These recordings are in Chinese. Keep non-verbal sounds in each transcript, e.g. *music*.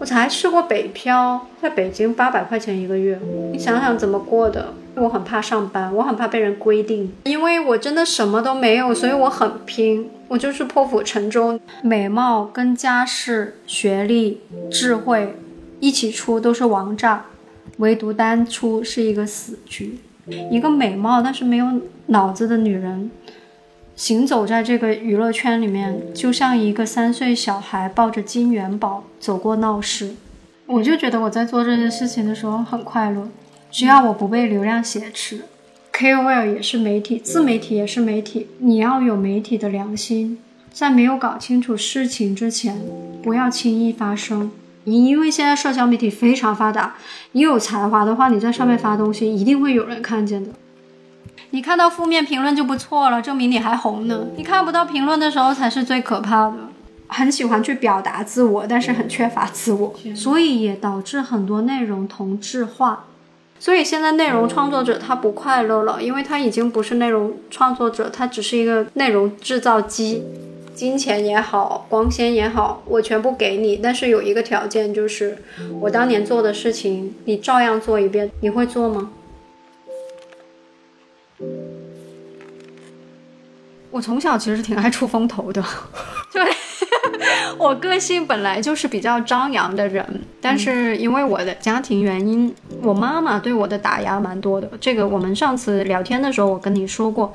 我才去过北漂，在北京八百块钱一个月，你想想怎么过的？我很怕上班，我很怕被人规定，因为我真的什么都没有，所以我很拼，我就是破釜沉舟。美貌跟家世、学历、智慧一起出都是王炸，唯独单出是一个死局。一个美貌但是没有脑子的女人。行走在这个娱乐圈里面，就像一个三岁小孩抱着金元宝走过闹市。我就觉得我在做这些事情的时候很快乐，只要我不被流量挟持。KOL 也是媒体，自媒体也是媒体，你要有媒体的良心，在没有搞清楚事情之前，不要轻易发声。你因为现在社交媒体非常发达，你有才华的话，你在上面发东西，一定会有人看见的。你看到负面评论就不错了，证明你还红呢。你看不到评论的时候才是最可怕的。很喜欢去表达自我，但是很缺乏自我，所以也导致很多内容同质化。所以现在内容创作者他不快乐了，因为他已经不是内容创作者，他只是一个内容制造机。金钱也好，光鲜也好，我全部给你，但是有一个条件，就是我当年做的事情，你照样做一遍，你会做吗？我从小其实挺爱出风头的，就 *laughs* 我个性本来就是比较张扬的人，但是因为我的家庭原因，我妈妈对我的打压蛮多的。这个我们上次聊天的时候我跟你说过，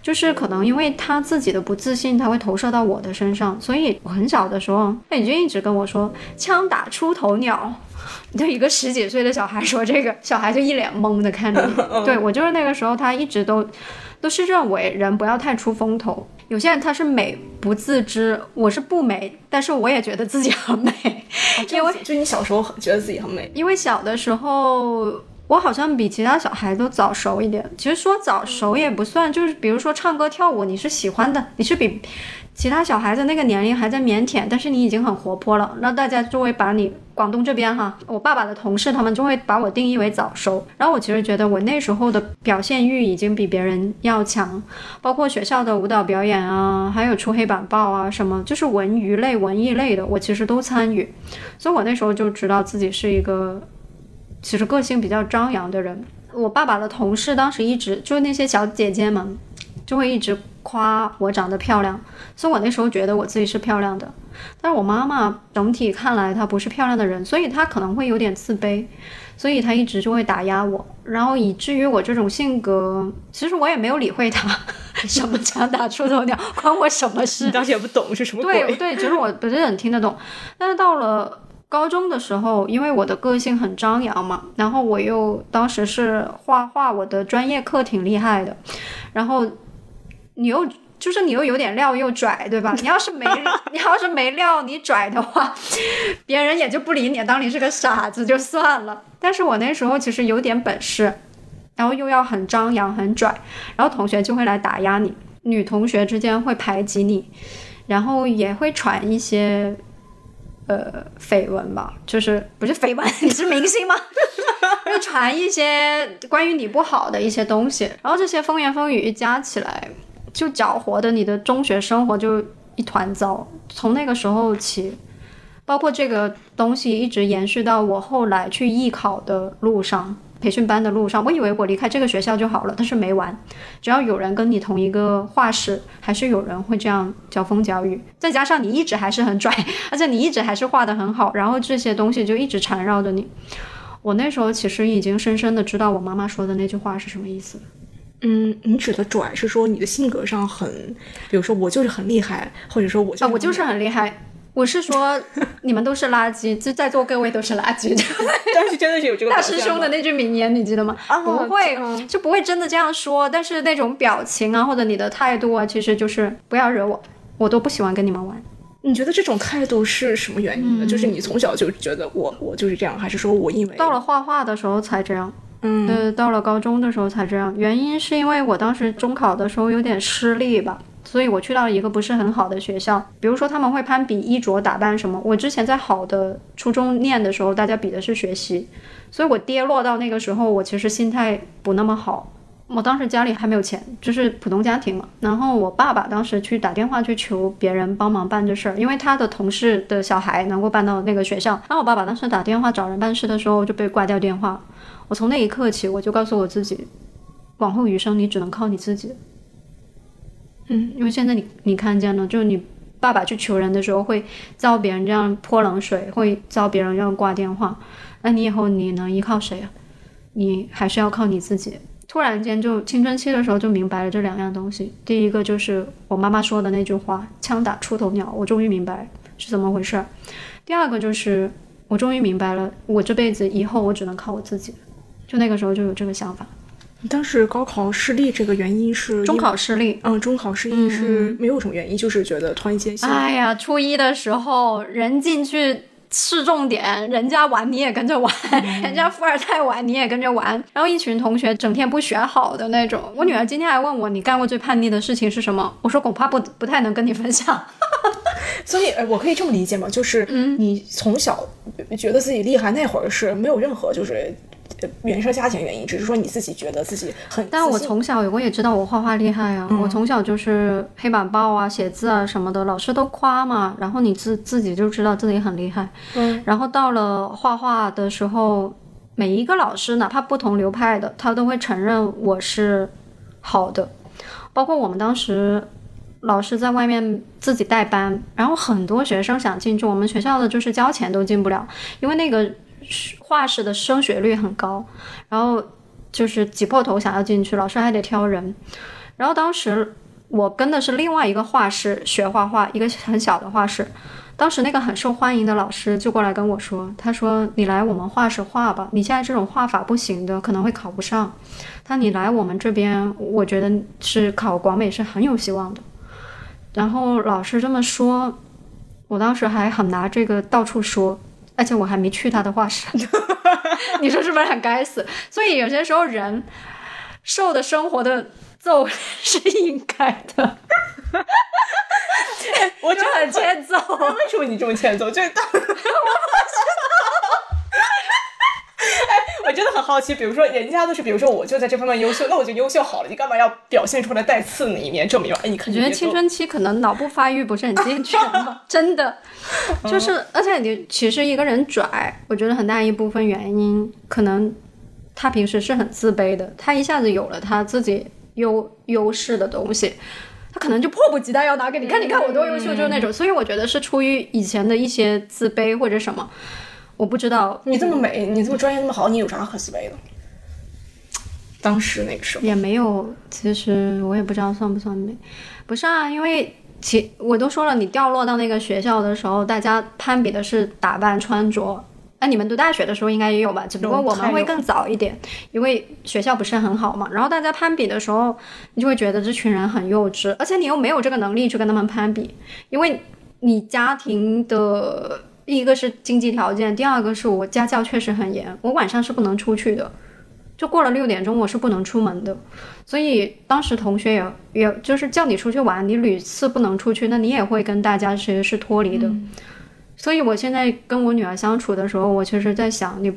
就是可能因为她自己的不自信，她会投射到我的身上，所以我很小的时候，她就一直跟我说“枪打出头鸟”。*laughs* 就一个十几岁的小孩说这个，小孩就一脸懵的看着你。*laughs* 对我就是那个时候，他一直都。都是认为人不要太出风头。有些人他是美不自知，我是不美，但是我也觉得自己很美。*laughs* 因为就你小时候觉得自己很美，因为小的时候我好像比其他小孩都早熟一点。其实说早熟也不算，就是比如说唱歌跳舞，你是喜欢的，你是比。其他小孩子那个年龄还在腼腆，但是你已经很活泼了，那大家就会把你广东这边哈，我爸爸的同事他们就会把我定义为早熟。然后我其实觉得我那时候的表现欲已经比别人要强，包括学校的舞蹈表演啊，还有出黑板报啊什么，就是文娱类、文艺类的，我其实都参与。所以我那时候就知道自己是一个其实个性比较张扬的人。我爸爸的同事当时一直就是那些小姐姐们。就会一直夸我长得漂亮，所以我那时候觉得我自己是漂亮的。但是我妈妈整体看来她不是漂亮的人，所以她可能会有点自卑，所以她一直就会打压我，然后以至于我这种性格，其实我也没有理会她，*laughs* 什么枪打出头鸟，关我什么事？你当时也不懂是什么鬼？对对，其实我不是很听得懂。但是到了高中的时候，因为我的个性很张扬嘛，然后我又当时是画画，我的专业课挺厉害的，然后。你又就是你又有点料又拽，对吧？你要是没 *laughs* 你要是没料你拽的话，别人也就不理你，当你是个傻子就算了。但是我那时候其实有点本事，然后又要很张扬很拽，然后同学就会来打压你，女同学之间会排挤你，然后也会传一些呃绯闻吧，就是不是绯闻？*laughs* 你是明星吗？*laughs* 就传一些关于你不好的一些东西，然后这些风言风语一加起来。就搅和的你的中学生活就一团糟。从那个时候起，包括这个东西一直延续到我后来去艺考的路上、培训班的路上。我以为我离开这个学校就好了，但是没完。只要有人跟你同一个画室，还是有人会这样搅风搅雨。再加上你一直还是很拽，*laughs* 而且你一直还是画的很好，然后这些东西就一直缠绕着你。我那时候其实已经深深的知道我妈妈说的那句话是什么意思。嗯，你指的拽是说你的性格上很，比如说我就是很厉害，或者说我啊，我就是很厉害。我是说 *laughs* 你们都是垃圾，就在座各位都是垃圾。*laughs* 但是真的是有这个大师兄的那句名言，你记得吗？啊不会，就不会真的这样说。但是那种表情啊，或者你的态度啊，其实就是不要惹我，我都不喜欢跟你们玩。你觉得这种态度是什么原因呢？就是你从小就觉得我我就是这样，还是说我因为到了画画的时候才这样？嗯，呃，到了高中的时候才这样，原因是因为我当时中考的时候有点失利吧，所以我去到了一个不是很好的学校。比如说他们会攀比衣着打扮什么，我之前在好的初中念的时候，大家比的是学习，所以我跌落到那个时候，我其实心态不那么好，我当时家里还没有钱，就是普通家庭嘛。然后我爸爸当时去打电话去求别人帮忙办这事儿，因为他的同事的小孩能够办到那个学校。然后我爸爸当时打电话找人办事的时候就被挂掉电话。我从那一刻起，我就告诉我自己，往后余生你只能靠你自己。嗯，因为现在你你看见了，就是你爸爸去求人的时候会遭别人这样泼冷水，会遭别人这样挂电话，那你以后你能依靠谁啊？你还是要靠你自己。突然间就青春期的时候就明白了这两样东西。第一个就是我妈妈说的那句话“枪打出头鸟”，我终于明白是怎么回事儿。第二个就是我终于明白了，我这辈子以后我只能靠我自己。就那个时候就有这个想法。当时高考失利这个原因是中考失利，嗯，中考失利是没有什么原因，就是觉得突然间。哎呀，初一的时候人进去。是重点，人家玩你也跟着玩，人家富二代玩你也跟着玩，然后一群同学整天不学好的那种。我女儿今天还问我，你干过最叛逆的事情是什么？我说恐怕不不太能跟你分享。*laughs* *laughs* 所以，我可以这么理解吗？就是你从小觉得自己厉害那会儿是没有任何就是。原生家庭原因，只是说你自己觉得自己很。但我从小我也知道我画画厉害啊，我从小就是黑板报啊、写字啊什么的，老师都夸嘛，然后你自自己就知道自己很厉害。嗯。然后到了画画的时候，每一个老师哪怕不同流派的，他都会承认我是好的。包括我们当时老师在外面自己带班，然后很多学生想进去，我们学校的就是交钱都进不了，因为那个。画室的升学率很高，然后就是挤破头想要进去，老师还得挑人。然后当时我跟的是另外一个画室学画画，一个很小的画室。当时那个很受欢迎的老师就过来跟我说：“他说你来我们画室画吧，你现在这种画法不行的，可能会考不上。他你来我们这边，我觉得是考广美是很有希望的。”然后老师这么说，我当时还很拿这个到处说。而且我还没去他的画室，*laughs* 你说是不是很该死？所以有些时候人受的生活的揍是应该的。*laughs* 我就很欠揍。*laughs* 为什么你这么欠揍？就是当。我真的很好奇，比如说人家都是，比如说我就在这方面优秀，那我就优秀好了，你干嘛要表现出来带刺的一面，证明哎，你我觉得青春期可能脑部发育不是很健 *laughs* 全嘛，真的，就是，而且你其实一个人拽，我觉得很大一部分原因可能他平时是很自卑的，他一下子有了他自己优优势的东西，他可能就迫不及待要拿给你看，你看我多优秀，就是那种，所以我觉得是出于以前的一些自卑或者什么。我不知道你这么美，你这么专业那么好，你有啥可自卑的？当时那个时候也没有，其实我也不知道算不算美。不是啊，因为其我都说了，你掉落到那个学校的时候，大家攀比的是打扮穿着。那你们读大学的时候应该也有吧？只不过我们会更早一点，因为学校不是很好嘛。然后大家攀比的时候，你就会觉得这群人很幼稚，而且你又没有这个能力去跟他们攀比，因为你家庭的。第一个是经济条件，第二个是我家教确实很严，我晚上是不能出去的，就过了六点钟我是不能出门的，所以当时同学也也就是叫你出去玩，你屡次不能出去，那你也会跟大家其实是脱离的。所以我现在跟我女儿相处的时候，我其实在想，你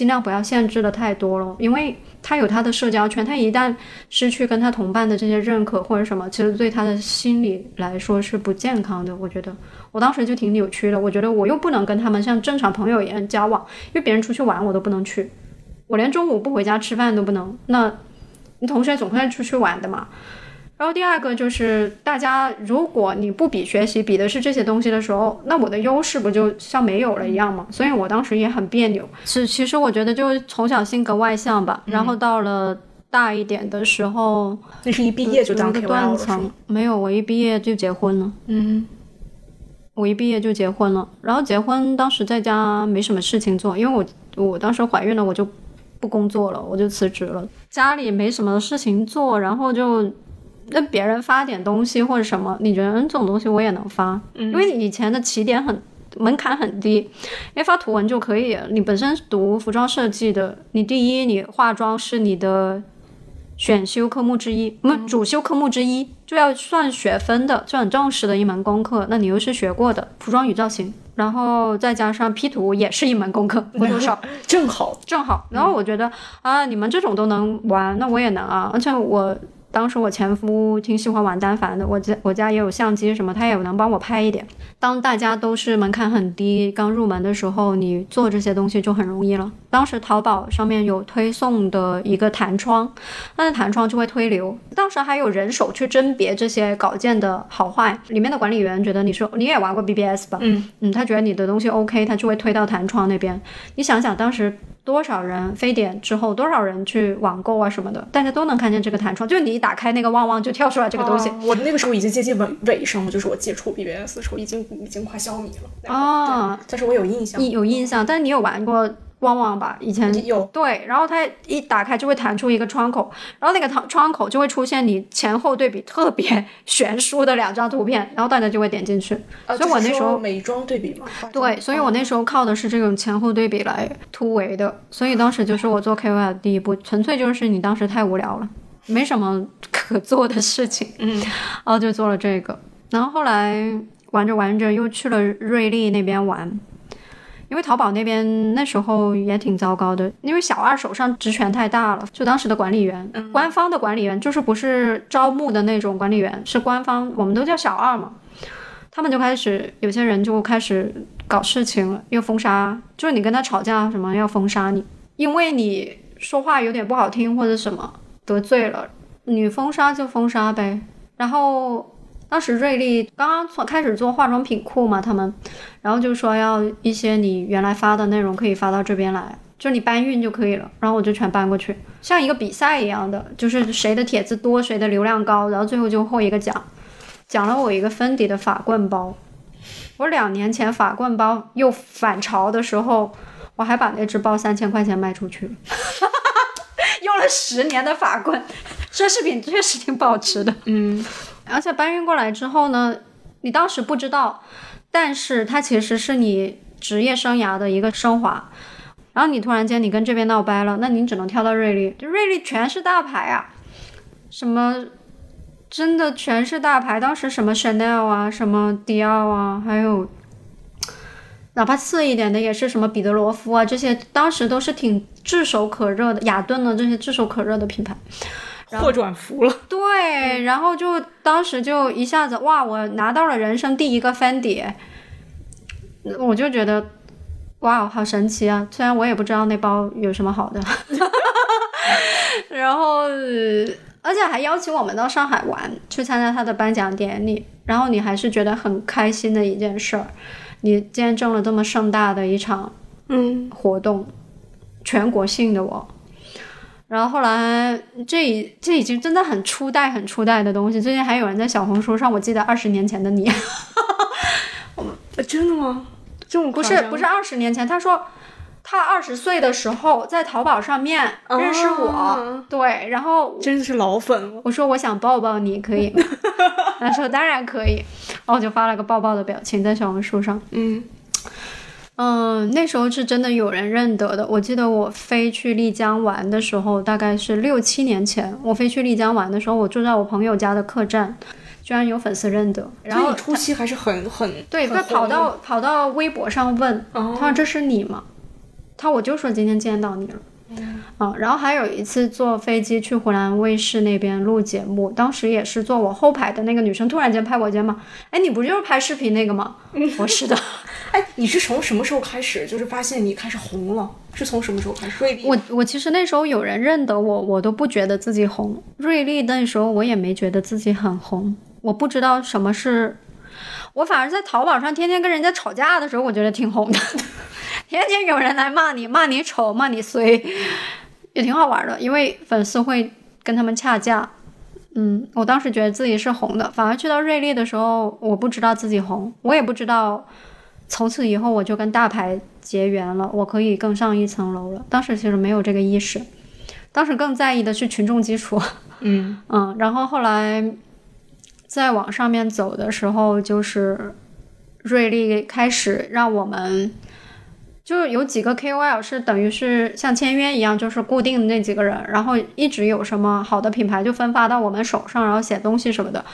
尽量不要限制的太多了，因为他有他的社交圈，他一旦失去跟他同伴的这些认可或者什么，其实对他的心理来说是不健康的，我觉得。我当时就挺扭曲的，我觉得我又不能跟他们像正常朋友一样交往，因为别人出去玩我都不能去，我连中午不回家吃饭都不能。那，你同学总会出去玩的嘛。然后第二个就是，大家如果你不比学习，比的是这些东西的时候，那我的优势不就像没有了一样吗？所以我当时也很别扭。是，其实我觉得就是从小性格外向吧，然后到了大一点的时候，那是一毕业就当 KOL 了没有，我一毕业就结婚了。嗯。我一毕业就结婚了，然后结婚当时在家没什么事情做，因为我我当时怀孕了，我就不工作了，我就辞职了。家里没什么事情做，然后就跟别人发点东西或者什么，你觉得这种东西我也能发，因为以前的起点很门槛很低，因为发图文就可以。你本身读服装设计的，你第一你化妆是你的。选修科目之一，不、主修科目之一，就要算学分的，就很重视的一门功课。那你又是学过的服装与造型，然后再加上 P 图也是一门功课，不多少，*laughs* 正好正好。然后我觉得、啊，你们这种都能玩，那我也能啊。而且我当时我前夫挺喜欢玩单反的，我家我家也有相机什么，他也能帮我拍一点。当大家都是门槛很低，刚入门的时候，你做这些东西就很容易了。当时淘宝上面有推送的一个弹窗，那个弹窗就会推流。当时还有人手去甄别这些稿件的好坏，里面的管理员觉得你说你也玩过 BBS 吧？嗯嗯，他觉得你的东西 OK，他就会推到弹窗那边。你想想当时。多少人非典之后，多少人去网购啊什么的，大家都能看见这个弹窗，就你一打开那个旺旺就跳出来这个东西。哦我那个时候已经接近尾尾声了，就是我接触 BBS 的时候，已经已经快消弭了。哦对，但是我有印象，你有印象，但是你有玩过旺旺吧？以前有对，然后它一打开就会弹出一个窗口，然后那个窗窗口就会出现你前后对比特别悬殊的两张图片，然后大家就会点进去。啊所以我那时候美妆对比嘛。对，所以我那时候靠的是这种前后对比来突围的，所以当时就是我做 KOL 的第一步，纯粹就是你当时太无聊了，没什么可做的事情，嗯，*laughs* 然后就做了这个，然后后来玩着玩着又去了瑞丽那边玩。因为淘宝那边那时候也挺糟糕的，因为小二手上职权太大了，就当时的管理员，官方的管理员就是不是招募的那种管理员，是官方，我们都叫小二嘛。他们就开始有些人就开始搞事情了，又封杀，就是你跟他吵架什么要封杀你，因为你说话有点不好听或者什么得罪了，你封杀就封杀呗。然后当时瑞丽刚刚从开始做化妆品库嘛，他们，然后就说要一些你原来发的内容可以发到这边来，就你搬运就可以了。然后我就全搬过去，像一个比赛一样的，就是谁的帖子多，谁的流量高，然后最后就获一个奖。奖了我一个芬迪的法棍包。我两年前法棍包又反潮的时候，我还把那只包三千块钱卖出去了。*laughs* 十年的法棍，奢侈品确实挺保值的。嗯，而且搬运过来之后呢，你当时不知道，但是它其实是你职业生涯的一个升华。然后你突然间你跟这边闹掰了，那你只能跳到瑞丽，瑞丽全是大牌啊，什么真的全是大牌。当时什么 Chanel 啊，什么迪奥啊，还有哪怕次一点的也是什么彼得罗夫啊，这些当时都是挺炙手可热的，雅顿的这些炙手可热的品牌。货转服了。对，然后就当时就一下子哇，我拿到了人生第一个 Fendi，我就觉得哇，好神奇啊！虽然我也不知道那包有什么好的，*laughs* 然后呃而且还邀请我们到上海玩，去参加他的颁奖典礼，然后你还是觉得很开心的一件事儿，你见证了这么盛大的一场嗯，活动，全国性的哦。然后后来，这已这已经真的很初代、很初代的东西。最近还有人在小红书上，我记得二十年前的你，呃 *laughs* 真的吗？这种不是不是二十年前，他说他二十岁的时候在淘宝上面认识我，啊对，然后真的是老粉了。我说我想抱抱你，可以吗？*laughs* 他说当然可以，然后我就发了个抱抱的表情在小红书上。嗯嗯，那时候是真的有人认得的。我记得我飞去丽江玩的时候，大概是六七年前。我飞去丽江玩的时候，我住在我朋友家的客栈，居然有粉丝认得。然后所以初期还是很很对，他跑到跑到微博上问，哦他说这是你吗？他我就说今天见到你了。啊，然后还有一次坐飞机去湖南卫视那边录节目，当时也是坐我后排的那个女生突然间拍我肩膀，哎，你不就是拍视频那个吗？我是的。*laughs* 哎，你是从什么时候开始就是发现你开始红了？是从什么时候开始？瑞丽我我其实那时候有人认得我，我都不觉得自己红。瑞丽那时候我也没觉得自己很红，我不知道什么是，我反而在淘宝上天天跟人家吵架的时候，我觉得挺红的，天天有人来骂你，骂你丑，骂你衰，也挺好玩的，因为粉丝会跟他们掐架。嗯，我当时觉得自己是红的，反而去到瑞丽的时候，我不知道自己红，我也不知道，从此以后我就跟大牌结缘了，我可以更上一层楼了。当时其实没有这个意识，当时更在意的是群众基础。嗯 *laughs* 嗯，然后后来再往上面走的时候，就是瑞丽开始让我们，就是有几个 KOL 是等于是像签约一样，就是固定的那几个人，然后一直有什么好的品牌就分发到我们手上，然后写东西什么的。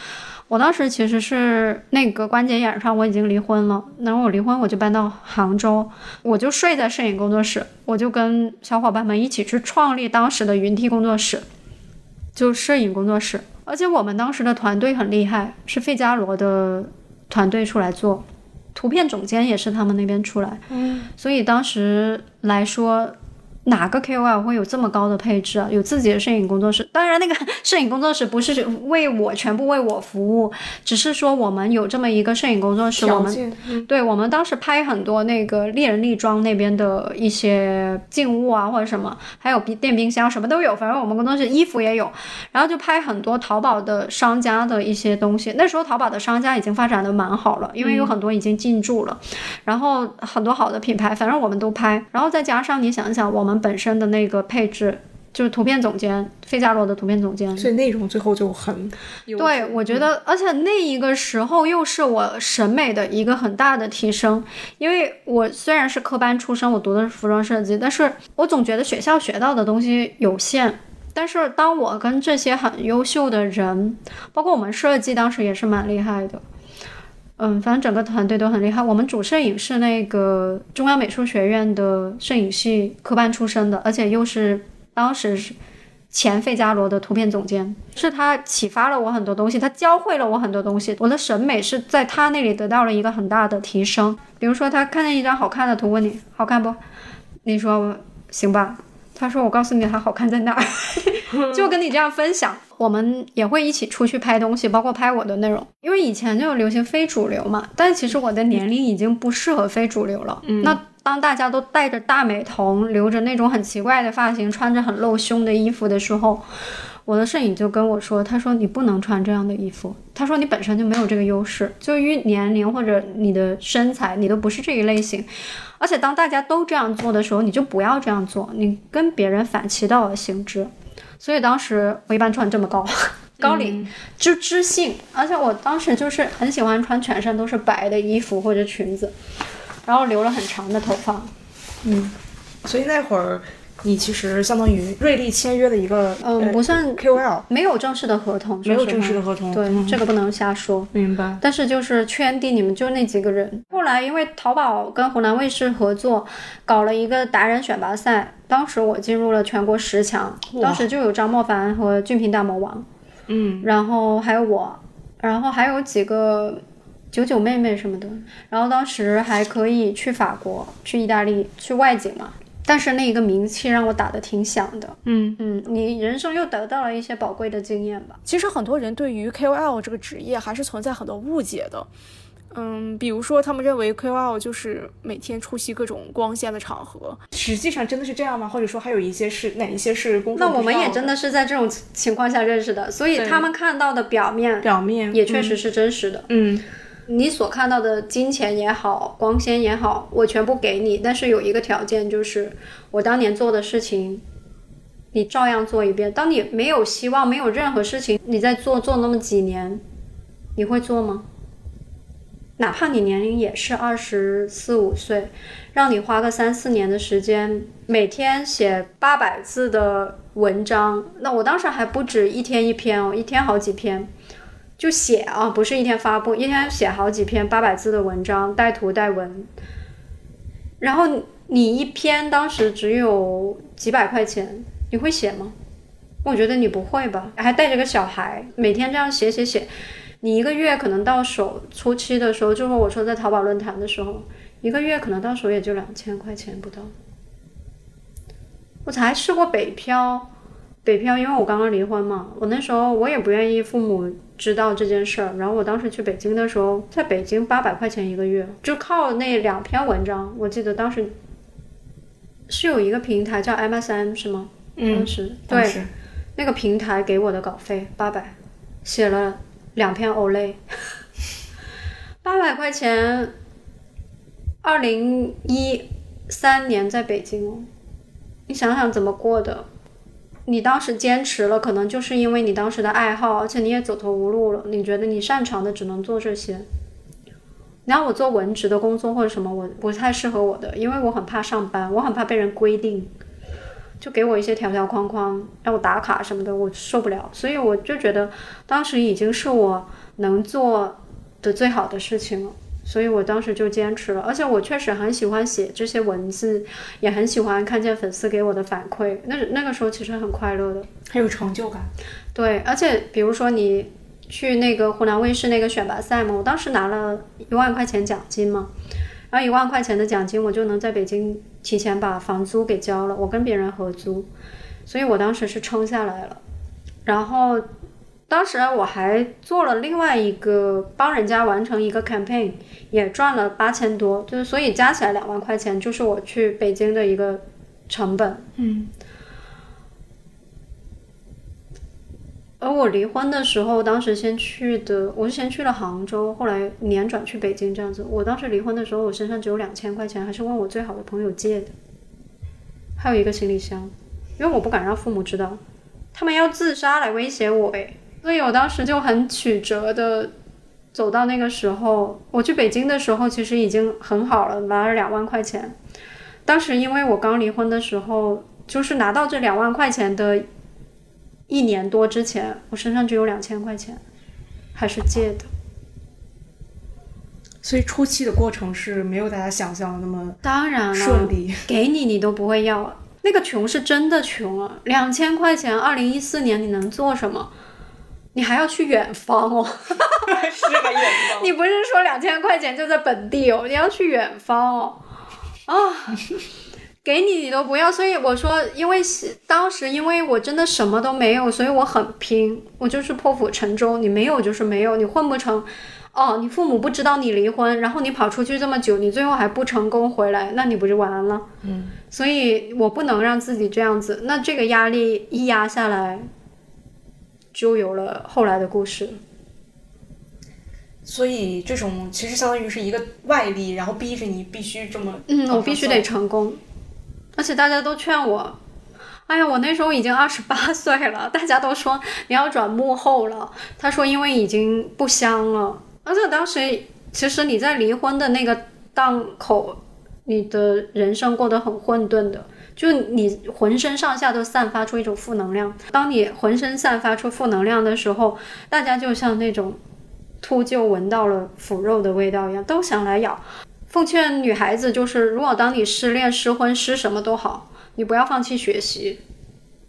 我当时其实是那个关节眼上我已经离婚了，然后我离婚我就搬到杭州，我就睡在摄影工作室，我就跟小伙伴们一起去创立当时的云梯工作室，就摄影工作室。而且我们当时的团队很厉害，是费加罗的团队出来做，图片总监也是他们那边出来，嗯，所以当时来说。哪个 KOL 会有这么高的配置啊？有自己的摄影工作室，当然那个 *laughs* 摄影工作室不是为我全部为我服务，只是说我们有这么一个摄影工作室，我们对我们当时拍很多那个丽人丽妆那边的一些静物啊或者什么，还有电冰箱什么都有，反正我们工作室衣服也有，然后就拍很多淘宝的商家的一些东西。那时候淘宝的商家已经发展的蛮好了，因为有很多已经进驻了，然后很多好的品牌，反正我们都拍，然后再加上你想想我们。本身的那个配置就是图片总监，费加罗的图片总监，所以内容最后就很对。我觉得，而且那一个时候又是我审美的一个很大的提升，因为我虽然是科班出身，我读的是服装设计，但是我总觉得学校学到的东西有限。但是当我跟这些很优秀的人，包括我们设计当时也是蛮厉害的。嗯，反正整个团队都很厉害。我们主摄影是那个中央美术学院的摄影系科班出身的，而且又是当时是前费加罗的图片总监，是他启发了我很多东西，他教会了我很多东西。我的审美是在他那里得到了一个很大的提升。比如说，他看见一张好看的图，问你好看不？你说行吧。他说：“我告诉你，它好看在哪儿，*laughs* 就跟你这样分享。我们也会一起出去拍东西，包括拍我的内容。因为以前就流行非主流嘛，但其实我的年龄已经不适合非主流了。那当大家都戴着大美瞳，留着那种很奇怪的发型，穿着很露胸的衣服的时候。”我的摄影就跟我说：“他说你不能穿这样的衣服。他说你本身就没有这个优势，就于年龄或者你的身材，你都不是这一类型。而且当大家都这样做的时候，你就不要这样做，你跟别人反其道而行之。所以当时我一般穿这么高 *laughs* 高领，就知性。而且我当时就是很喜欢穿全身都是白的衣服或者裙子，然后留了很长的头发。嗯，所以那会儿。”你其实相当于瑞丽签约的一个，嗯，不算 KOL，没有正式的合同，没有正式的合同，对，这个不能瞎说。明白。但是就是圈地，你们就那几个人。后来因为淘宝跟湖南卫视合作，搞了一个达人选拔赛，当时我进入了全国十强，当时就有张莫凡和俊平大魔王，嗯，然后还有我，然后还有几个九九妹妹什么的，然后当时还可以去法国、去意大利、去外景嘛。但是那一个名气让我打的挺响的，嗯。嗯，你人生又得到了一些宝贵的经验吧。其实很多人对于 KOL 这个职业还是存在很多误解的，嗯，比如说他们认为 KOL 就是每天出席各种光鲜的场合，实际上真的是这样吗？或者说还有一些是哪一些是公那我们也真的是在这种情况下认识的，所以他们看到的表面表面也确实是真实的，嗯。你所看到的金钱也好，光鲜也好，我全部给你。但是有一个条件，就是我当年做的事情，你照样做一遍。当你没有希望，没有任何事情，你在做做那么几年，你会做吗？哪怕你年龄也是二十四五岁，让你花个三四年的时间，每天写八百字的文章，那我当时还不止一天一篇哦，一天好几篇。就写啊，不是一天发布，一天写好几篇八百字的文章，带图带文。然后你一篇当时只有几百块钱，你会写吗？我觉得你不会吧，还带着个小孩，每天这样写写写，你一个月可能到手初期的时候，就是我说在淘宝论坛的时候，一个月可能到手也就两千块钱不到。我才试过北漂。北漂，因为我刚刚离婚嘛，我那时候我也不愿意父母知道这件事儿。然后我当时去北京的时候，在北京八百块钱一个月，就靠那两篇文章。我记得当时是有一个平台叫 MSM 是吗？嗯，当时对，那个平台给我的稿费八百，写了两篇 Olay，八百块钱。二零一三年在北京哦，你想想怎么过的？你当时坚持了，可能就是因为你当时的爱好，而且你也走投无路了。你觉得你擅长的只能做这些。你让我做文职的工作或者什么，我不太适合我的，因为我很怕上班，我很怕被人规定，就给我一些条条框框，让我打卡什么的，我受不了。所以我就觉得当时已经是我能做的最好的事情了。所以我当时就坚持了，而且我确实很喜欢写这些文字，也很喜欢看见粉丝给我的反馈。那那个时候其实很快乐的，很有成就感。对，而且比如说你去那个湖南卫视那个选拔赛嘛，我当时拿了一万块钱奖金嘛，然后一万块钱的奖金我就能在北京提前把房租给交了，我跟别人合租，所以我当时是撑下来了，然后。当时我还做了另外一个帮人家完成一个 campaign，也赚了八千多，就是所以加起来两万块钱，就是我去北京的一个成本。嗯。而我离婚的时候，当时先去的，我是先去了杭州，后来年转去北京这样子。我当时离婚的时候，我身上只有两千块钱，还是问我最好的朋友借的，还有一个行李箱，因为我不敢让父母知道，他们要自杀来威胁我诶。所以我当时就很曲折的走到那个时候，我去北京的时候其实已经很好了，拿了两万块钱。当时因为我刚离婚的时候，就是拿到这两万块钱的一年多之前，我身上只有两千块钱，还是借的。所以初期的过程是没有大家想象的那么当然顺利，给你你都不会要。那个穷是真的穷啊，两千块钱，二零一四年你能做什么？你还要去远方哦，*laughs* 是个远方。你不是说两千块钱就在本地哦，你要去远方哦，啊，给你你都不要。所以我说，因为当时因为我真的什么都没有，所以我很拼，我就是破釜沉舟。你没有就是没有，你混不成，哦，你父母不知道你离婚，然后你跑出去这么久，你最后还不成功回来，那你不就完了？嗯，所以我不能让自己这样子，那这个压力一压下来。就有了后来的故事，所以这种其实相当于是一个外力，然后逼着你必须这么，嗯，我必须得成功，而且大家都劝我，哎呀，我那时候已经二十八 *laughs* 岁了，大家都说你要转幕后了，他说因为已经不香了，而且当时其实你在离婚的那个档口，你的人生过得很混沌的。就你浑身上下都散发出一种负能量，当你浑身散发出负能量的时候，大家就像那种秃鹫闻到了腐肉的味道一样，都想来咬。奉劝女孩子，就是如果当你失恋、失婚、失什么都好，你不要放弃学习，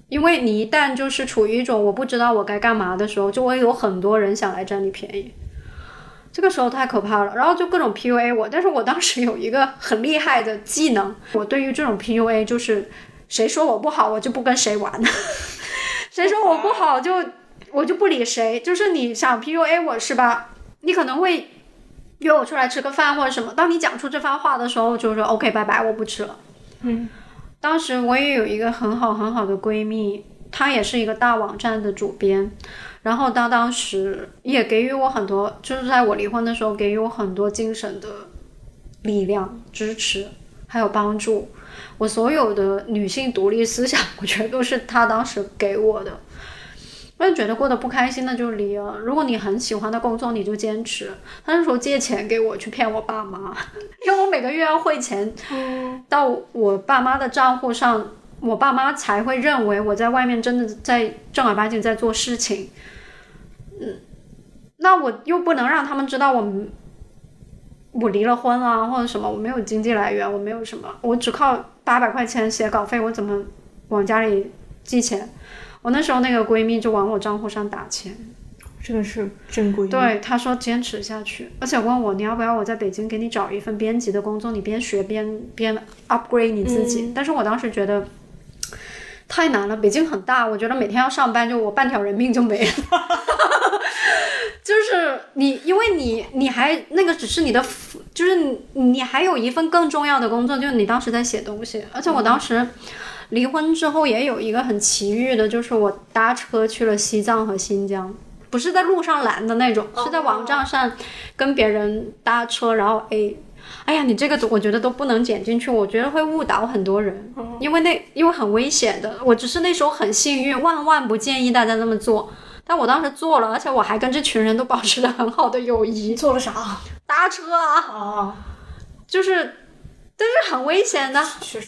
因为你一旦就是处于一种我不知道我该干嘛的时候，就会有很多人想来占你便宜。这个时候太可怕了，然后就各种 PUA 我，但是我当时有一个很厉害的技能，我对于这种 PUA 就是谁说我不好，我就不跟谁玩，*laughs* 谁说我不好就我就不理谁，就是你想 PUA 我是吧？你可能会约我出来吃个饭或者什么，当你讲出这番话的时候，就说 OK 拜拜，我不吃了。嗯，当时我也有一个很好很好的闺蜜，她也是一个大网站的主编。然后他当时也给予我很多，就是在我离婚的时候给予我很多精神的力量、支持，还有帮助。我所有的女性独立思想，我觉得都是他当时给我的。我也觉得过得不开心，那就离了。如果你很喜欢的工作，你就坚持。他那时候借钱给我去骗我爸妈，*laughs* 因为我每个月要汇钱到我爸妈的账户上，我爸妈才会认为我在外面真的在正儿八经在做事情。嗯，那我又不能让他们知道我我离了婚啊，或者什么，我没有经济来源，我没有什么，我只靠八百块钱写稿费，我怎么往家里寄钱？我那时候那个闺蜜就往我账户上打钱，这个是真闺蜜。对，她说坚持下去，而且问我你要不要我在北京给你找一份编辑的工作，你边学边边 upgrade 你自己。但是我当时觉得。太难了，北京很大，我觉得每天要上班，就我半条人命就没了。*laughs* 就是你，因为你你还那个只是你的，就是你还有一份更重要的工作，就是你当时在写东西。而且我当时离婚之后也有一个很奇遇的，就是我搭车去了西藏和新疆，不是在路上拦的那种，是在网站上跟别人搭车，然后 A。哎呀，你这个我觉得都不能剪进去，我觉得会误导很多人，因为那因为很危险的。我只是那时候很幸运，万万不建议大家这么做。但我当时做了，而且我还跟这群人都保持了很好的友谊。做了啥？搭车啊，啊，就是，但是很危险的。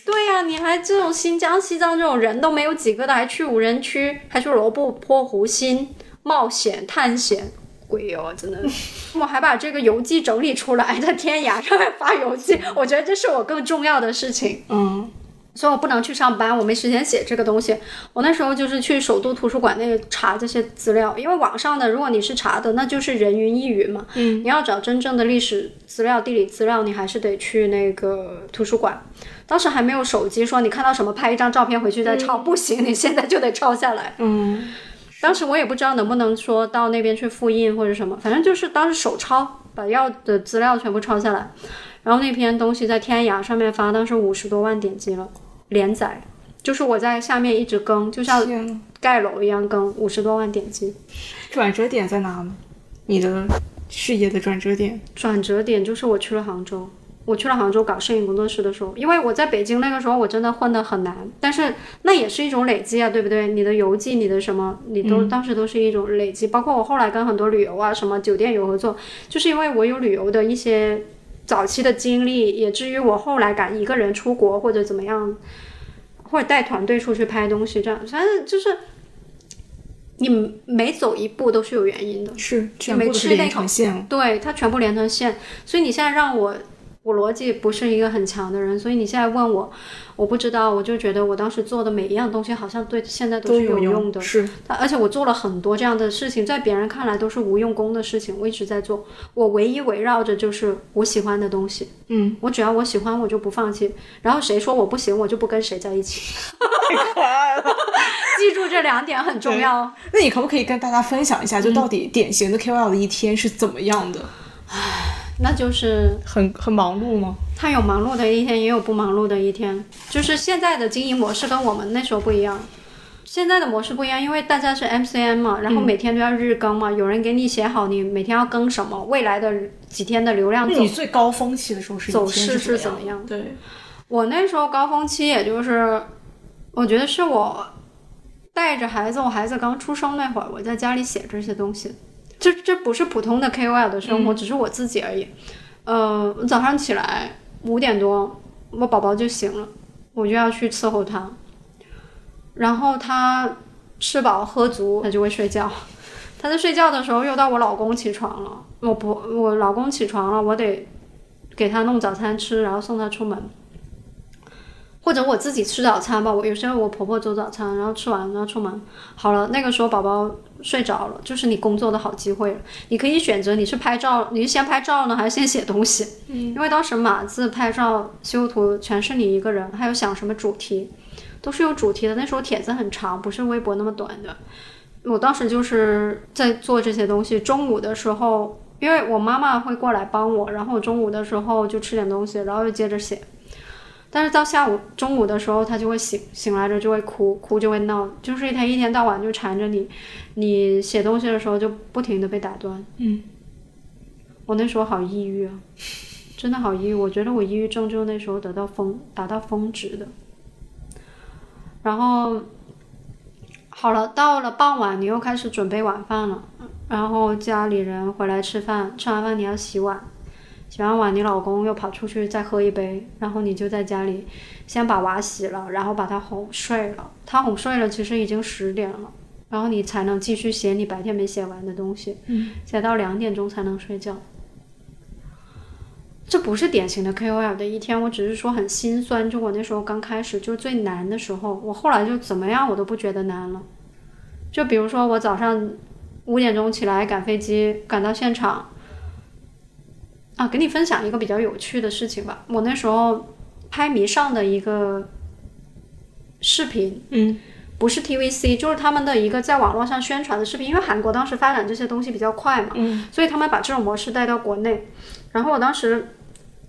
对呀、你还这种新疆、西藏这种人都没有几个的，还去无人区，还去罗布泊、湖心冒险探险，鬼哦，真的。*laughs* 我还把这个游记整理出来，在天涯上面发游记，*laughs* 我觉得这是我更重要的事情。嗯所以我不能去上班，我没时间写这个东西。我那时候就是去首都图书馆那个查这些资料，因为网上的如果你是查的，那就是人云亦云嘛。嗯，你要找真正的历史资料、地理资料，你还是得去那个图书馆。当时还没有手机，说你看到什么拍一张照片回去再抄，不行，你现在就得抄下来。嗯当时我也不知道能不能说到那边去复印或者什么，反正就是当时手抄，把要的资料全部抄下来。然后那篇东西在天涯上面发，当时五十多万点击了，连载，就是我在下面一直更，就像，盖楼一样更，五十多万点击。转折点在哪呢？你的事业的转折点？转折点就是我去了杭州，我去了杭州搞摄影工作室的时候，因为我在北京那个时候我真的混得很难，但是那也是一种累积啊，对不对？你的游记，你的什么，你都、当时都是一种累积，包括我后来跟很多旅游啊、什么酒店有合作，就是因为我有旅游的一些早期的经历，也至于我后来敢一个人出国或者怎么样，或者带团队出去拍东西，这样，反正就是。你每走一步都是有原因的，是全部是连成线。对，它全部连成线，所以你现在让我，我逻辑不是一个很强的人，所以你现在问我，我不知道，我就觉得我当时做的每一样东西好像对现在都是有用的，是而且我做了很多这样的事情，在别人看来都是无用功的事情，我一直在做，我唯一围绕着就是我喜欢的东西，嗯，我只要我喜欢我就不放弃，然后谁说我不行我就不跟谁在一起，*laughs* 太可爱了。*laughs* 记住这两点很重要。那你可不可以跟大家分享一下，就到底典型的 KOL 的一天是怎么样的？那就是很很忙碌吗？他有忙碌的一天，也有不忙碌的一天。就是现在的经营模式跟我们那时候不一样。现在的模式不一样，因为大家是 MCN 嘛，然后每天都要日更嘛，有人给你写好你每天要更什么，未来的几天的流量走你最高峰期的时候是一走势是怎怎么样？对，我那时候高峰期，也就是我觉得是我带着孩子，我孩子刚出生那会儿，我在家里写这些东西。这这不是普通的 KOL 的生活，只是我自己而已。呃，我早上起来五点多，我宝宝就醒了，我就要去伺候他，然后他吃饱喝足，他就会睡觉。他在睡觉的时候，又到我老公起床了。我不，我老公起床了，我得给他弄早餐吃，然后送他出门。或者我自己吃早餐吧，我有时候我婆婆做早餐，然后吃完然后出门。好了，那个时候宝宝睡着了，就是你工作的好机会了。你可以选择你是拍照，你是先拍照呢，还是先写东西？嗯，因为当时码字、拍照、修图全是你一个人，还有想什么主题，都是有主题的。那时候帖子很长，不是微博那么短的。我当时就是在做这些东西。中午的时候，因为我妈妈会过来帮我，然后我中午的时候就吃点东西，然后又接着写。但是到下午中午的时候，他就会醒，醒来着就会哭，哭就会闹，就是一天一天到晚就缠着你。你写东西的时候就不停的被打断。嗯，我那时候好抑郁啊，真的好抑郁。我觉得我抑郁症就那时候得到峰达到峰值的。然后好了，到了傍晚，你又开始准备晚饭了，然后家里人回来吃饭，吃完饭你要洗碗。洗完碗，你老公又跑出去再喝一杯，然后你就在家里先把娃洗了，然后把他哄睡了。他哄睡了，其实已经十点了，然后你才能继续写你白天没写完的东西，写到两点钟才能睡觉。这不是典型的 KOL 的一天，我只是说很心酸。就我那时候刚开始，就是最难的时候，我后来就怎么样我都不觉得难了。就比如说我早上五点钟起来赶飞机，赶到现场。啊，给你分享一个比较有趣的事情吧。我那时候拍迷上的一个视频，嗯，不是 TVC，就是他们的一个在网络上宣传的视频。因为韩国当时发展这些东西比较快嘛，嗯，所以他们把这种模式带到国内。然后我当时，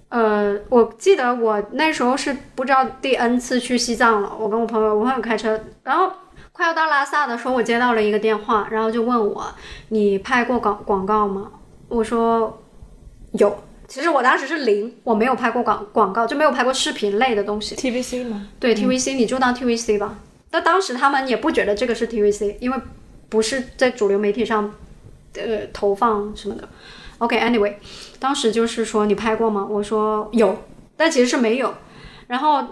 呃，我记得我那时候是不知道第 N 次去西藏了。我跟我朋友，我朋友开车，然后快要到拉萨的时候，我接到了一个电话，然后就问我：“你拍过广广告吗？”我说。有，其实我当时是零，我没有拍过广广告，就没有拍过视频类的东西。TVC 吗？对 TVC，你就当 TVC 吧。但当时他们也不觉得这个是 TVC，因为不是在主流媒体上，呃，投放什么的。OK，Anyway，、当时就是说你拍过吗？我说有，但其实是没有。然后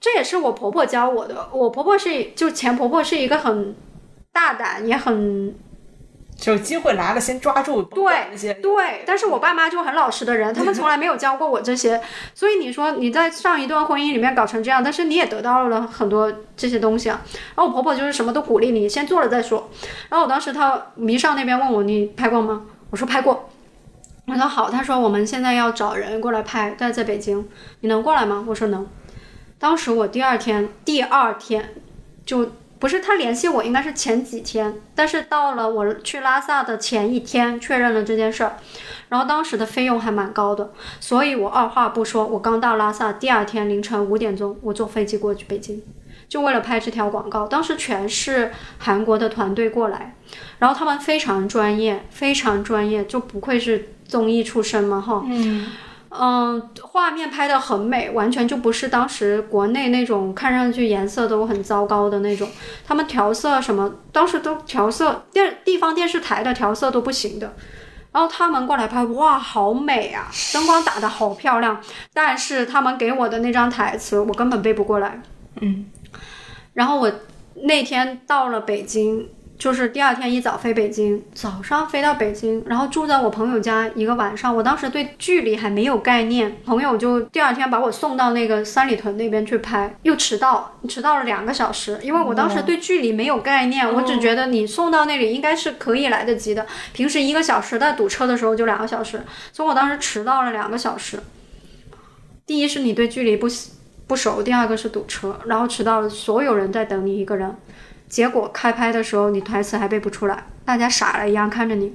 这也是我婆婆教我的。我婆婆是就前婆婆是一个很大胆也很就机会来了，先抓住，对那些对，但是我爸妈就很老实的人，他们从来没有教过我这些，所以你说你在上一段婚姻里面搞成这样，但是你也得到了很多这些东西啊。然后我婆婆就是什么都鼓励你，先做了再说。然后我当时她迷上那边问我你拍过吗？我说拍过。我说好，他说我们现在要找人过来拍，但在北京，你能过来吗？我说能。当时我第二天，第二天就不是他联系我，应该是前几天，但是到了我去拉萨的前一天确认了这件事儿，然后当时的费用还蛮高的，所以我二话不说，我刚到拉萨，第二天凌晨五点钟，我坐飞机过去北京，就为了拍这条广告。当时全是韩国的团队过来，然后他们非常专业，非常专业，就不愧是综艺出身嘛，哈。嗯嗯，画面拍的很美，完全就不是当时国内那种看上去颜色都很糟糕的那种。他们调色什么，当时都调色电地方电视台的调色都不行的。然后他们过来拍，哇，好美啊，灯光打得好漂亮。但是他们给我的那张台词，我根本背不过来。嗯，然后我那天到了北京，就是第二天一早飞北京，早上飞到北京，然后住在我朋友家一个晚上。我当时对距离还没有概念，朋友就第二天把我送到那个三里屯那边去拍，又迟到，迟到了两个小时，因为我当时对距离没有概念，我只觉得你送到那里应该是可以来得及的。平时一个小时，但堵车的时候就两个小时，所以我当时迟到了两个小时。第一是你对距离不不熟，第二个是堵车，然后迟到了，所有人在等你一个人。结果开拍的时候，你台词还背不出来，大家傻了一样看着你。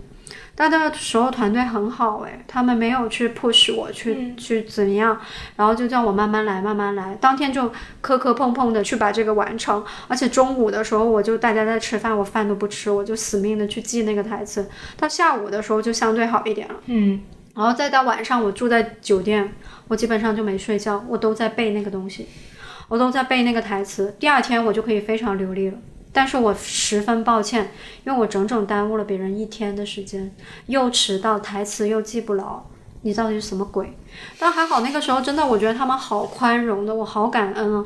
但那个时候团队很好诶，他们没有去 push 我去、去怎么样，然后就叫我慢慢来，慢慢来。当天就磕磕碰碰的去把这个完成，而且中午的时候我就大家在吃饭，我饭都不吃，我就死命的去记那个台词。到下午的时候就相对好一点了。嗯，然后再到晚上，我住在酒店，我基本上就没睡觉，我都在背那个东西，我都在背那个台词。第二天我就可以非常流利了。但是我十分抱歉，因为我整整耽误了别人一天的时间，又迟到，台词又记不牢，你到底是什么鬼？但还好那个时候真的，我觉得他们好宽容的，我好感恩啊，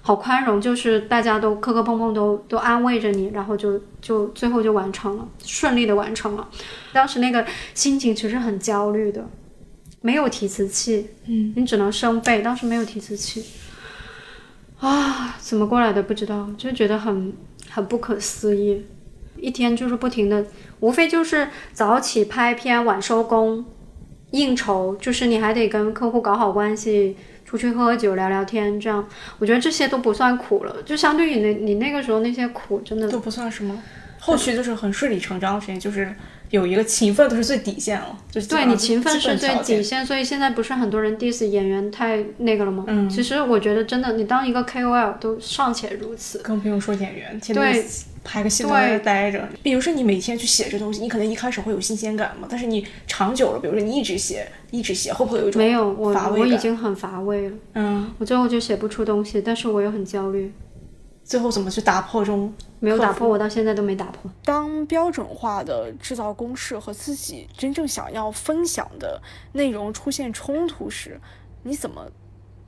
好宽容，就是大家都磕磕碰碰都都安慰着你，然后就就最后就完成了，顺利的完成了。当时那个心情其实很焦虑的，没有提词器，嗯，你只能生背，当时没有提词器。啊，怎么过来的不知道，就觉得很很不可思议。一天就是不停的，无非就是早起拍片，晚收工，应酬，就是你还得跟客户搞好关系，出去喝喝酒聊聊天，这样我觉得这些都不算苦了。就相对于你你那个时候那些苦，真的都不算什么。后续就是很顺理成章的事情，就是有一个勤奋都是最底线了，就是对你勤奋是最底线，所以现在不是很多人 diss 演员太那个了吗？嗯。其实我觉得真的，你当一个 KOL 都尚且如此。更不用说演员，天对。天拍个戏都在那待着。比如说你每天去写这东西，你可能一开始会有新鲜感嘛，但是你长久了，比如说你一直写，一直写，会不会有一种没有，我我已经很乏味了，嗯，我最后就写不出东西，但是我又很焦虑，最后怎么去打破这种没有打破，我到现在都没打破。当标准化的制造公式和自己真正想要分享的内容出现冲突时，你怎么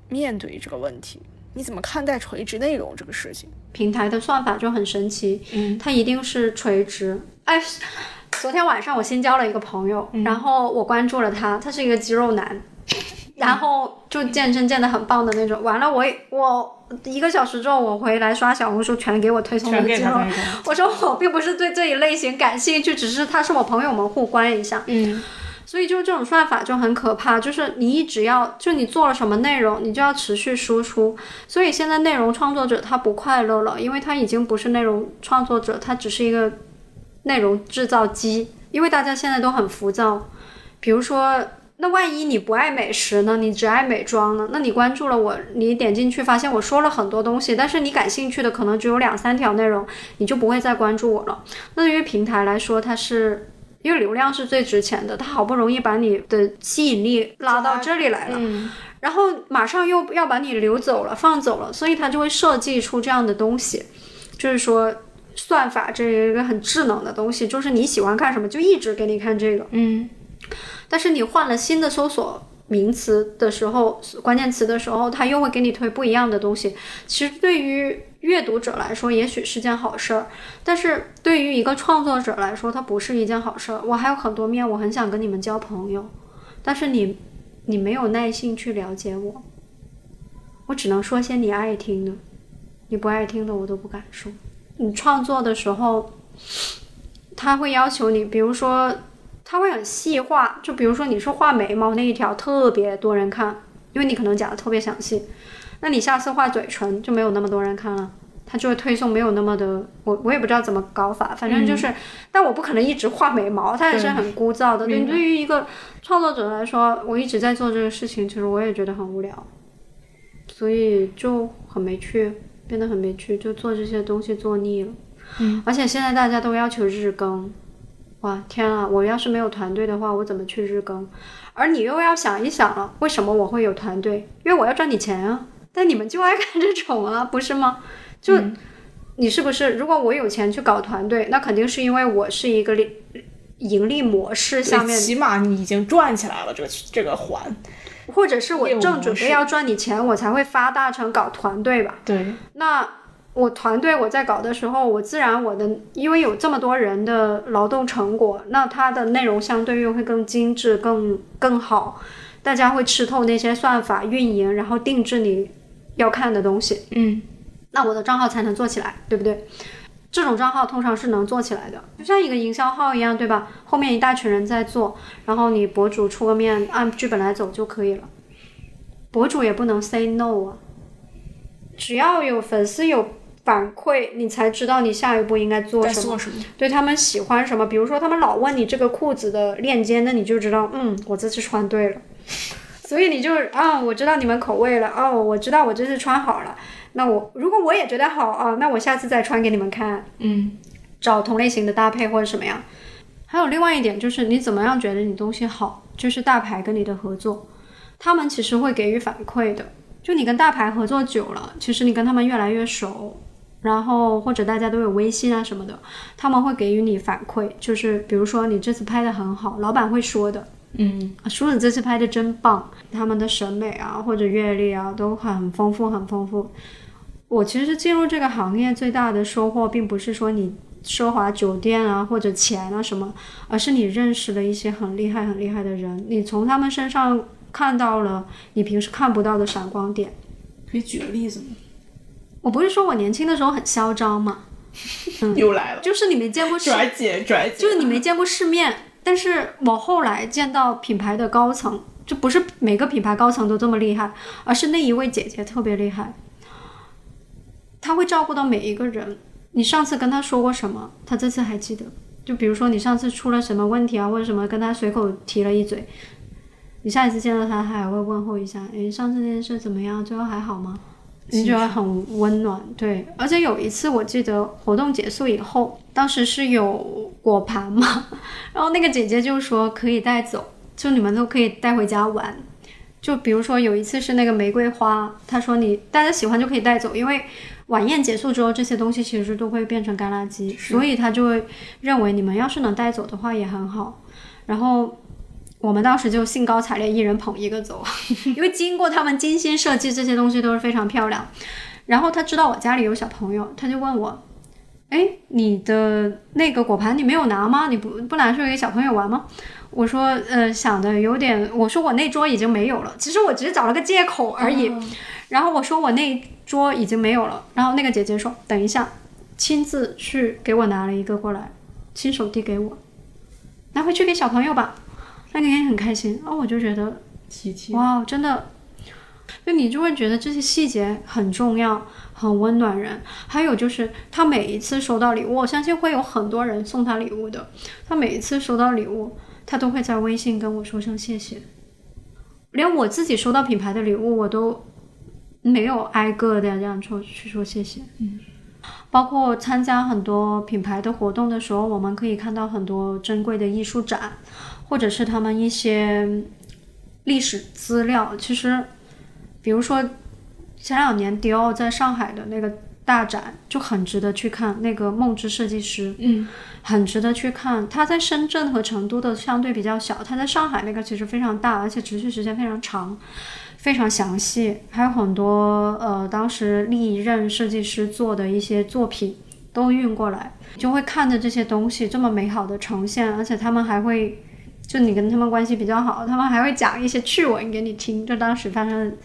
面对这个问题？你怎么看待垂直内容这个事情？平台的算法就很神奇，嗯，它一定是垂直。哎，*laughs* 昨天晚上我新交了一个朋友，嗯然后我关注了他，他是一个肌肉男，然后就健身健得很棒的那种。完了我，我一个小时之后我回来刷小红书，全给我推送那全个肌肉。给他那种，我说我并不是对这一类型感兴趣，只是他是我朋友们互关一下。嗯所以就这种算法就很可怕，就是你一直要就你做了什么内容，你就要持续输出。所以现在内容创作者他不快乐了，因为他已经不是内容创作者，他只是一个内容制造机。因为大家现在都很浮躁，比如说。那万一你不爱美食呢？你只爱美妆呢？那你关注了我，你点进去发现我说了很多东西，但是你感兴趣的可能只有两三条内容，你就不会再关注我了。那对于平台来说，它是因为流量是最值钱的，它好不容易把你的吸引力拉到这里来了，嗯然后马上又要把你流走了、放走了，所以它就会设计出这样的东西，就是说算法这一个很智能的东西，就是你喜欢看什么就一直给你看这个。嗯但是你换了新的搜索名词的时候，关键词的时候，它又会给你推不一样的东西。其实对于阅读者来说，也许是件好事儿，但是对于一个创作者来说，它不是一件好事儿。我还有很多面，我很想跟你们交朋友，但是你，你没有耐心去了解我，我只能说些你爱听的，你不爱听的我都不敢说。你创作的时候，他会要求你，比如说，他会很细化，就比如说你是画眉毛那一条特别多人看，因为你可能讲的特别详细。那你下次画嘴唇就没有那么多人看了，它就会推送没有那么的，我我也不知道怎么搞法，反正就是，但我不可能一直画眉毛，它也是很枯燥的。对，对于一个创作者来说，我一直在做这个事情，其实我也觉得很无聊，所以就很没趣，变得很没趣，就做这些东西做腻了。嗯，而且现在大家都要求日更，哇天啊！我要是没有团队的话，我怎么去日更？而你又要想一想了，为什么我会有团队？因为我要赚你钱啊。但你们就爱看这种啊，不是吗？就你是不是？如果我有钱去搞团队，那肯定是因为我是一个盈利模式下面，起码你已经赚起来了这个这个环，或者是我正准备要赚你钱，我才会发大成搞团队吧？对。那我团队我在搞的时候，我自然我的因为有这么多人的劳动成果，那它的内容相对又会更精致、更更好，大家会吃透那些算法运营，然后定制你。要看的东西，嗯，那我的账号才能做起来，对不对？这种账号通常是能做起来的，就像一个营销号一样，对吧？后面一大群人在做，然后你博主出个面，按剧本来走就可以了。博主也不能 say no 啊，只要有粉丝有反馈，你才知道你下一步应该做什么，对他们喜欢什么。比如说他们老问你这个裤子的链接，那你就知道，嗯，我这次穿对了。*laughs* 所以你就啊，我知道你们口味了哦，我知道我这次穿好了。那我如果我也觉得好啊，那我下次再穿给你们看。嗯，找同类型的搭配或者什么样。还有另外一点就是你怎么样觉得你东西好，就是大牌跟你的合作，他们其实会给予反馈的。就你跟大牌合作久了，其实你跟他们越来越熟，然后或者大家都有微信啊什么的，他们会给予你反馈，就是比如说你这次拍的很好，老板会说的。嗯，说你这次拍的真棒，他们的审美啊或者阅历啊都很丰富，很丰富。我其实进入这个行业最大的收获，并不是说你奢华酒店啊或者钱啊什么，而是你认识了一些很厉害、很厉害的人，你从他们身上看到了你平时看不到的闪光点。可以举个例子吗？我不是说我年轻的时候很嚣张吗？*laughs* 又来了，就是你没见过世，拽姐拽姐，就是你没见过世面。但是我后来见到品牌的高层，就不是每个品牌高层都这么厉害，而是那一位姐姐特别厉害。她会照顾到每一个人。你上次跟她说过什么，她这次还记得。就比如说你上次出了什么问题啊，或者什么，跟她随口提了一嘴，你下一次见到她，她还会问候一下，诶，上次那件事怎么样？最后还好吗？你觉得很温暖，对。而且有一次我记得活动结束以后，当时是有果盘嘛，*laughs* 然后那个姐姐就说可以带走，就你们都可以带回家玩。就比如说有一次是那个玫瑰花，她说你大家喜欢就可以带走，因为晚宴结束之后这些东西其实都会变成干垃圾，所以她就会认为你们要是能带走的话也很好。然后。我们当时就兴高采烈，一人捧一个走，*laughs* 因为经过他们精心设计，这些东西都是非常漂亮。然后他知道我家里有小朋友，他就问我：“哎，你的那个果盘你没有拿吗？你不不拿出来给小朋友玩吗？”我说：“呃，想的有点……我说我那桌已经没有了。其实我只是找了个借口而已。然后我说我那桌已经没有了。然后那个姐姐说：等一下，亲自去给我拿了一个过来，亲手递给我，拿回去给小朋友吧。”那你也很开心啊，我就觉得，哇，真的，就你就会觉得这些细节很重要，很温暖人。还有就是他每一次收到礼物，我相信会有很多人送他礼物的。他每一次收到礼物，他都会在微信跟我说声谢谢。连我自己收到品牌的礼物，我都没有挨个的这样说去说谢谢。嗯，*laughs* 包括参加很多品牌的活动的时候，我们可以看到很多珍贵的艺术展。或者是他们一些历史资料，其实，比如说前两年迪奥在上海的那个大展，就很值得去看。那个梦之设计师，嗯，很值得去看。他在深圳和成都的相对比较小，他在上海那个其实非常大，而且持续时间非常长，非常详细，还有很多呃当时历任设计师做的一些作品都运过来，就会看着这些东西这么美好的呈现，而且他们还会。就你跟他们关系比较好，他们还会讲一些趣闻给你听，就当时发生的，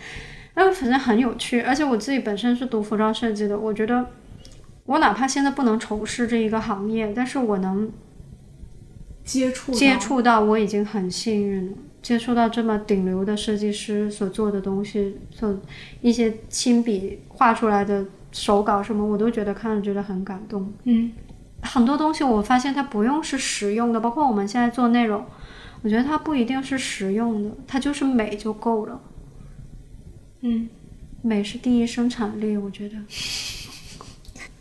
那反正很有趣。而且我自己本身是读服装设计的，我觉得我哪怕现在不能从事这一个行业，但是我能接触接触到，我已经很幸运了。接触到这么顶流的设计师所做的东西，所一些亲笔画出来的手稿什么，我都觉得看着觉得很感动。嗯，很多东西我发现它不用是实用的，包括我们现在做内容。我觉得它不一定是实用的，它就是美就够了。嗯，美是第一生产力，我觉得。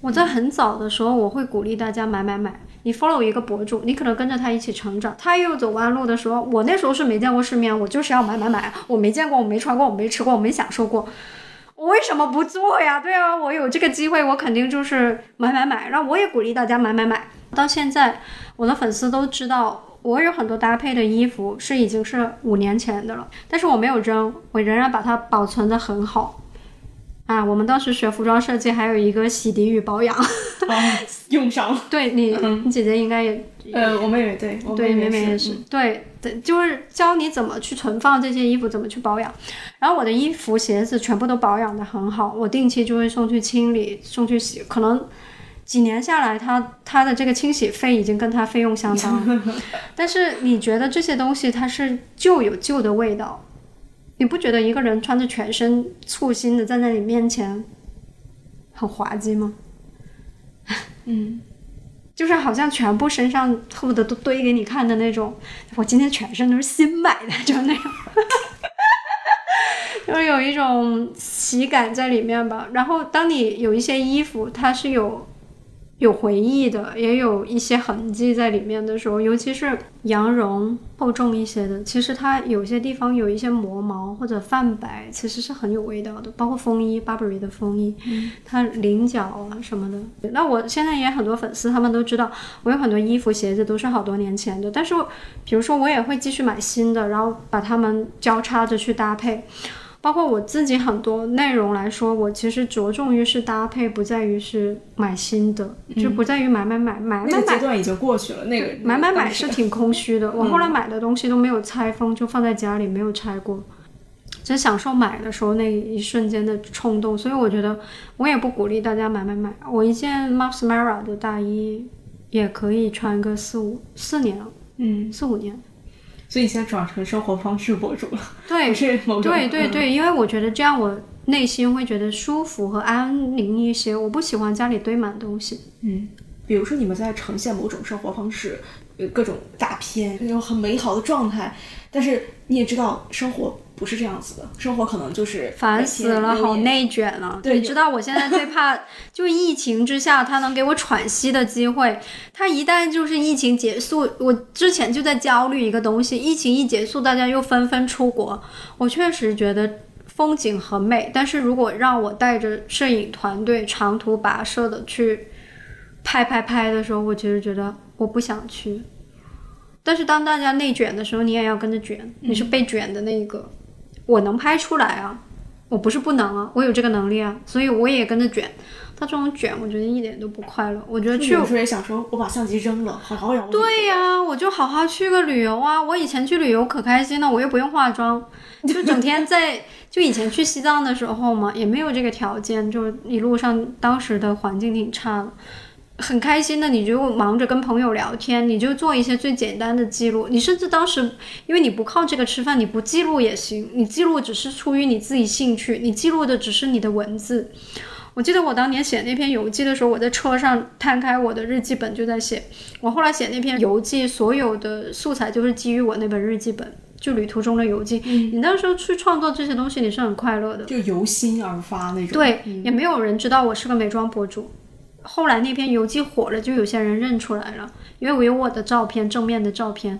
我在很早的时候，我会鼓励大家买买买。你 follow 一个博主，你可能跟着他一起成长。他又走弯路的时候，我那时候是没见过世面，我就是要买买买。我没见过，我没穿过，我没吃过，我没享受过，我为什么不做呀？对啊，我有这个机会，我肯定就是买买买。然后我也鼓励大家买买买。到现在，我的粉丝都知道。我有很多搭配的衣服是已经是五年前的了，但是我没有扔，我仍然把它保存的很好。啊，我们当时学服装设计还有一个洗涤与保养，用上了。*laughs* 对你，你姐姐应该也，呃，我妹妹对，对妹妹也是，对对，就是教你怎么去存放这些衣服，怎么去保养。然后我的衣服、鞋子全部都保养的很好，我定期就会送去清理，送去洗，可能。几年下来，它它的这个清洗费已经跟它费用相当，*laughs* 但是你觉得这些东西它是旧有旧的味道，你不觉得一个人穿着全身簇新的站在你面前很滑稽吗？*laughs* 嗯，就是好像全部身上恨不得都堆给你看的那种，我今天全身都是新买的，就那样，*laughs* 就是有一种喜感在里面吧。然后当你有一些衣服，它是有。有回忆的，也有一些痕迹在里面的时候，尤其是羊绒厚重一些的，其实它有些地方有一些磨毛或者泛白，其实是很有味道的。包括风衣，Burberry 的风衣，它领角啊什么的。那我现在也很多粉丝，他们都知道我有很多衣服、鞋子都是好多年前的，但是比如说我也会继续买新的，然后把它们交叉着去搭配。包括我自己很多内容来说，我其实着重于是搭配，不在于是买新的，就不在于买买买买买。那个阶段已经过去了，那个买买买是挺空虚的。*laughs* 我后来买的东西都没有拆封，就放在家里没有拆过，只享受买的时候那一瞬间的冲动。所以我觉得我也不鼓励大家买买买。我一件 Max Mara 的大衣也可以穿个四五四年了，嗯，四五年。所以现在转成生活方式博主了，对，是某种对对对，因为我觉得这样我内心会觉得舒服和安宁一些。我不喜欢家里堆满东西。嗯，比如说你们在呈现某种生活方式，呃，各种大片那种很美好的状态，但是你也知道生活。不是这样子的，生活可能就是烦死了，好内卷啊！对，你知道我现在最怕就疫情之下，他能给我喘息的机会。他一旦就是疫情结束，我之前就在焦虑一个东西，疫情一结束，大家又纷纷出国。我确实觉得风景很美，但是如果让我带着摄影团队长途跋涉的去拍拍拍的时候，我其实觉得我不想去。但是当大家内卷的时候，你也要跟着卷，你是被卷的那一个。我能拍出来啊，我不是不能啊，我有这个能力啊，所以我也跟着卷。他这种卷，我觉得一点都不快乐。我觉得去有时候也想说，我把相机扔了，好好养。对呀，我就好好去个旅游啊！我以前去旅游可开心了，我又不用化妆，就整天在。就以前去西藏的时候嘛，也没有这个条件，就一路上当时的环境挺差的。很开心的，你就忙着跟朋友聊天，你就做一些最简单的记录。你甚至当时，因为你不靠这个吃饭，你不记录也行。你记录只是出于你自己兴趣，你记录的只是你的文字。我记得我当年写那篇游记的时候，我在车上摊开我的日记本就在写。我后来写那篇游记，所有的素材就是基于我那本日记本，就旅途中的游记。你那时候去创作这些东西，你是很快乐的，就由心而发那种。对，也没有人知道我是个美妆博主。后来那篇游记火了，就有些人认出来了，因为我有我的照片，正面的照片。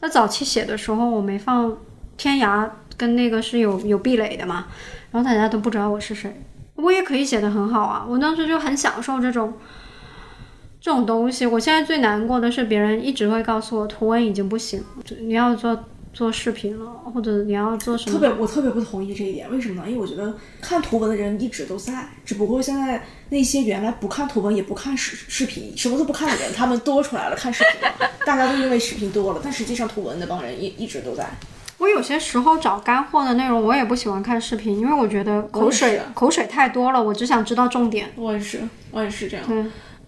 那早期写的时候，我没放天涯跟那个是有有壁垒的嘛，然后大家都不知道我是谁。我也可以写得很好啊。我当时就很享受这种这种东西。我现在最难过的是，别人一直会告诉我图文已经不行，你要做做视频了，或者你要做什么。特别，我特别不同意这一点。为什么呢？因为我觉得看图文的人一直都在，只不过现在那些原来不看图文也不看视视频，什么都不看的人，他们多出来了看视频了。大家都因为视频多了，但实际上图文那帮人一一直都在。我有些时候找干货的内容，我也不喜欢看视频，因为我觉得口水口水太多了，我只想知道重点。我也是，我也是这样。对，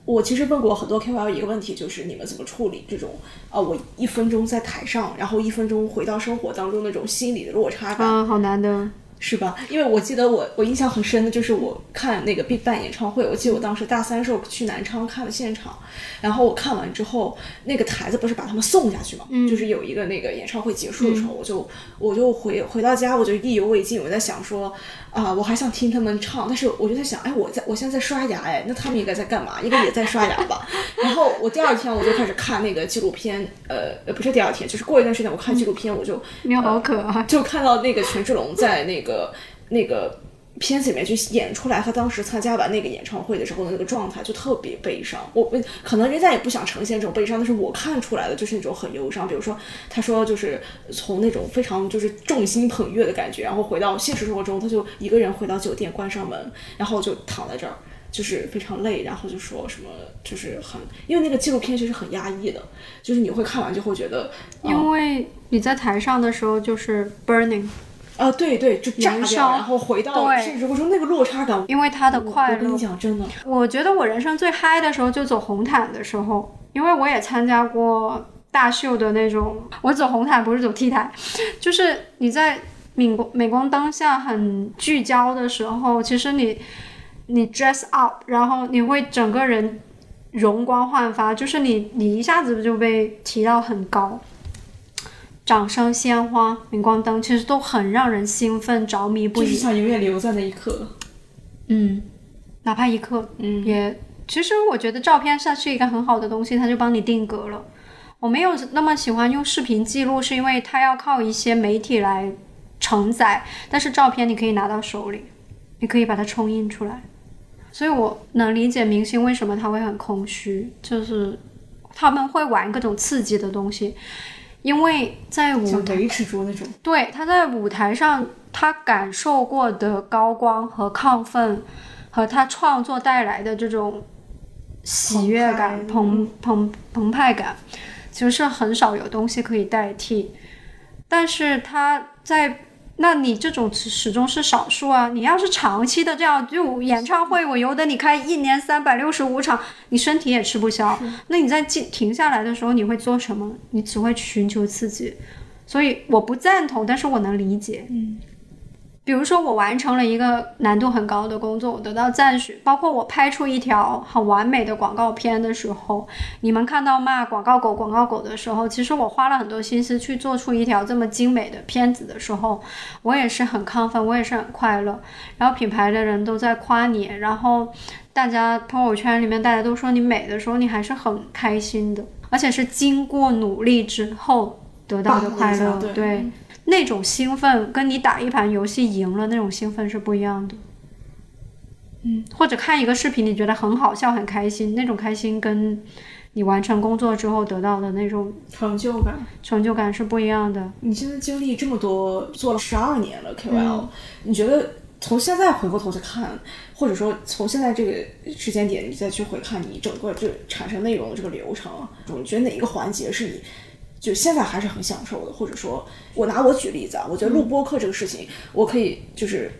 我其实问过很多 KOL 一个问题，就是你们怎么处理这种啊、我一分钟在台上，然后一分钟回到生活当中那种心理的落差感。啊，好难的。是吧？因为我记得我我印象很深的就是我看那个 BigBang 演唱会，我记得我当时大三时候去南昌看了现场，然后我看完之后，那个台子不是把他们送下去嘛，就是有一个那个演唱会结束的时候，我就我就回回到家，我就意犹未尽，我在想说啊、我还想听他们唱，但是我就在想，哎，我在我现在在刷牙，哎，那他们应该在干嘛？应该也在刷牙吧？*laughs* 然后我第二天我就开始看那个纪录片，呃，呃不是第二天，就是过一段时间我看纪录片，我就 *laughs* 你好可爱。就看到那个权志龙在那个那个片子里面去演出来，他当时参加完那个演唱会的时候的那个状态，就特别悲伤。我可能人家也不想呈现这种悲伤，但是我看出来的就是那种很忧伤。比如说，他说就是从那种非常就是众星捧月的感觉，然后回到现实生活中，他就一个人回到酒店，关上门，然后就躺在这儿。就是非常累，然后就说什么，就是很，因为那个纪录片其实很压抑的，就是你会看完就会觉得，因为你在台上的时候就是 burning，啊，对对，就炸烧然后回到对现实生活中那个落差感，因为他的快乐我跟你。讲，真的，我觉得我人生最嗨的时候就走红毯的时候，因为我也参加过大秀的那种。*laughs* 我走红毯不是走 T 台，就是你在镁光镁光灯下很聚焦的时候，其实你你 dress up，然后你会整个人容光焕发，就是你你一下子就被提到很高。掌声、鲜花、镁光灯，其实都很让人兴奋、着迷不已。就是想永远留在那一刻。嗯，哪怕一刻，嗯，也其实我觉得照片它是一个很好的东西，它就帮你定格了。我没有那么喜欢用视频记录，是因为它要靠一些媒体来承载，但是照片你可以拿到手里，你可以把它冲印出来。所以我能理解明星为什么他会很空虚，就是他们会玩各种刺激的东西，因为在舞台想维持住那种，对，他在舞台上他感受过的高光和亢奋，和他创作带来的这种喜悦感、澎澎澎湃感，其实是很少有东西可以代替。但是他在，那你这种始终是少数啊！你要是长期的这样，就演唱会，我由得你开一年三百六十五场，你身体也吃不消。那你在静停下来的时候，你会做什么？你只会寻求刺激。所以我不赞同，但是我能理解。嗯，比如说我完成了一个难度很高的工作，我得到赞许，包括我拍出一条很完美的广告片的时候，你们看到骂广告狗广告狗的时候，其实我花了很多心思去做出一条这么精美的片子的时候，我也是很亢奋，我也是很快乐。然后品牌的人都在夸你，然后大家朋友圈里面大家都说你美的时候，你还是很开心的，而且是经过努力之后得到的快乐，对。对，那种兴奋跟你打一盘游戏赢了那种兴奋是不一样的。嗯，或者看一个视频，你觉得很好笑、很开心，那种开心跟你完成工作之后得到的那种成就感。成就感是不一样的。你现在经历这么多，做了十二年了 KOL，、嗯你觉得从现在回过头去看，或者说从现在这个时间点，你再去回看你整个这产生内容的这个流程，你觉得哪一个环节是你就现在还是很享受的？或者说，我拿我举例子啊，我觉得录播课这个事情，我可以就是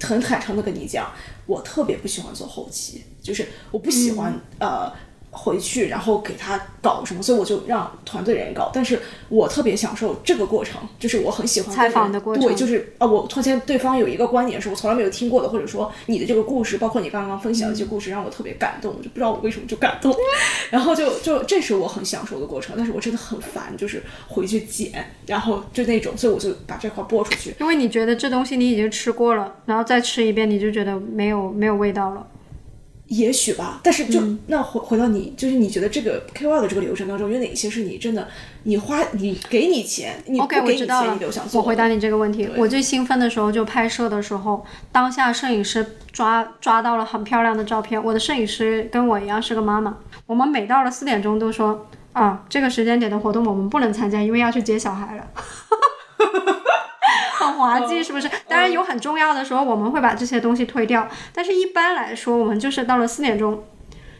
很坦诚的跟你讲，我特别不喜欢做后期，就是我不喜欢、呃。回去，然后给他搞什么，所以我就让团队人搞。但是我特别享受这个过程，就是我很喜欢采访的过程对，就是啊，我突然间对方有一个观点是我从来没有听过的，或者说你的这个故事，包括你刚刚分享的这些故事，让我特别感动，我就不知道我为什么就感动，然后就就这是我很享受的过程，但是我真的很烦，就是回去剪，然后就那种，所以我就把这块播出去。因为你觉得这东西你已经吃过了，然后再吃一遍，你就觉得没有没有味道了。也许吧，但是就、那回回到你，就是你觉得这个 KOL 的这个流程当中，有哪些是你真的你花你给你钱，你不 OK，我给你钱知道了你都想做？我回答你这个问题，我最兴奋的时候就拍摄的时候，当下摄影师抓抓到了很漂亮的照片。我的摄影师跟我一样是个妈妈，我们每到了四点钟都说啊，这个时间点的活动我们不能参加，因为要去接小孩了。*laughs* 很滑稽，是不是？当然有很重要的时候，我们会把这些东西推掉，但是一般来说，我们就是到了四点钟，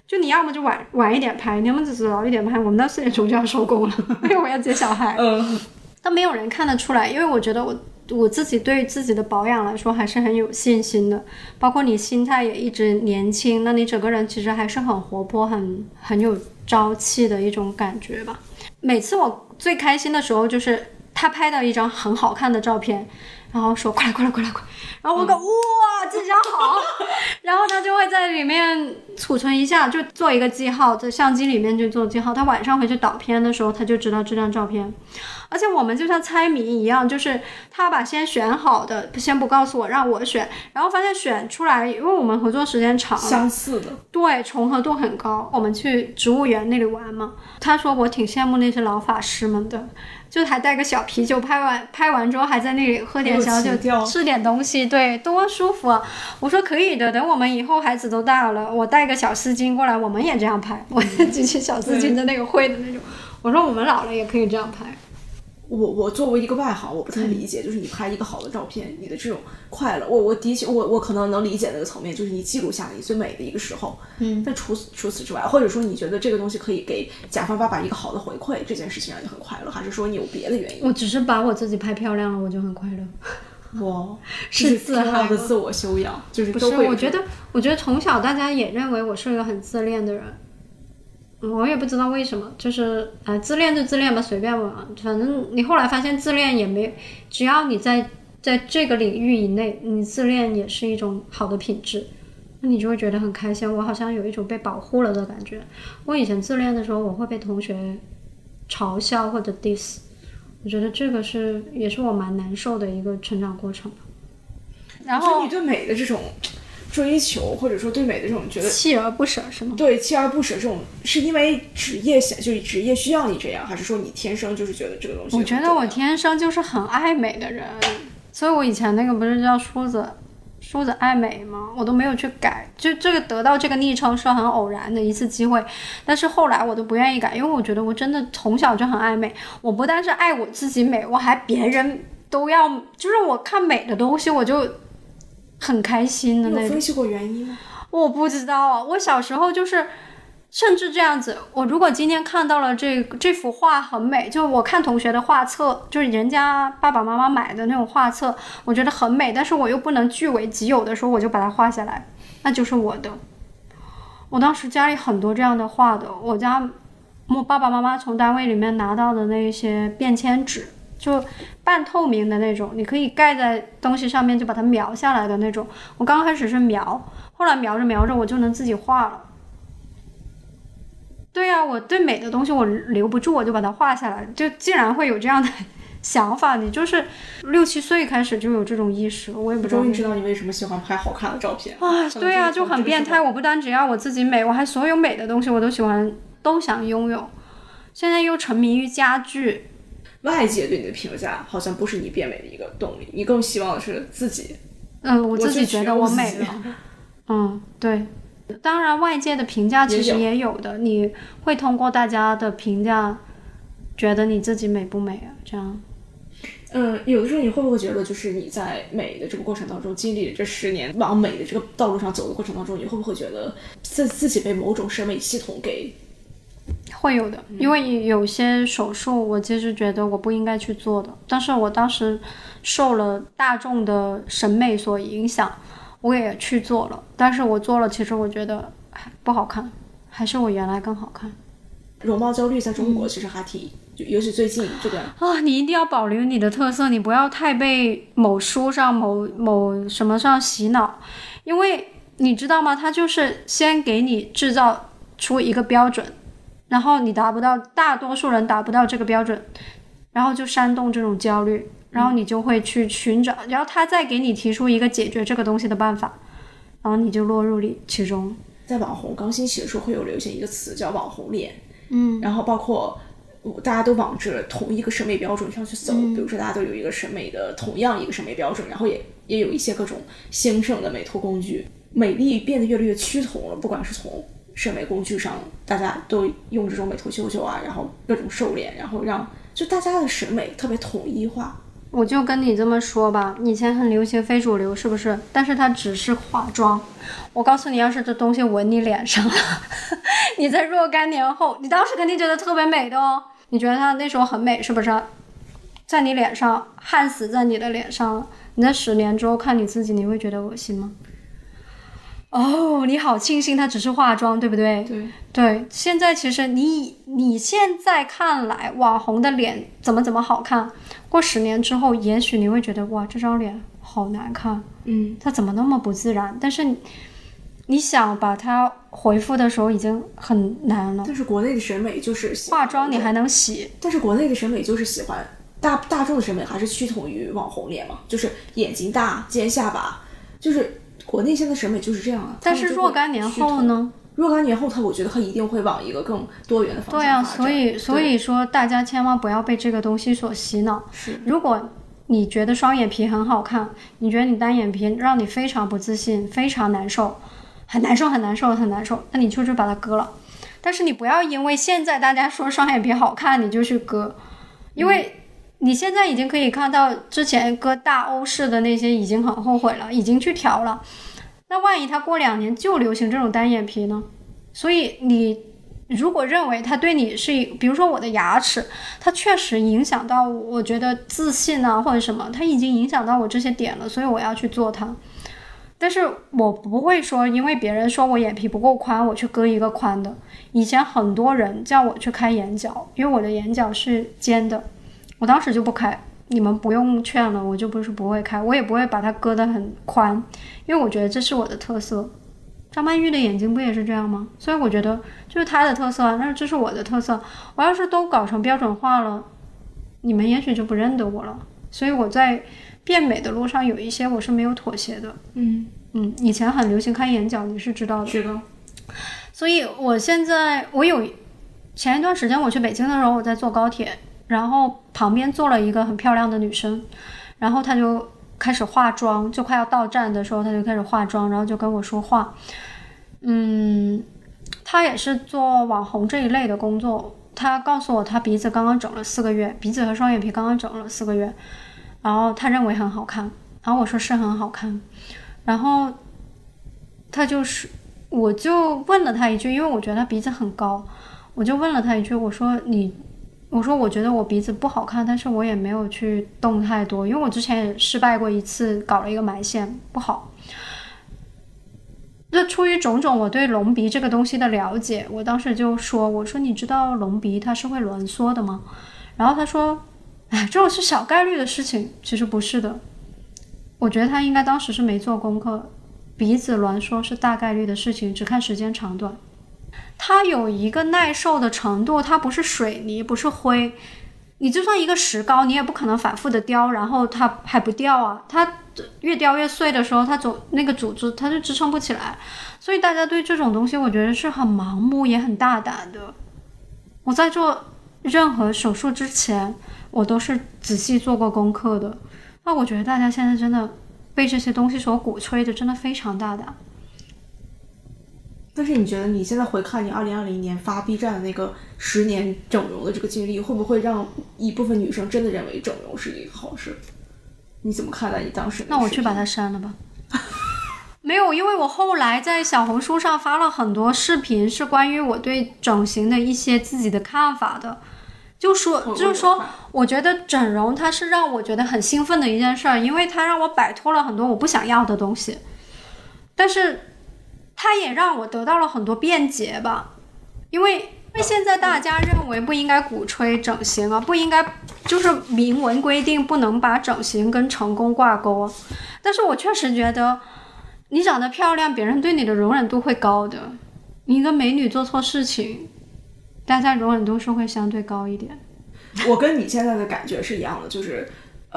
就你要么就晚晚一点拍，你要么就早一点拍，我们到四点钟就要收工了，*laughs* 因为我要接小孩。嗯，*laughs* 但没有人看得出来，因为我觉得我我自己对自己的保养来说还是很有信心的，包括你心态也一直年轻，那你整个人其实还是很活泼、很很有朝气的一种感觉吧。每次我最开心的时候就是他拍到一张很好看的照片，然后说快来快来快来快来，然后我说哇这张好，然后他就会在里面储存一下，就做一个记号，在相机里面就做记号。他晚上回去导片的时候，他就知道这张照片。而且我们就像猜谜一样，就是他把先选好的先不告诉我，让我选，然后发现选出来，因为我们合作时间长，相似的，对，重合度很高。我们去植物园那里玩嘛，他说我挺羡慕那些老法师们的，就还带个小啤酒，拍完拍完之后还在那里喝点小酒吃点东西，对，多舒服啊！我说可以的，等我们以后孩子都大了，我带个小丝巾过来，我们也这样拍，*laughs* 我举起小丝巾的那个会的那种。我说我们老了也可以这样拍。我我作为一个外行，我不太理解，就是你拍一个好的照片，你的这种快乐，我我的确我我可能能理解那个层面，就是你记录下你最美的一个时候。嗯，但除此除此之外，或者说你觉得这个东西可以给甲方爸爸一个好的回馈，这件事情让你很快乐，还是说你有别的原因？我只是把我自己拍漂亮了，我就很快乐。哇，*laughs* 是自重要嗨吗的自我修养，就是不是，我觉得，我觉得从小大家也认为我是一个很自恋的人，嗯我也不知道为什么，就是啊、自恋就自恋吧，随便吧，反正你后来发现自恋也没，只要你在在这个领域以内，你自恋也是一种好的品质，那你就会觉得很开心。我好像有一种被保护了的感觉。我以前自恋的时候，我会被同学嘲笑或者 diss，我觉得这个是也是我蛮难受的一个成长过程吧。然后你对美的这种追求，或者说对美的这种觉得锲而不舍是吗？对锲而不舍，这种是因为职业想就是职业需要你这样，还是说你天生就是觉得这个东西？我觉得我天生就是很爱美的人，所以我以前那个不是叫梳子，梳子爱美吗？我都没有去改，就这个得到这个昵称是很偶然的一次机会，但是后来我都不愿意改，因为我觉得我真的从小就很爱美，我不但是爱我自己美，我还别人都要，就是我看美的东西我就很开心的那种。分析过原因吗？我不知道啊，我小时候就是，甚至这样子，我如果今天看到了这这幅画很美，就我看同学的画册，就是人家爸爸妈妈买的那种画册，我觉得很美，但是我又不能据为己有的时候，我就把它画下来，那就是我的。我当时家里很多这样的画的，我家我爸爸妈妈从单位里面拿到的那些便签纸，就半透明的那种，你可以盖在东西上面就把它描下来的那种。我刚开始是描，后来描着描着我就能自己画了。对呀、我对美的东西我留不住，我就把它画下来。就既然会有这样的想法，你就是六七岁开始就有这种意识，我也不。终于知道你为什么喜欢拍好看的照片啊，对呀、*laughs* 就很变态。我我不单只要我自己美，我还所有美的东西我都喜欢，都想拥有。现在又沉迷于家具，外界对你的评价好像不是你变美的一个动力，你更希望的是自己。嗯，我我自己觉得我美了。嗯，对。当然，外界的评价其实也有的，你会通过大家的评价，觉得你自己美不美啊？这样。嗯，有的时候你会不会觉得，就是你在美的这个过程当中，经历了这十年往美的这个道路上走的过程当中，你会不会觉得自自己被某种审美系统给会有的，因为有些手术我其实觉得我不应该去做的，但是我当时受了大众的审美所影响，我也去做了，但是我做了，其实我觉得还不好看，还是我原来更好看容貌焦虑在中嗯国其实还挺，就尤其最近这个啊！你一定要保留你的特色，你不要太被某书上某某什么上洗脑，因为你知道吗？他就是先给你制造出一个标准，然后你达不到，大多数人达不到这个标准，然后就煽动这种焦虑，然后你就会去寻找，然后他再给你提出一个解决这个东西的办法，然后你就落入里其中。在网红刚兴起的时候，会有流行一个词叫网红脸，嗯。然后包括大家都往着同一个审美标准上去走，嗯。比如说大家都有一个审美的同样一个审美标准，然后也也有一些各种兴盛的美图工具，美丽变得越来越趋同了，不管是从审美工具上，大家都用这种美图秀秀啊，然后各种瘦脸，然后让就大家的审美特别统一化。我就跟你这么说吧，以前很流行非主流，是不是？但是它只是化妆。我告诉你，要是这东西纹你脸上了，*laughs* 你在若干年后，你当时肯定觉得特别美的哦。你觉得它那时候很美，是不是？在你脸上焊死在你的脸上了，你在十年之后看你自己，你会觉得恶心吗？哦，你好庆幸它只是化妆，对不对？对，对，现在其实你你现在看来网红的脸怎么怎么好看，过十年之后，也许你会觉得哇，这张脸好难看，嗯，它怎么那么不自然？但是你你想把它回复的时候已经很难了。但是国内的审美就是化妆你还能洗，但是国内的审美就是喜欢大大众的审美还是趋同于网红脸嘛，就是眼睛大、尖下巴，就是国内现在审美就是这样啊。但是若干年后？呢？若干年后，他我觉得他一定会往一个更多元的方向对啊，所以所以说大家千万不要被这个东西所洗脑。是如果你觉得双眼皮很好看，你觉得你单眼皮让你非常不自信，非常难受，很难受，很难受，很难受，那你就去把它割了。但是你不要因为现在大家说双眼皮好看，你就去割，因为你现在已经可以看到之前割大欧式的那些已经很后悔了，已经去调了。那万一他过两年就流行这种单眼皮呢？所以你如果认为它对你是，比如说我的牙齿，它确实影响到我觉得自信啊或者什么，它已经影响到我这些点了，所以我要去做它。但是我不会说，因为别人说我眼皮不够宽，我去割一个宽的。以前很多人叫我去开眼角，因为我的眼角是尖的，我当时就不开。你们不用劝了，我就不是不会开，我也不会把它割得很宽，因为我觉得这是我的特色。张曼玉的眼睛不也是这样吗？所以我觉得就是她的特色啊，那这是我的特色。我要是都搞成标准化了，你们也许就不认得我了。所以我在变美的路上有一些我是没有妥协的。嗯，嗯，以前很流行开眼角，你是知道的。是的，所以我现在我有前一段时间我去北京的时候，我在坐高铁，然后旁边坐了一个很漂亮的女生，然后她就开始化妆，就快要到站的时候，她就开始化妆，然后就跟我说话。嗯，她也是做网红这一类的工作。她告诉我，她鼻子刚刚整了四个月，鼻子和双眼皮刚刚整了四个月，然后她认为很好看，然后我说是很好看，然后她就是。我就问了他一句，因为我觉得他鼻子很高，我就问了他一句，我说你，我说我觉得我鼻子不好看，但是我也没有去动太多，因为我之前也失败过一次，搞了一个埋线不好。那出于种种我对隆鼻这个东西的了解，我当时就说，我说你知道隆鼻它是会挛缩的吗？然后他说，哎，这种是小概率的事情，其实不是的。我觉得他应该当时是没做功课。鼻子挛缩是大概率的事情，只看时间长短。它有一个耐受的程度，它不是水泥，不是灰。你就算一个石膏，你也不可能反复的雕，然后它还不掉啊。它越雕越碎的时候，它总那个组织它就支撑不起来。所以大家对这种东西，我觉得是很盲目也很大胆的。我在做任何手术之前，我都是仔细做过功课的。那我觉得大家现在真的。被这些东西所鼓吹的，真的非常大胆。但是你觉得你现在回看你二零二零年发 B 站的那个十年整容的这个经历，会不会让一部分女生真的认为整容是一个好事？你怎么看待你当时？那我去把它删了吧。*laughs* 没有，因为我后来在小红书上发了很多视频，是关于我对整形的一些自己的看法的。就说就是说，我觉得整容它是让我觉得很兴奋的一件事儿，因为它让我摆脱了很多我不想要的东西，但是它也让我得到了很多便捷吧。因为因为现在大家认为不应该鼓吹整形啊，不应该就是明文规定不能把整形跟成功挂钩。但是我确实觉得，你长得漂亮，别人对你的容忍度会高的。你一个美女做错事情。大家容忍度是会相对高一点。我跟你现在的感觉是一样的，就是，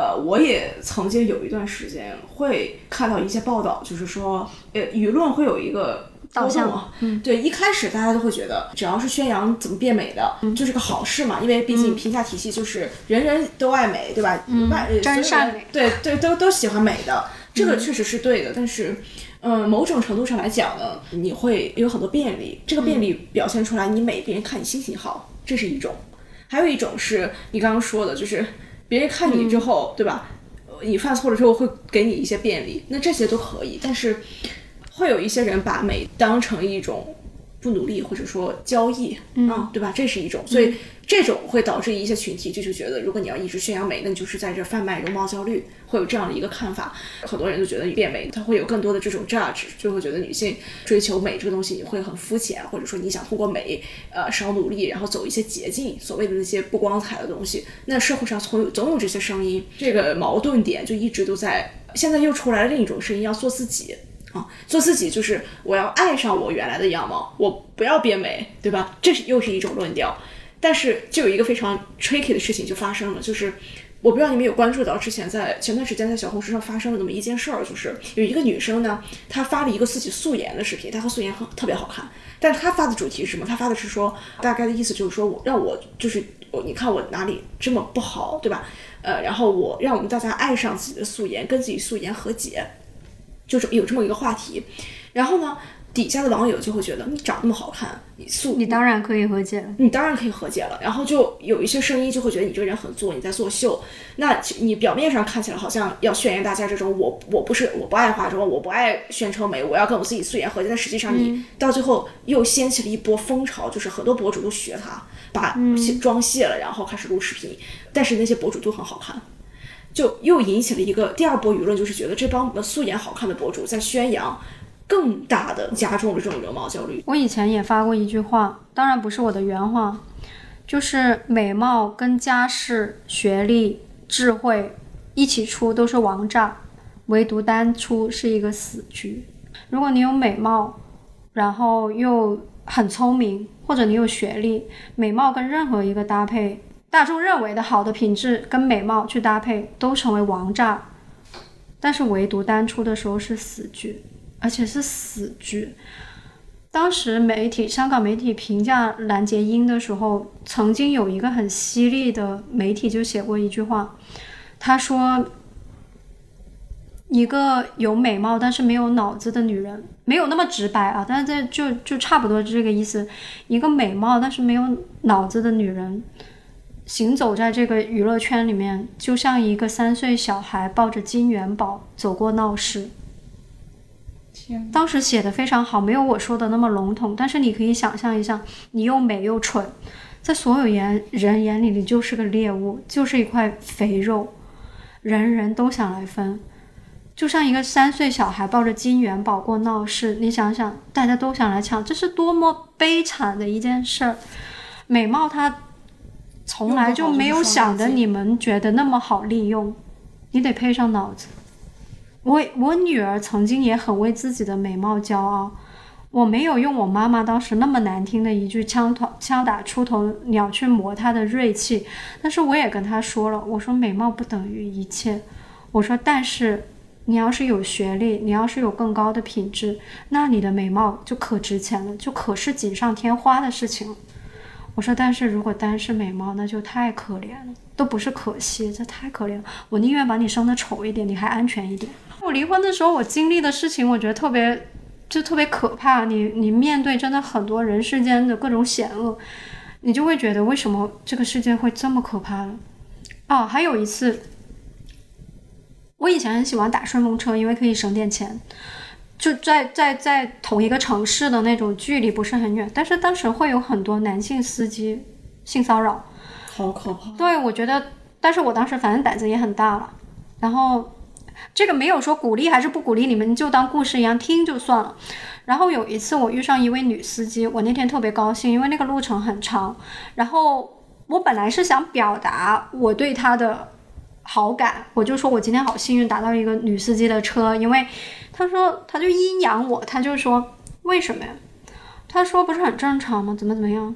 呃，我也曾经有一段时间会看到一些报道，就是说，呃，舆论会有一个导向啊。嗯，对，一开始大家都会觉得，只要是宣扬怎么变美的，就是个好事嘛，因为毕竟评价体系就是人人都爱美，对吧？嗯外真善美，对对，都都喜欢美的，这个确实是对的。但是，嗯，某种程度上来讲呢，你会有很多便利，这个便利表现出来，你美，别人看你心情好，这是一种；还有一种是你刚刚说的，就是别人看你之后，对吧？你犯错了之后会给你一些便利，那这些都可以，但是会有一些人把美当成一种不努力或者说交易啊，对吧？这是一种，所以这种会导致一些群体就是觉得，如果你要一直宣扬美，那你就是在这贩卖容貌焦虑，会有这样的一个看法。很多人就觉得变美，他会有更多的这种 judge，就会觉得女性追求美这个东西会很肤浅，或者说你想通过美呃少努力，然后走一些捷径，所谓的那些不光彩的东西。那社会上总有总有这些声音，这个矛盾点就一直都在。现在又出来了另一种声音，要做自己。啊，做自己就是我要爱上我原来的样貌，我不要变美，对吧？这是又是一种论调。但是就有一个非常 tricky 的事情就发生了，就是我不知道你们有关注到之前在前段时间在小红书上发生了那么一件事儿，就是有一个女生呢，她发了一个自己素颜的视频，她和素颜很特别好看，但是她发的主题是什么？她发的是说大概的意思就是说我让我就是我你看我哪里这么不好，对吧？呃，然后我让我们大家爱上自己的素颜，跟自己素颜和解。就是有这么一个话题，然后呢，底下的网友就会觉得你长那么好看，你素，你当然可以和解了，你当然可以和解了。然后就有一些声音就会觉得你这个人很作，你在作秀。那你表面上看起来好像要宣扬大家这种我我不是我不爱化妆，我不爱宣称美，我要跟我自己素颜和解。但实际上你到最后又掀起了一波风潮，就是很多博主都学他，把妆卸了，然后开始录视频，但是那些博主都很好看。就又引起了一个第二波舆论，就是觉得这帮素颜好看的博主在宣扬，更大的加重了这种容貌焦虑。我以前也发过一句话，当然不是我的原话，就是美貌跟家世、学历、智慧一起出都是王炸，唯独单出是一个死局。如果你有美貌，然后又很聪明，或者你有学历，美貌跟任何一个搭配。大众认为的好的品质跟美貌去搭配，都成为王炸，但是唯独单出的时候是死局，而且是死局。当时媒体，香港媒体评价蓝洁瑛的时候，曾经有一个很犀利的媒体就写过一句话，他说：“一个有美貌但是没有脑子的女人，没有那么直白啊，但是这就就差不多是这个意思。一个美貌但是没有脑子的女人。”行走在这个娱乐圈里面，就像一个三岁小孩抱着金元宝走过闹市。当时写的非常好，没有我说的那么笼统。但是你可以想象一下，你又美又蠢，在所有眼人眼里，你就是个猎物，就是一块肥肉，人人都想来分。就像一个三岁小孩抱着金元宝过闹市，你想想，大家都想来抢，这是多么悲惨的一件事儿。美貌它。从来就没有想的你们觉得那么好利用，你得配上脑子。我我女儿曾经也很为自己的美貌骄傲，我没有用我妈妈当时那么难听的一句枪头枪打出头鸟去磨她的锐气，但是我也跟她说了，我说美貌不等于一切，我说但是你要是有学历，你要是有更高的品质，那你的美貌就可值钱了，就可是锦上添花的事情。我说，但是如果单是美貌，那就太可怜了，都不是可惜，这太可怜了。我宁愿把你生的丑一点，你还安全一点。我离婚的时候，我经历的事情，我觉得特别，就特别可怕。你你面对真的很多人世间的各种险恶，你就会觉得为什么这个世界会这么可怕呢？哦，还有一次，我以前很喜欢打顺风车，因为可以省点钱。就在在在同一个城市的那种距离不是很远，但是当时会有很多男性司机性骚扰，好可怕。对，我觉得，但是我当时反正胆子也很大了，然后这个没有说鼓励还是不鼓励，你们就当故事一样听就算了。然后有一次我遇上一位女司机，我那天特别高兴，因为那个路程很长，然后我本来是想表达我对她的好感，我就说我今天好幸运打到一个女司机的车，因为。他说，他就阴阳我，他就说为什么呀？他说不是很正常吗？怎么怎么样？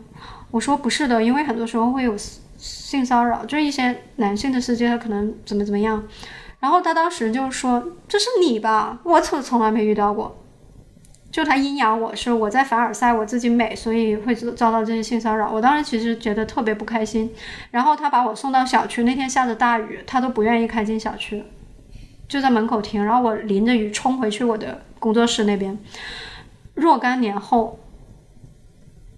我说不是的，因为很多时候会有性骚扰，就是一些男性的司机他可能怎么怎么样。然后他当时就说这是你吧？我从从来没遇到过。就他阴阳我是我在凡尔赛我自己美，所以会遭到这些性骚扰。我当时其实觉得特别不开心。然后他把我送到小区，那天下着大雨，他都不愿意开进小区，就在门口停。然后我淋着雨冲回去我的工作室那边。若干年后，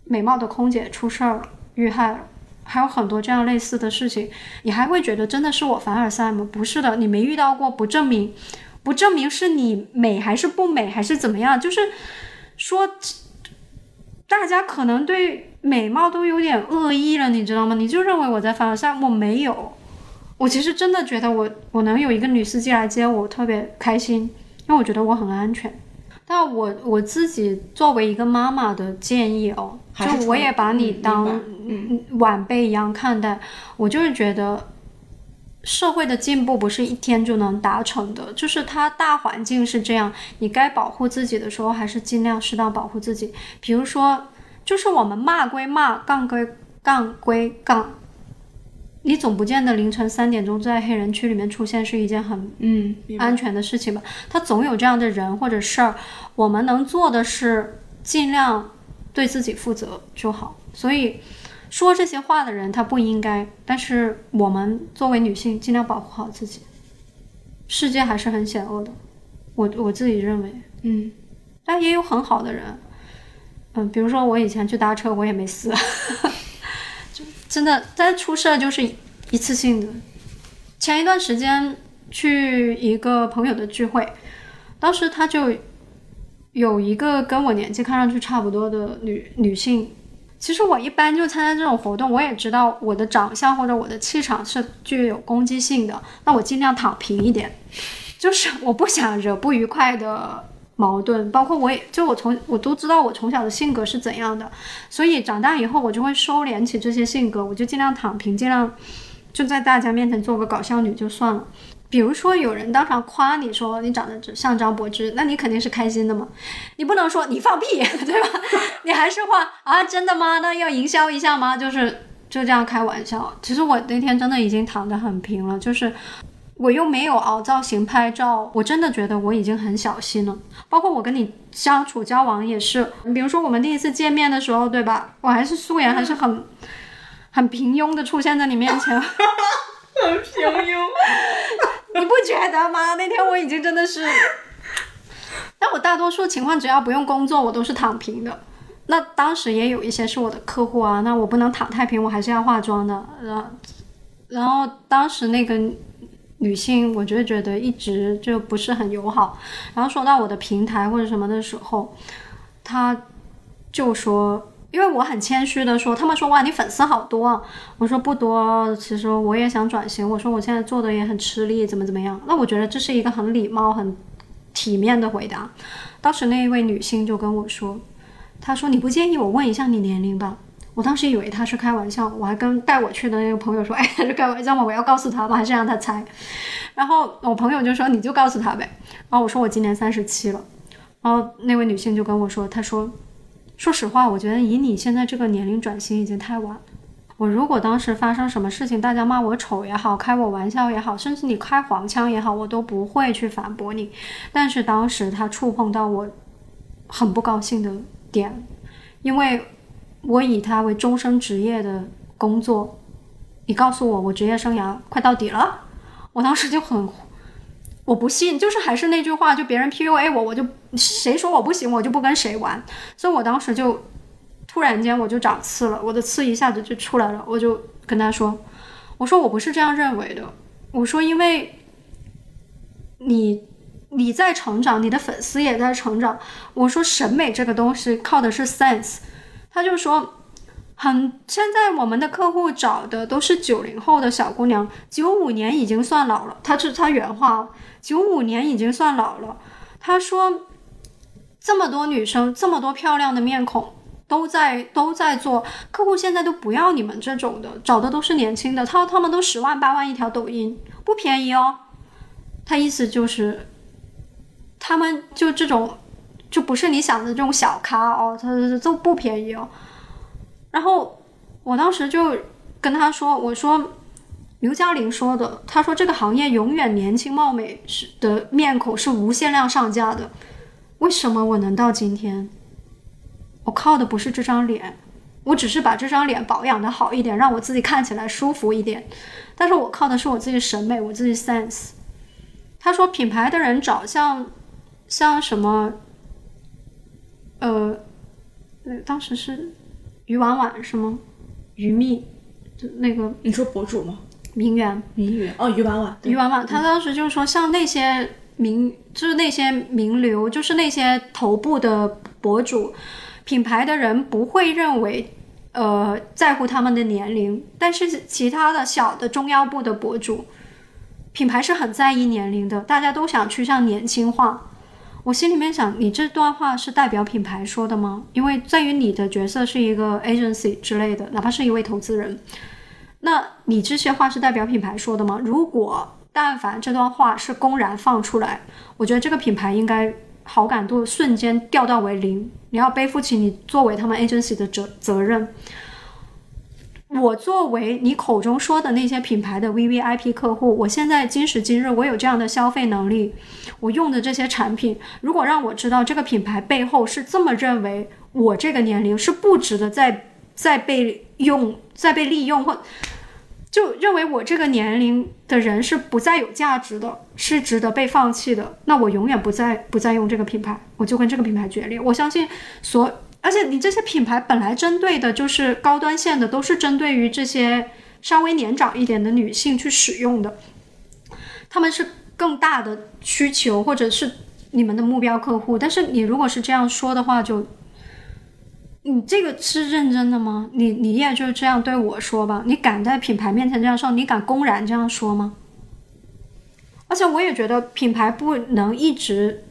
美貌的空姐出事儿，遇害了，还有很多这样类似的事情，你还会觉得真的是我凡尔赛吗？不是的，你没遇到过，不证明。不证明是你美还是不美还是怎么样，就是说，大家可能对美貌都有点恶意了，你知道吗？你就认为我在凡尔赛，我没有，我其实真的觉得我我能有一个女司机来接我，特别开心，因为我觉得我很安全。但我我自己作为一个妈妈的建议哦，就我也把你当晚辈一样看待，我就是觉得。社会的进步不是一天就能达成的，就是它大环境是这样，你该保护自己的时候，还是尽量适当保护自己。比如说，就是我们骂归骂，杠归杠归杠，你总不见得凌晨三点钟在黑人区里面出现是一件很嗯安全的事情吧？他总有这样的人或者事儿，我们能做的是尽量对自己负责就好。所以。说这些话的人，他不应该。但是我们作为女性，尽量保护好自己。世界还是很险恶的，我我自己认为，嗯，但也有很好的人，嗯，比如说我以前去搭车，我也没死，*laughs* 就真的，但出事就是一次性的。前一段时间去一个朋友的聚会，当时他就有一个跟我年纪看上去差不多的女女性。其实我一般就参加这种活动，我也知道我的长相或者我的气场是具有攻击性的，那我尽量躺平一点，就是 *laughs* 我不想惹不愉快的矛盾。包括我也就我从我都知道我从小的性格是怎样的，所以长大以后我就会收敛起这些性格，我就尽量躺平，尽量就在大家面前做个搞笑女就算了。比如说，有人当场夸你说你长得像张柏芝，那你肯定是开心的嘛。你不能说你放屁，*laughs* 对吧？你还是话啊，真的吗？那要营销一下吗？就是就这样开玩笑。其实我那天真的已经躺得很平了，就是我又没有凹造型拍照，我真的觉得我已经很小心了。包括我跟你相处交往也是，比如说我们第一次见面的时候，对吧？我还是素颜，还是很很平庸的出现在你面前。很平庸，*laughs* 你不觉得吗？那天我已经真的是，*laughs* 但我大多数情况只要不用工作，我都是躺平的。那当时也有一些是我的客户啊，那我不能躺太平，我还是要化妆的。然后，然后当时那个女性，我就觉得一直就不是很友好。然后说到我的平台或者什么的时候，她就说。因为我很谦虚的说，他们说哇你粉丝好多，我说不多，其实我也想转型，我说我现在做的也很吃力，怎么怎么样？那我觉得这是一个很礼貌、很体面的回答。当时那一位女性就跟我说，她说你不介意我问一下你年龄吧？我当时以为她是开玩笑，我还跟带我去的那个朋友说，哎，是开玩笑吗？我要告诉她吗？还是让她猜？然后我朋友就说你就告诉她呗。然后我说我今年三十七了。然后那位女性就跟我说，她说。说实话，我觉得以你现在这个年龄转型已经太晚了。我如果当时发生什么事情，大家骂我丑也好，开我玩笑也好，甚至你开黄腔也好，我都不会去反驳你。但是当时他触碰到我很不高兴的点，因为我以他为终身职业的工作，你告诉我我职业生涯快到底了，我当时就很。我不信，就是还是那句话，就别人 PUA 我，我就谁说我不行，我就不跟谁玩。所以我当时就突然间我就长刺了，我的刺一下子就出来了。我就跟他说：“我说我不是这样认为的。我说因为你你在成长，你的粉丝也在成长。我说审美这个东西靠的是 sense。他就说。”很，现在我们的客户找的都是九零后的小姑娘，九五年已经算老了。他是他原话，九五年已经算老了。他说，这么多女生，这么多漂亮的面孔，都在都在做客户，现在都不要你们这种的，找的都是年轻的。他他们都十万八万一条抖音，不便宜哦。他意思就是，他们就这种，就不是你想的这种小咖哦，他都不便宜哦。然后我当时就跟他说：“我说刘嘉玲说的，他说这个行业永远年轻貌美是的面孔是无限量上架的。为什么我能到今天？我靠的不是这张脸，我只是把这张脸保养的好一点，让我自己看起来舒服一点。但是我靠的是我自己审美，我自己 sense。他说品牌的人找像像什么，呃，那当时是于婉婉是吗？于蜜，就那个你说博主吗？名媛。名媛哦，于婉婉，对于婉婉，她当时就是说，像那些名，就是那些名流，就是那些头部的博主，品牌的人不会认为，呃，在乎他们的年龄，但是其他的小的中腰部的博主，品牌是很在意年龄的，大家都想趋向年轻化。我心里面想，你这段话是代表品牌说的吗？因为在于你的角色是一个 agency 之类的，哪怕是一位投资人。那你这些话是代表品牌说的吗？如果但凡这段话是公然放出来，我觉得这个品牌应该好感度瞬间掉到为零，你要背负起你作为他们 agency 的责责任。我作为你口中说的那些品牌的 V V I P 客户，我现在今时今日我有这样的消费能力，我用的这些产品，如果让我知道这个品牌背后是这么认为，我这个年龄是不值得再再被用、再被利用，或就认为我这个年龄的人是不再有价值的，是值得被放弃的，那我永远不再不再用这个品牌，我就跟这个品牌决裂。我相信所。而且你这些品牌本来针对的就是高端线的，都是针对于这些稍微年长一点的女性去使用的，他们是更大的需求，或者是你们的目标客户。但是你如果是这样说的话，就你这个是认真的吗？你你也就这样对我说吧？你敢在品牌面前这样说？你敢公然这样说吗？而且我也觉得品牌不能一直。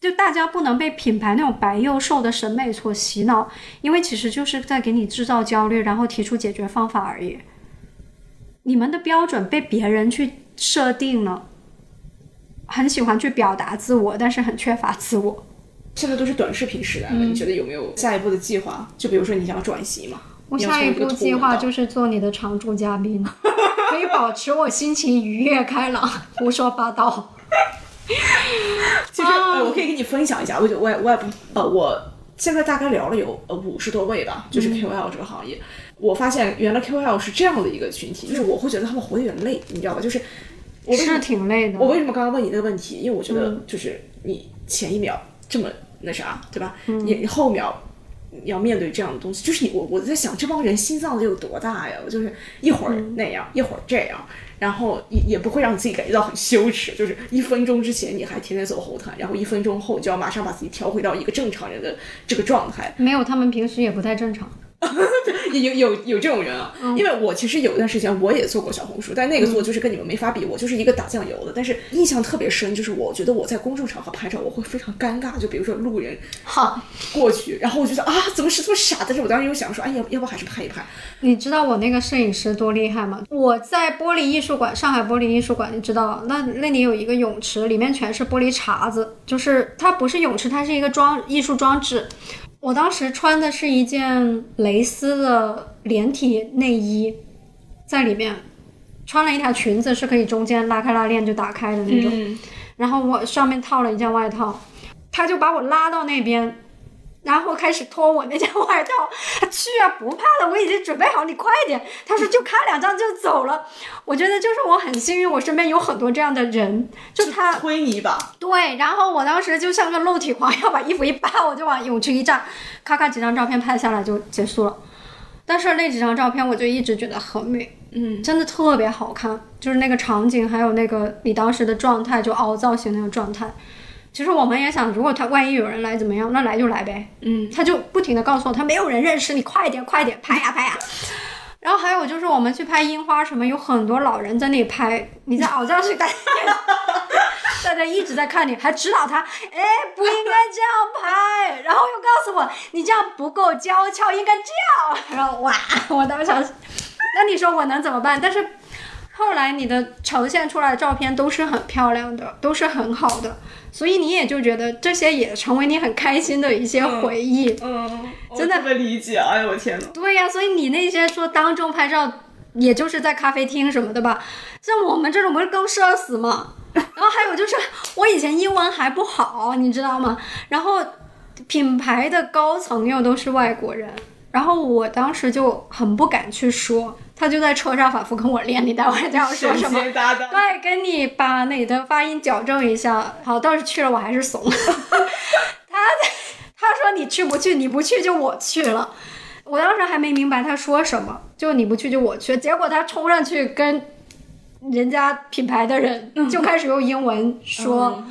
就大家不能被品牌那种白幼瘦的审美所洗脑，因为其实就是在给你制造焦虑，然后提出解决方法而已。你们的标准被别人去设定了，很喜欢去表达自我，但是很缺乏自我。现在都是短视频时代了，你觉得有没有下一步的计划？就比如说你想要转型嘛？我下一步计划就是做你的常驻嘉宾，*laughs* 可以保持我心情愉悦开朗，胡说八道。*laughs* 其实呃，我可以跟你分享一下，我就我也我也不呃，我现在大概聊了有呃五十多位吧，就是 KOL 这个行业，我发现原来 KOL 是这样的一个群体，就是我会觉得他们活得有点累，你知道吧？就是我是挺累的。我为什么刚刚问你那个问题？因为我觉得就是你前一秒这么那啥，对吧？你后秒要面对这样的东西，就是你我我在想这帮人心脏得有多大呀？就是一会儿那样，一会儿这样。然后也也不会让自己感觉到很羞耻，就是一分钟之前你还天天走后台，然后一分钟后就要马上把自己调回到一个正常人的这个状态。没有，他们平时也不太正常。*laughs* 有有有这种人啊，因为我其实有一段时间我也做过小红书，但那个做就是跟你们没法比，我就是一个打酱油的。但是印象特别深，就是我觉得我在公众场合拍照我会非常尴尬，就比如说路人哈过去，然后我觉得啊怎么是这么傻？但是我当时又想说，哎要要不还是拍一拍。你知道我那个摄影师多厉害吗？我在玻璃艺术馆，上海玻璃艺术馆，你知道那那里有一个泳池，里面全是玻璃碴子，就是它不是泳池，它是一个装艺术装置。我当时穿的是一件蕾丝的连体内衣，在里面穿了一条裙子，是可以中间拉开拉链就打开的那种。然后我上面套了一件外套，他就把我拉到那边。然后开始脱我那件外套，去啊，不怕的，我已经准备好，你快点。他说就咔两张就走了。我觉得就是我很幸运，我身边有很多这样的人，就他推你一把。对，然后我当时就像个肉体狂，要把衣服一扒，我就往泳池一站，咔咔几张照片拍下来就结束了。但是那几张照片我就一直觉得很美，嗯，真的特别好看，就是那个场景，还有那个你当时的状态，就凹造型那个状态。其实我们也想，如果他万一有人来怎么样，那来就来呗。嗯，他就不停的告诉我，他没有人认识你，快点快点拍呀拍呀。然后还有就是我们去拍樱花什么，有很多老人在那里拍，你在熬造型，大家 *laughs* 大家一直在看你，还指导他，哎，不应该这样拍，然后又告诉我你这样不够娇俏，应该这样。然后哇，*laughs* 我当时，那你说我能怎么办？但是后来你的呈现出来的照片都是很漂亮的，都是很好的。所以你也就觉得这些也成为你很开心的一些回忆，嗯，真的特别理解。哎呦我天呐。对呀，所以你那些说当众拍照，也就是在咖啡厅什么的吧？像我们这种不是更社死吗？*laughs* 然后还有就是我以前英文还不好，你知道吗？然后品牌的高层又都是外国人，然后我当时就很不敢去说，他就在车上反复跟我练，你待会儿要说什么？对，跟你把你的发音矫正一下。好，倒是去了，我还是怂。*laughs* 他他说你去不去？你不去就我去了。我当时还没明白他说什么，就你不去就我去。结果他冲上去跟人家品牌的人就开始用英文说。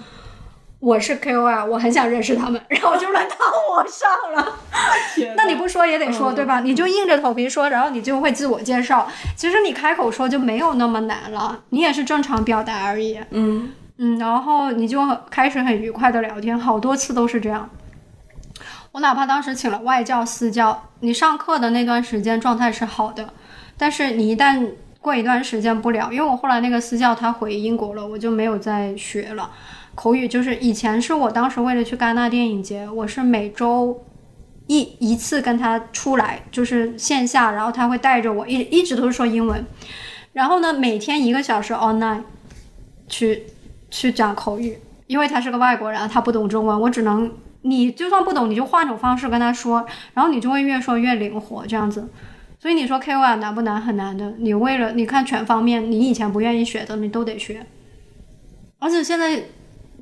我是 KOL，我很想认识他们，然后就轮到我上了。*laughs* 那你不说也得说，对吧？你就硬着头皮说，然后你就会自我介绍。其实你开口说就没有那么难了，你也是正常表达而已。嗯嗯，然后你就开始很愉快的聊天，好多次都是这样。我哪怕当时请了外教、私教，你上课的那段时间状态是好的，但是你一旦过一段时间不聊，因为我后来那个私教他回英国了，我就没有再学了。口语就是以前是我当时为了去戛纳电影节，我是每周一一次跟他出来，就是线下，然后他会带着我一一直都是说英文，然后呢每天一个小时 online 去去讲口语，因为他是个外国人，他不懂中文，我只能你就算不懂，你就换种方式跟他说，然后你就会越说越灵活这样子。所以你说 KOL 难不难？很难的。你为了你看全方面，你以前不愿意学的，你都得学，而且现在。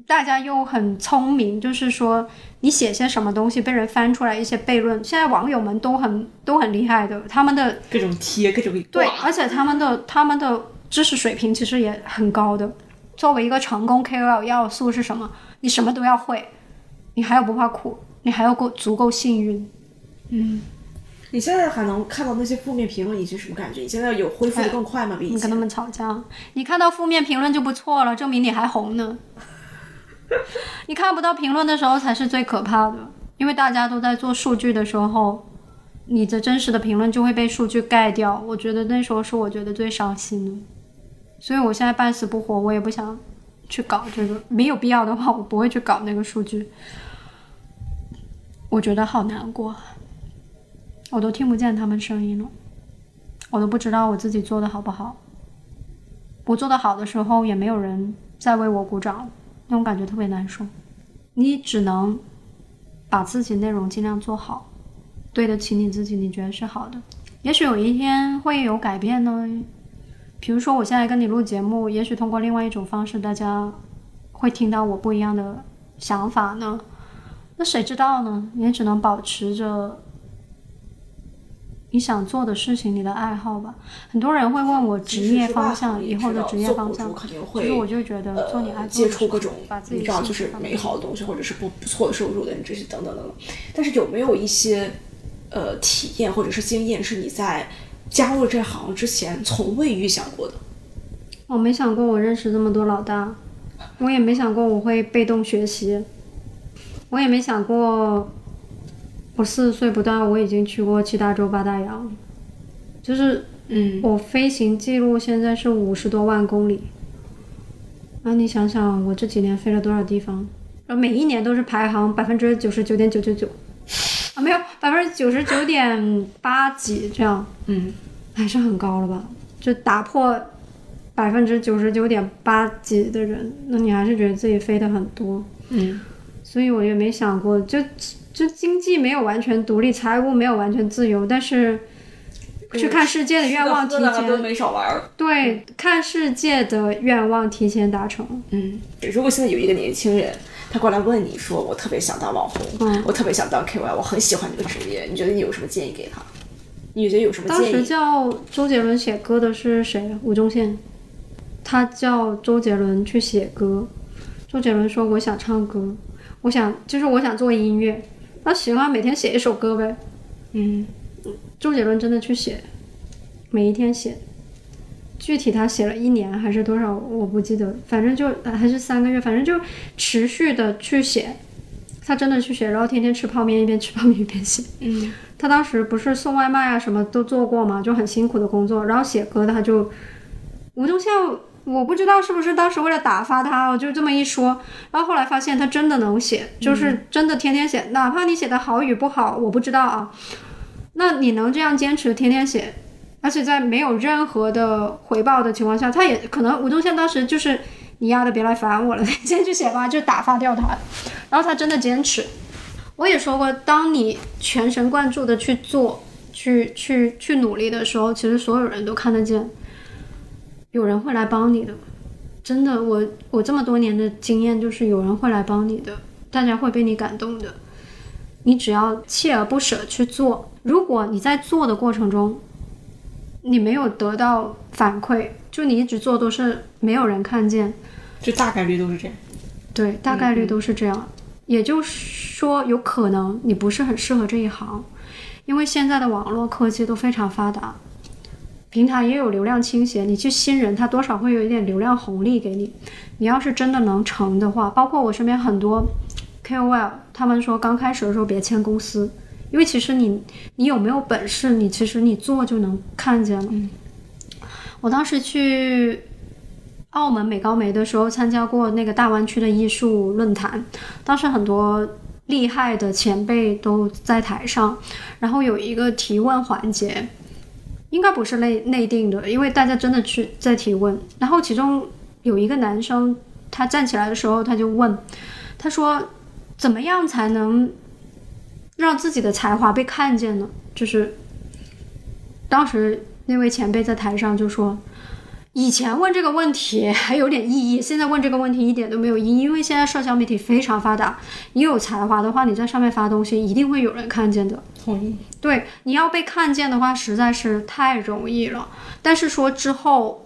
大家又很聪明，就是说你写些什么东西被人翻出来一些悖论，现在网友们都很都很厉害的，他们的各种贴各种对，而且他们的他们的知识水平其实也很高的。作为一个成功 KOL 要素是什么？你什么都要会，你还要不怕苦，你还要够足够幸运。嗯，你现在还能看到那些负面评论，你是什么感觉？你现在有恢复的更快吗？比以前？你跟他们吵架，你看到负面评论就不错了，证明你还红呢。*laughs* 你看不到评论的时候才是最可怕的，因为大家都在做数据的时候，你的真实的评论就会被数据盖掉。我觉得那时候是我觉得最伤心的，所以我现在半死不活，我也不想去搞这个。没有必要的话，我不会去搞那个数据。我觉得好难过，我都听不见他们声音了，我都不知道我自己做的好不好。我做的好的时候，也没有人再为我鼓掌。那种感觉特别难受，你只能把自己内容尽量做好，对得起你自己，你觉得是好的。也许有一天会有改变呢，比如说我现在跟你录节目，也许通过另外一种方式，大家会听到我不一样的想法呢。那谁知道呢？也只能保持着。你想做的事情，你的爱好吧。很多人会问我职业方向，以后的职业方向。其实我就觉得做你爱接触各种，你知道，就是美好的东西，或者是不不错的收入的这些等等等等。但是有没有一些呃体验或者是经验，是你在加入这行之前从未预想过的？我没想过我认识这么多老大，我也没想过我会被动学习，我也没想过。我四十岁不到，我已经去过七大洲八大洋，就是，嗯，我飞行记录现在是五十多万公里。那你想想，我这几年飞了多少地方？然后每一年都是排行百分之九十九点九九九，啊，没有百分之九十九点八几这样，嗯，还是很高了吧？就打破百分之九十九点八几的人，那你还是觉得自己飞的很多，嗯，所以我也没想过就。就经济没有完全独立，财务没有完全自由，但是去看世界的愿望提前都没少玩。对，看世界的愿望提前达成。嗯，如果现在有一个年轻人，他过来问你说：“我特别想当网红，我特别想当 KOL，我很喜欢这个职业。”你觉得你有什么建议给他？你觉得有什么建议？当时叫周杰伦写歌的是谁？吴宗宪。他叫周杰伦去写歌。周杰伦说：“我想唱歌，我想就是我想做音乐。”他喜欢每天写一首歌呗，嗯，周杰伦真的去写，每一天写，具体他写了一年还是多少我不记得，反正就还是三个月，反正就持续的去写，他真的去写，然后天天吃泡面，一边吃泡面一边写，嗯，他当时不是送外卖啊什么都做过嘛，就很辛苦的工作，然后写歌他就，吴宗宪。我不知道是不是当时为了打发他，我就这么一说，然后后来发现他真的能写，就是真的天天写，哪怕你写的好与不好，我不知道啊。那你能这样坚持天天写，而且在没有任何的回报的情况下，他也可能吴宗宪当时就是你丫的别来烦我了，你先去写吧，就打发掉他。然后他真的坚持。我也说过，当你全神贯注的去做、去去去努力的时候，其实所有人都看得见，有人会来帮你的。真的，我我这么多年的经验就是有人会来帮你的，大家会被你感动的。你只要锲而不舍去做，如果你在做的过程中，你没有得到反馈，就你一直做都是没有人看见，就大概率都是这样。对，大概率都是这样。也就是说，有可能你不是很适合这一行，因为现在的网络科技都非常发达，平台也有流量倾斜，你去新人，他多少会有一点流量红利给你。你要是真的能成的话，包括我身边很多 KOL，他们说刚开始的时候别签公司，因为其实你你有没有本事，你其实你做就能看见了。我当时去。澳门美高梅的时候参加过那个大湾区的艺术论坛，当时很多厉害的前辈都在台上，然后有一个提问环节，应该不是内内定的，因为大家真的去在提问。然后其中有一个男生，他站起来的时候他就问，他说怎么样才能让自己的才华被看见呢？就是当时那位前辈在台上就说。以前问这个问题 *laughs* 还有点意义，现在问这个问题一点都没有意义，因为现在社交媒体非常发达，你有才华的话，你在上面发东西一定会有人看见的。同意。对，你要被看见的话，实在是太容易了。但是说之后，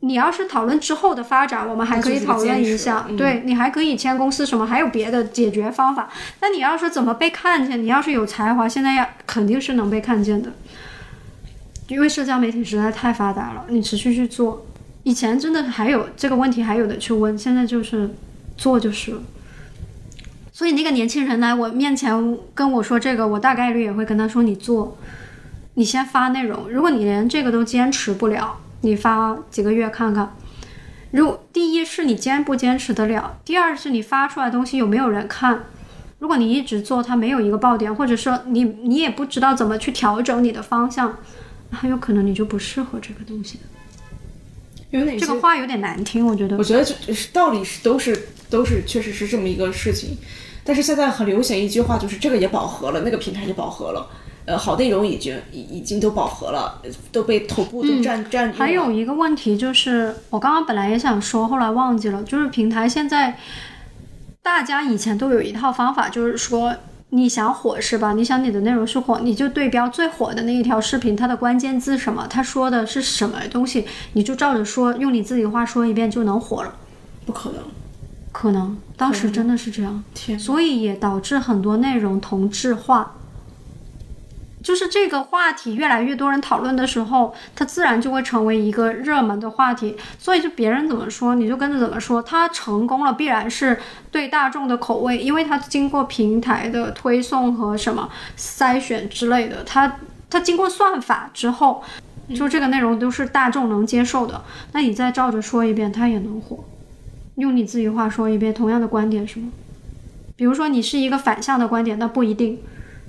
你要是讨论之后的发展，我们还可以讨论一下。对你还可以签公司什么，还有别的解决方法。那你要是怎么被看见？你要是有才华，现在要肯定是能被看见的。因为社交媒体实在太发达了，你持续去做，以前真的还有这个问题还有的去问，现在就是做就是了。所以那个年轻人来我面前跟我说这个，我大概率也会跟他说：“你做，你先发内容。如果你连这个都坚持不了，你发几个月看看。如第一是你坚不坚持得了，第二是你发出来东西有没有人看。如果你一直做，它没有一个爆点，或者说你你也不知道怎么去调整你的方向。”很有可能你就不适合这个东西，有哪这个话有点难听，我觉得。我觉得就是道理是都是都是确实是这么一个事情，但是现在很流行一句话，就是这个也饱和了，那个平台也饱和了，呃，好内容已经已已经都饱和了，都被头部都占占。还有一个问题就是，我刚刚本来也想说，后来忘记了，就是平台现在大家以前都有一套方法，就是说。你想火是吧？你想你的内容是火，你就对标最火的那一条视频，它的关键字什么，他说的是什么东西，你就照着说，用你自己话说一遍就能火了。不可能，可能当时真的是这样，所以也导致很多内容同质化。就是这个话题越来越多人讨论的时候，它自然就会成为一个热门的话题。所以就别人怎么说，你就跟着怎么说。它成功了，必然是对大众的口味，因为它经过平台的推送和什么筛选之类的，它它经过算法之后，就这个内容都是大众能接受的。那你再照着说一遍，它也能火。用你自己话说一遍，同样的观点是吗？比如说你是一个反向的观点，那不一定。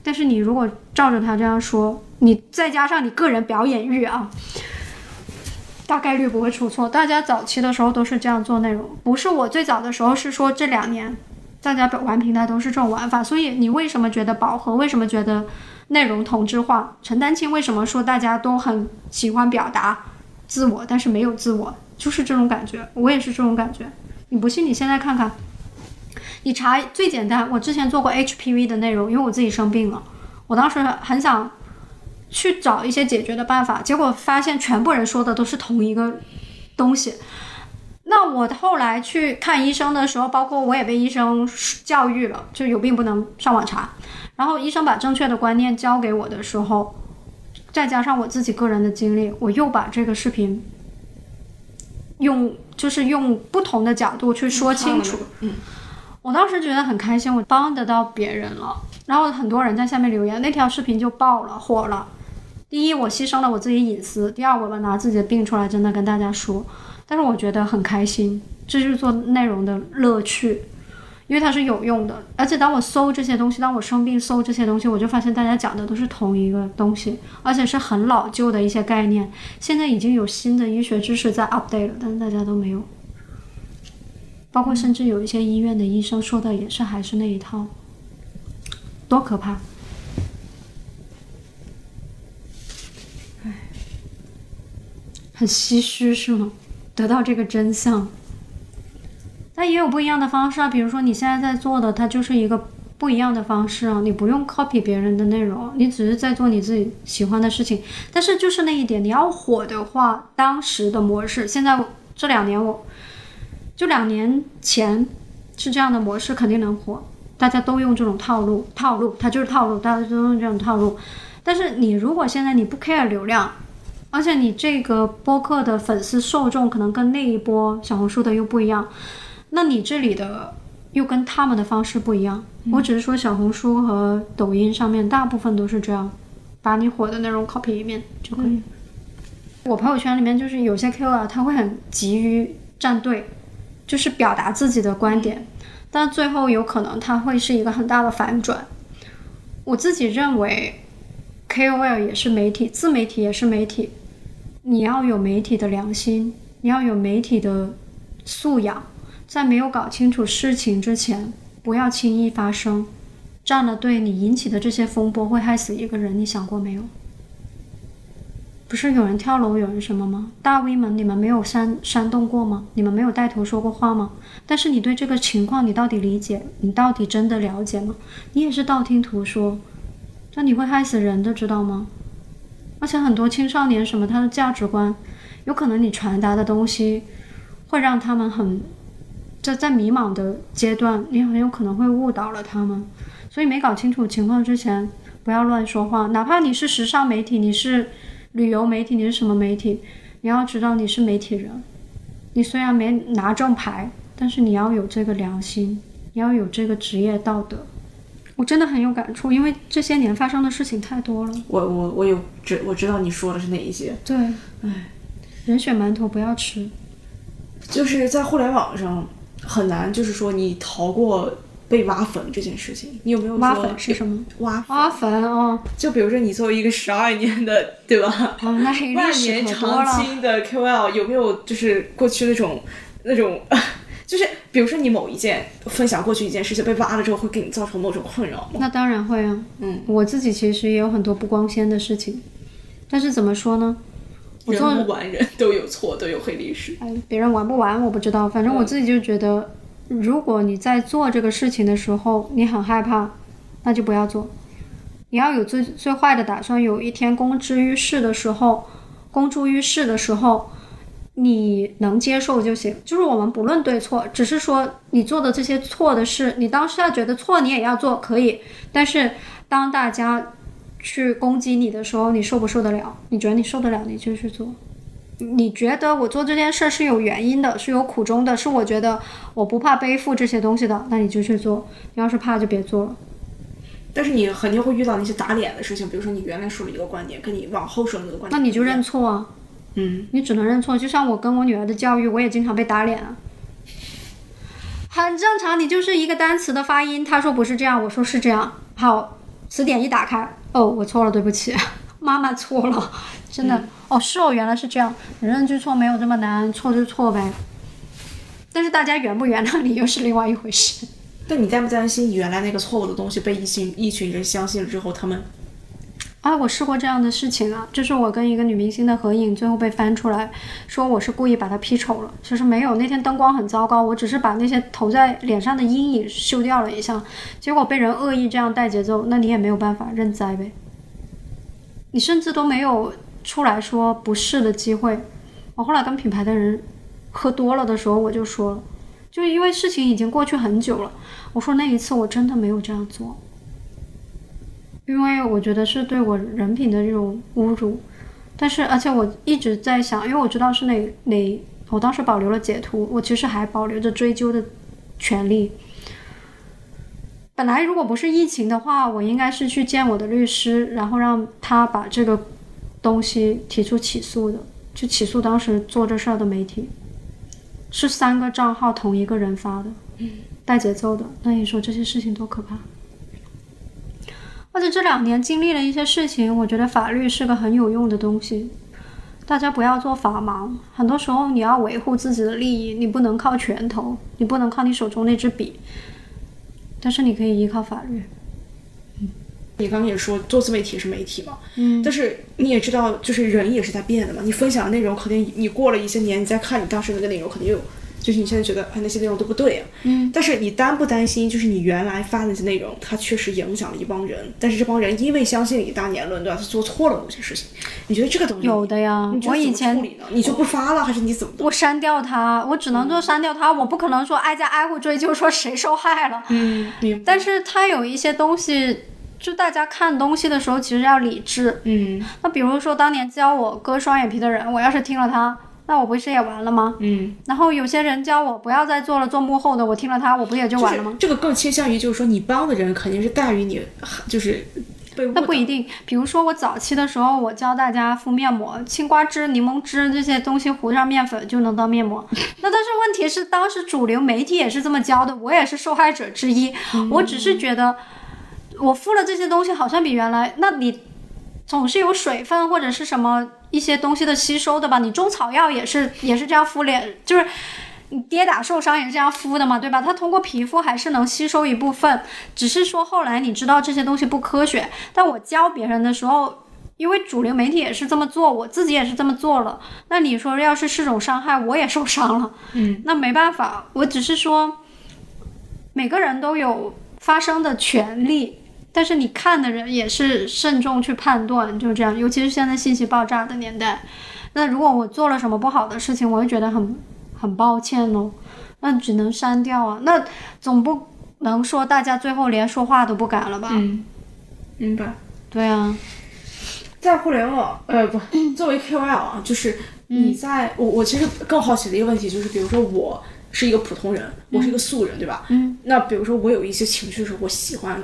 但是你如果照着他这样说，你再加上你个人表演欲啊，大概率不会出错。大家早期的时候都是这样做内容，不是我最早的时候，是说这两年大家玩平台都是这种玩法。所以你为什么觉得饱和？为什么觉得内容同质化？陈丹青为什么说大家都很喜欢表达自我，但是没有自我？就是这种感觉，我也是这种感觉。你不信，你现在看看。你查最简单，我之前做过 HPV 的内容，因为我自己生病了，我当时很想去找一些解决的办法，结果发现全部人说的都是同一个东西。那我后来去看医生的时候，包括我也被医生教育了，就有病不能上网查。然后医生把正确的观念教给我的时候，再加上我自己个人的经历，我又把这个视频用就是用不同的角度去说清楚。嗯。我当时觉得很开心，我帮得到别人了。然后很多人在下面留言，那条视频就爆了，火了。第一，我牺牲了我自己隐私；第二，我拿自己的病出来，真的跟大家说。但是我觉得很开心，这就是做内容的乐趣，因为它是有用的。而且当我搜这些东西，当我生病搜这些东西，我就发现大家讲的都是同一个东西，而且是很老旧的一些概念。现在已经有新的医学知识在 update 了，但是大家都没有包括甚至有一些医院的医生说的也是还是那一套，多可怕！唉，很唏嘘是吗？得到这个真相，但也有不一样的方式啊。比如说你现在在做的，它就是一个不一样的方式啊。你不用 copy 别人的内容，你只是在做你自己喜欢的事情。但是就是那一点，你要火的话，当时的模式，现在这两年我。就两年前是这样的模式，肯定能火。大家都用这种套路，套路它就是套路，大家都用这种套路。但是你如果现在你不 care 流量，而且你这个播客的粉丝受众可能跟那一波小红书的又不一样，那你这里的又跟他们的方式不一样。我只是说小红书和抖音上面大部分都是这样，把你火的内容 copy 一遍就可以。我朋友圈里面就是有些 KOL 他会很急于站队。就是表达自己的观点，但最后有可能它会是一个很大的反转。我自己认为，KOL 也是媒体，自媒体也是媒体。你要有媒体的良心，你要有媒体的素养，在没有搞清楚事情之前，不要轻易发声。站了队，你引起的这些风波会害死一个人，你想过没有？不是有人跳楼，有人什么吗？大 V 们，你们没有煽煽动过吗？你们没有带头说过话吗？但是你对这个情况，你到底理解？你到底真的了解吗？你也是道听途说，那你会害死人的，知道吗？而且很多青少年什么，他的价值观，有可能你传达的东西，会让他们很在在迷茫的阶段，你很有可能会误导了他们。所以没搞清楚情况之前，不要乱说话，哪怕你是时尚媒体，你是。旅游媒体，你是什么媒体？你要知道你是媒体人。你虽然没拿正牌，但是你要有这个良心，你要有这个职业道德。我真的很有感触，因为这些年发生的事情太多了。我我我有知我知道你说的是哪一些。对，唉，人血馒头不要吃。就是在互联网上很难，就是说你逃过。被挖坟这件事情，你有没有挖坟是什么？挖挖粉哦，就比如说你作为一个十二年的，对吧？哦，那黑万年长青的 KOL，有没有就是过去那种那种，*laughs* 就是比如说你某一件分享过去一件事情被挖了之后，会给你造成某种困扰吗？那当然会啊。嗯，我自己其实也有很多不光鲜的事情，但是怎么说呢？人不完人都有错，都有黑历史。哎，别人玩不玩我不知道，反正我自己就觉得。如果你在做这个事情的时候，你很害怕，那就不要做。你要有最最坏的打算，有一天公之于世的时候，公诸于世的时候，你能接受就行。就是我们不论对错，只是说你做的这些错的事，你当下觉得错，你也要做，可以。但是当大家去攻击你的时候，你受不受得了？你觉得你受得了，你就去做。你觉得我做这件事是有原因的，是有苦衷的，是我觉得我不怕背负这些东西的，那你就去做。你要是怕，就别做了。但是你肯定会遇到那些打脸的事情，比如说你原来说了一个观点，跟你往后说的那个观点，那你就认错啊。嗯，你只能认错。就像我跟我女儿的教育，我也经常被打脸啊。很正常，你就是一个单词的发音，她说不是这样，我说是这样。好，词典一打开，哦，我错了，对不起，妈妈错了，真的。哦，是哦，原来是这样，承认知错没有这么难，错就错呗。但是大家原不原谅你又是另外一回事。但你担不担心你原来那个错误的东西被一群一群人相信了之后，他们？啊，我试过这样的事情啊，就是我跟一个女明星的合影，最后被翻出来说我是故意把她 P 丑了。其实没有，那天灯光很糟糕，我只是把那些投在脸上的阴影修掉了一下，结果被人恶意这样带节奏，那你也没有办法认栽呗。你甚至都没有。出来说不是的机会，我后来跟品牌的人喝多了的时候，我就说了，就因为事情已经过去很久了，我说那一次我真的没有这样做，因为我觉得是对我人品的这种侮辱。但是而且我一直在想，因为我知道是哪哪，我当时保留了截图，我其实还保留着追究的权利。本来如果不是疫情的话，我应该是去见我的律师，然后让他把这个。东西提出起诉的，就起诉当时做这事儿的媒体，是三个账号同一个人发的，嗯，带节奏的。那你说这些事情多可怕？而且这两年经历了一些事情，我觉得法律是个很有用的东西。大家不要做法盲。很多时候你要维护自己的利益，你不能靠拳头，你不能靠你手中那支笔，但是你可以依靠法律。你刚刚也说做自媒体是媒体嘛，嗯但是你也知道，就是人也是在变的嘛。你分享的内容，肯定你过了一些年，你再看你当时那个内容，肯定有，就是你现在觉得哎那些内容都不对啊。嗯，但是你担不担心，就是你原来发的那些内容，它确实影响了一帮人，但是这帮人因为相信你大年论断，他做错了某些事情。你觉得这个东西有的呀我以前？你就不发了，还是你怎么？我删掉它，我只能做删掉它，我不可能说挨家挨户追究说谁受害了。嗯。*laughs* 但是他有一些东西，就大家看东西的时候其实要理智。嗯那比如说当年教我割双眼皮的人，我要是听了他，那我不是也完了吗？嗯，然后有些人教我不要再做了，做幕后的，我听了他，我不也就就完了吗？是这个更倾向于就是说你帮的人肯定是大于你，就是被那不一定，比如说我早期的时候，我教大家敷面膜，青瓜汁、柠檬汁这些东西糊上面粉就能当面膜。*laughs* 那但是问题是，当时主流媒体也是这么教的，我也是受害者之一。我只是觉得，我敷了这些东西好像比原来，那你总是有水分或者是什么一些东西的吸收的吧？你中草药也是也是这样敷脸，就是。你跌打受伤也是这样敷的嘛，对吧？它通过皮肤还是能吸收一部分，只是说后来你知道这些东西不科学。但我教别人的时候，因为主流媒体也是这么做，我自己也是这么做了。那你说要是是种伤害，我也受伤了，嗯，那没办法。我只是说，每个人都有发声的权利，但是你看的人也是慎重去判断，就这样。尤其是现在信息爆炸的年代，那如果我做了什么不好的事情，我会觉得很很抱歉哦，那只能删掉啊。那总不能说大家最后连说话都不敢了吧？嗯，明白。对啊，在互联网，呃，不，*clears throat* 作为 KOL 啊，就是你在、我我其实更好奇的一个问题就是，比如说我是一个普通人，我是一个素人，对吧？嗯。那比如说我有一些情绪的时候，我喜欢，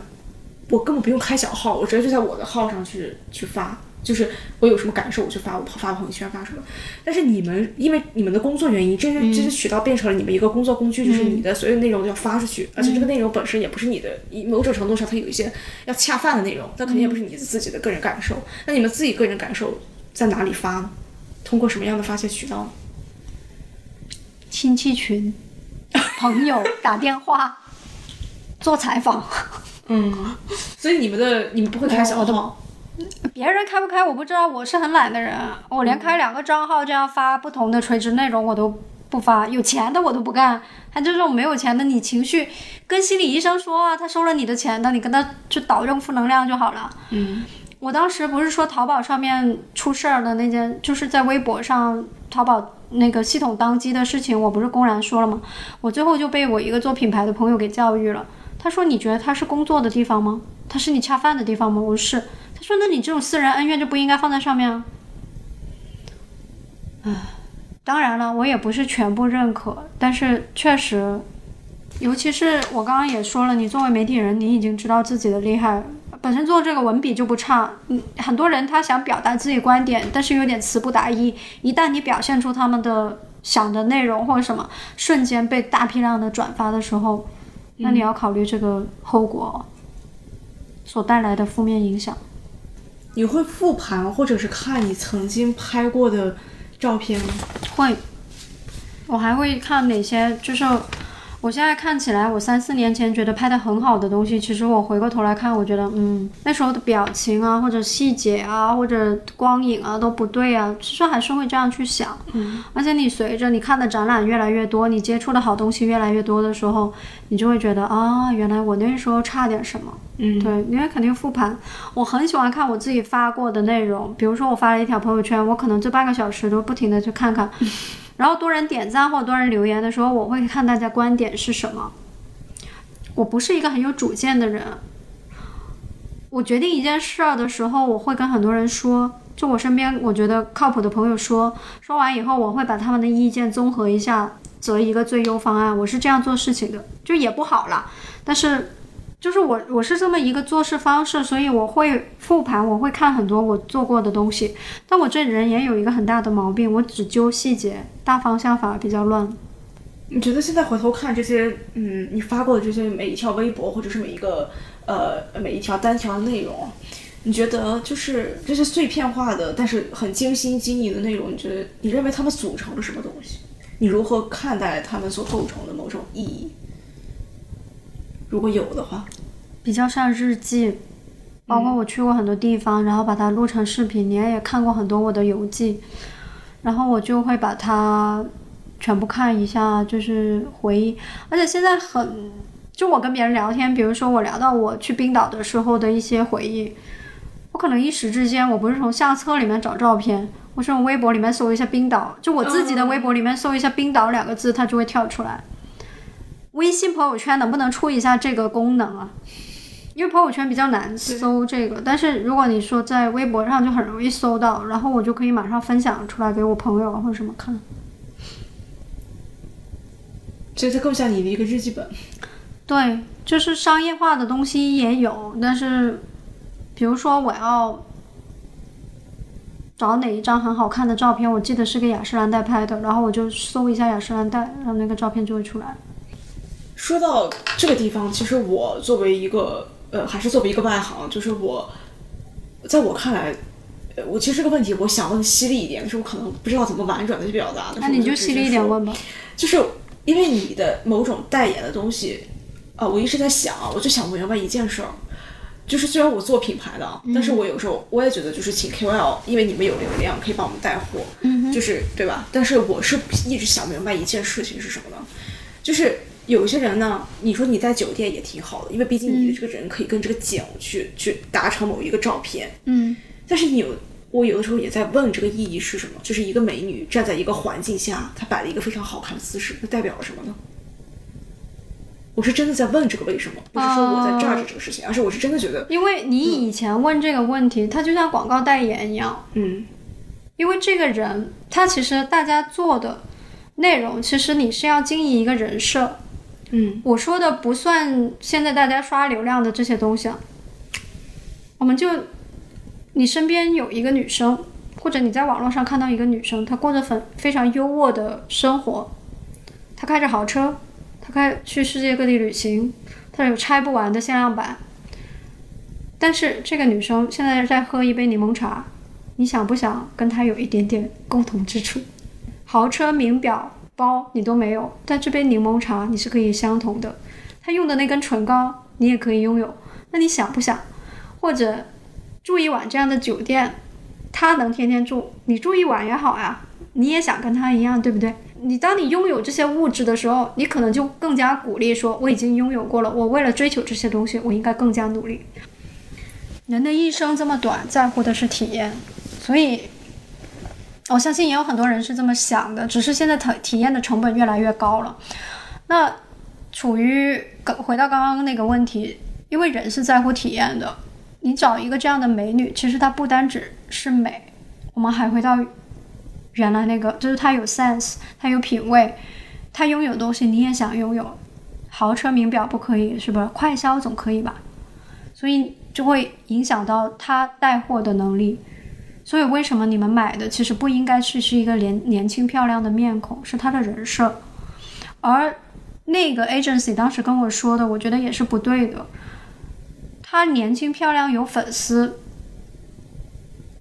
我根本不用开小号，我直接就在我的号上去去发。就是我有什么感受，我就发，我发朋友圈发什么。但是你们因为你们的工作原因，这是这些渠道变成了你们一个工作工具，就是你的所有内容都要发出去，而且这个内容本身也不是你的，某种程度上它有一些要恰饭的内容，那肯定也不是你自己的个人感受。那你们自己个人感受在哪里发呢？通过什么样的发泄渠道？亲戚群、朋友打电话、做采访，嗯，所以你们的你们不会开小我的号，别人开不开我不知道，我是很懒的人，我连开两个账号这样发不同的垂直内容我都不发，有钱的我都不干，还这种没有钱的，你情绪跟心理医生说啊，他收了你的钱的，你跟他去导正负能量就好了。嗯我当时不是说淘宝上面出事儿的那件，就是在微博上淘宝那个系统当机的事情，我不是公然说了吗？我最后就被我一个做品牌的朋友给教育了。他说：“你觉得他是工作的地方吗？他是你恰饭的地方吗？”我说是。他说：“那你这种私人恩怨就不应该放在上面啊。”，当然了，我也不是全部认可，但是确实，尤其是我刚刚也说了，你作为媒体人，你已经知道自己的厉害，本身做这个文笔就不差。嗯，很多人他想表达自己观点，但是有点词不达意。一旦你表现出他们的想的内容或者什么，瞬间被大批量的转发的时候，那你要考虑这个后果所带来的负面影响。你会复盘或者是看你曾经拍过的照片吗？会，我还会看哪些，就是我现在看起来，我三四年前觉得拍的很好的东西，其实我回过头来看，我觉得，嗯，那时候的表情啊，或者细节啊，或者光影啊都不对啊，其实还是会这样去想。嗯，而且你随着你看的展览越来越多，你接触的好东西越来越多的时候，你就会觉得啊，原来我那时候差点什么。嗯，对，因为肯定复盘，我很喜欢看我自己发过的内容，比如说我发了一条朋友圈，我可能这半个小时都不停的去看看，然后多人点赞或多人留言的时候，我会看大家观点是什么。我不是一个很有主见的人，我决定一件事儿的时候，我会跟很多人说，就我身边我觉得靠谱的朋友说，说完以后我会把他们的意见综合一下，择一个最优方案。我是这样做事情的，就也不好啦，但是。就是我，我是这么一个做事方式，所以我会复盘，我会看很多我做过的东西。但我这人也有一个很大的毛病，我只揪细节，大方向反而比较乱。你觉得现在回头看这些，嗯，你发过的这些每一条微博，或者是每一个呃每一条单条的内容，你觉得就是这些碎片化的，但是很精心经营的内容，你觉得你认为它们组成了什么东西？你如何看待它们所构成的某种意义？如果有的话，比较像日记，包括我去过很多地方，然后把它录成视频。你也看过很多我的游记，然后我就会把它全部看一下，就是回忆。而且现在很，就我跟别人聊天，比如说我聊到我去冰岛的时候的一些回忆，我可能一时之间我不是从相册里面找照片，我是从微博里面搜一下冰岛，就我自己的微博里面搜一下冰岛两个字，它就会跳出来。微信朋友圈能不能出一下这个功能啊？因为朋友圈比较难搜这个，但是如果你说在微博上就很容易搜到，然后我就可以马上分享出来给我朋友或者什么看。所以它更像你的一个日记本。对，就是商业化的东西也有，但是比如说我要找哪一张很好看的照片，我记得是给雅诗兰黛拍的，然后我就搜一下雅诗兰黛，然后那个照片就会出来。说到这个地方，其实我作为一个呃，还是作为一个外行，就是我，在我看来，呃，我其实这个问题我想问犀利一点，就是我可能不知道怎么婉转的去表达。那你就犀利一点问吧。就是因为你的某种代言的东西，啊，我一直在想，我就想不明白一件事儿，就是虽然我做品牌的，但是我有时候我也觉得就是请 KOL，因为你们有流量可以帮我们带货，嗯就是对吧？但是我是一直想不明白一件事情是什么呢？就是有些人呢，你说你在酒店也挺好的，因为毕竟你这个人可以跟这个景去去达成某一个照片。嗯，但是你有，我有的时候也在问这个意义是什么？就是一个美女站在一个环境下，她摆了一个非常好看的姿势，那代表了什么呢？我是真的在问这个为什么，不是说我在 judge 这个事情，而是我是真的觉得，因为你以前问这个问题，它就像广告代言一样，嗯因为这个人他其实大家做的内容，其实你是要经营一个人设。嗯我说的不算现在大家刷流量的这些东西啊，我们就你身边有一个女生，或者你在网络上看到一个女生，她过着很非常优渥的生活，她开着豪车，她开去世界各地旅行，她有拆不完的限量版。但是这个女生现在在喝一杯柠檬茶，你想不想跟她有一点点共同之处？豪车、名表、包你都没有，但这杯柠檬茶你是可以相同的。他用的那根唇膏你也可以拥有，那你想不想？或者住一晚这样的酒店，他能天天住，你住一晚也好呀，你也想跟他一样，对不对？你当你拥有这些物质的时候，你可能就更加鼓励说，我已经拥有过了，我为了追求这些东西，我应该更加努力。人的一生这么短，在乎的是体验，所以我相信也有很多人是这么想的，只是现在体体验的成本越来越高了。那处于回到刚刚那个问题，因为人是在乎体验的，你找一个这样的美女，其实她不单只是美，我们还回到原来那个，就是她有 sense，她有品味，她拥有东西你也想拥有，豪车名表不可以是吧？快销总可以吧？所以就会影响到她带货的能力。所以为什么你们买的其实不应该是是一个年年轻漂亮的面孔，是她的人设，而那个 agency 当时跟我说的，我觉得也是不对的。她年轻漂亮有粉丝，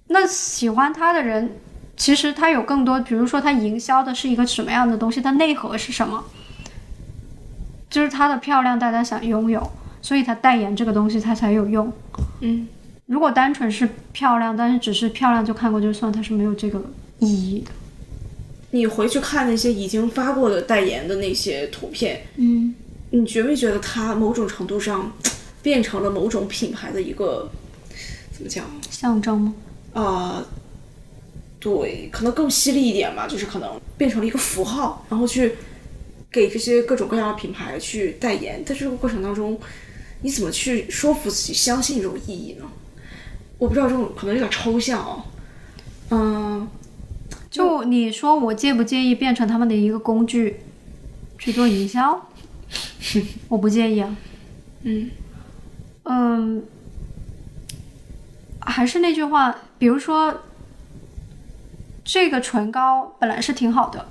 那喜欢她的人，其实她有更多，比如说她营销的是一个什么样的东西，它内核是什么？就是她的漂亮，大家想拥有，所以她代言这个东西，她才有用。嗯，如果单纯是漂亮，但是只是漂亮就看过就算，它是没有这个意义的。你回去看那些已经发过的代言的那些图片，嗯，你觉没觉得它某种程度上变成了某种品牌的一个怎么讲？象征吗？啊、对，可能更犀利一点吧，就是可能变成了一个符号，然后去给这些各种各样的品牌去代言。在这个过程当中，你怎么去说服自己相信这种意义呢？我不知道这种可能有点抽象哦。嗯，就你说我介不介意变成他们的一个工具去做营销？*laughs* 我不介意啊。嗯嗯，还是那句话，比如说这个唇膏本来是挺好的，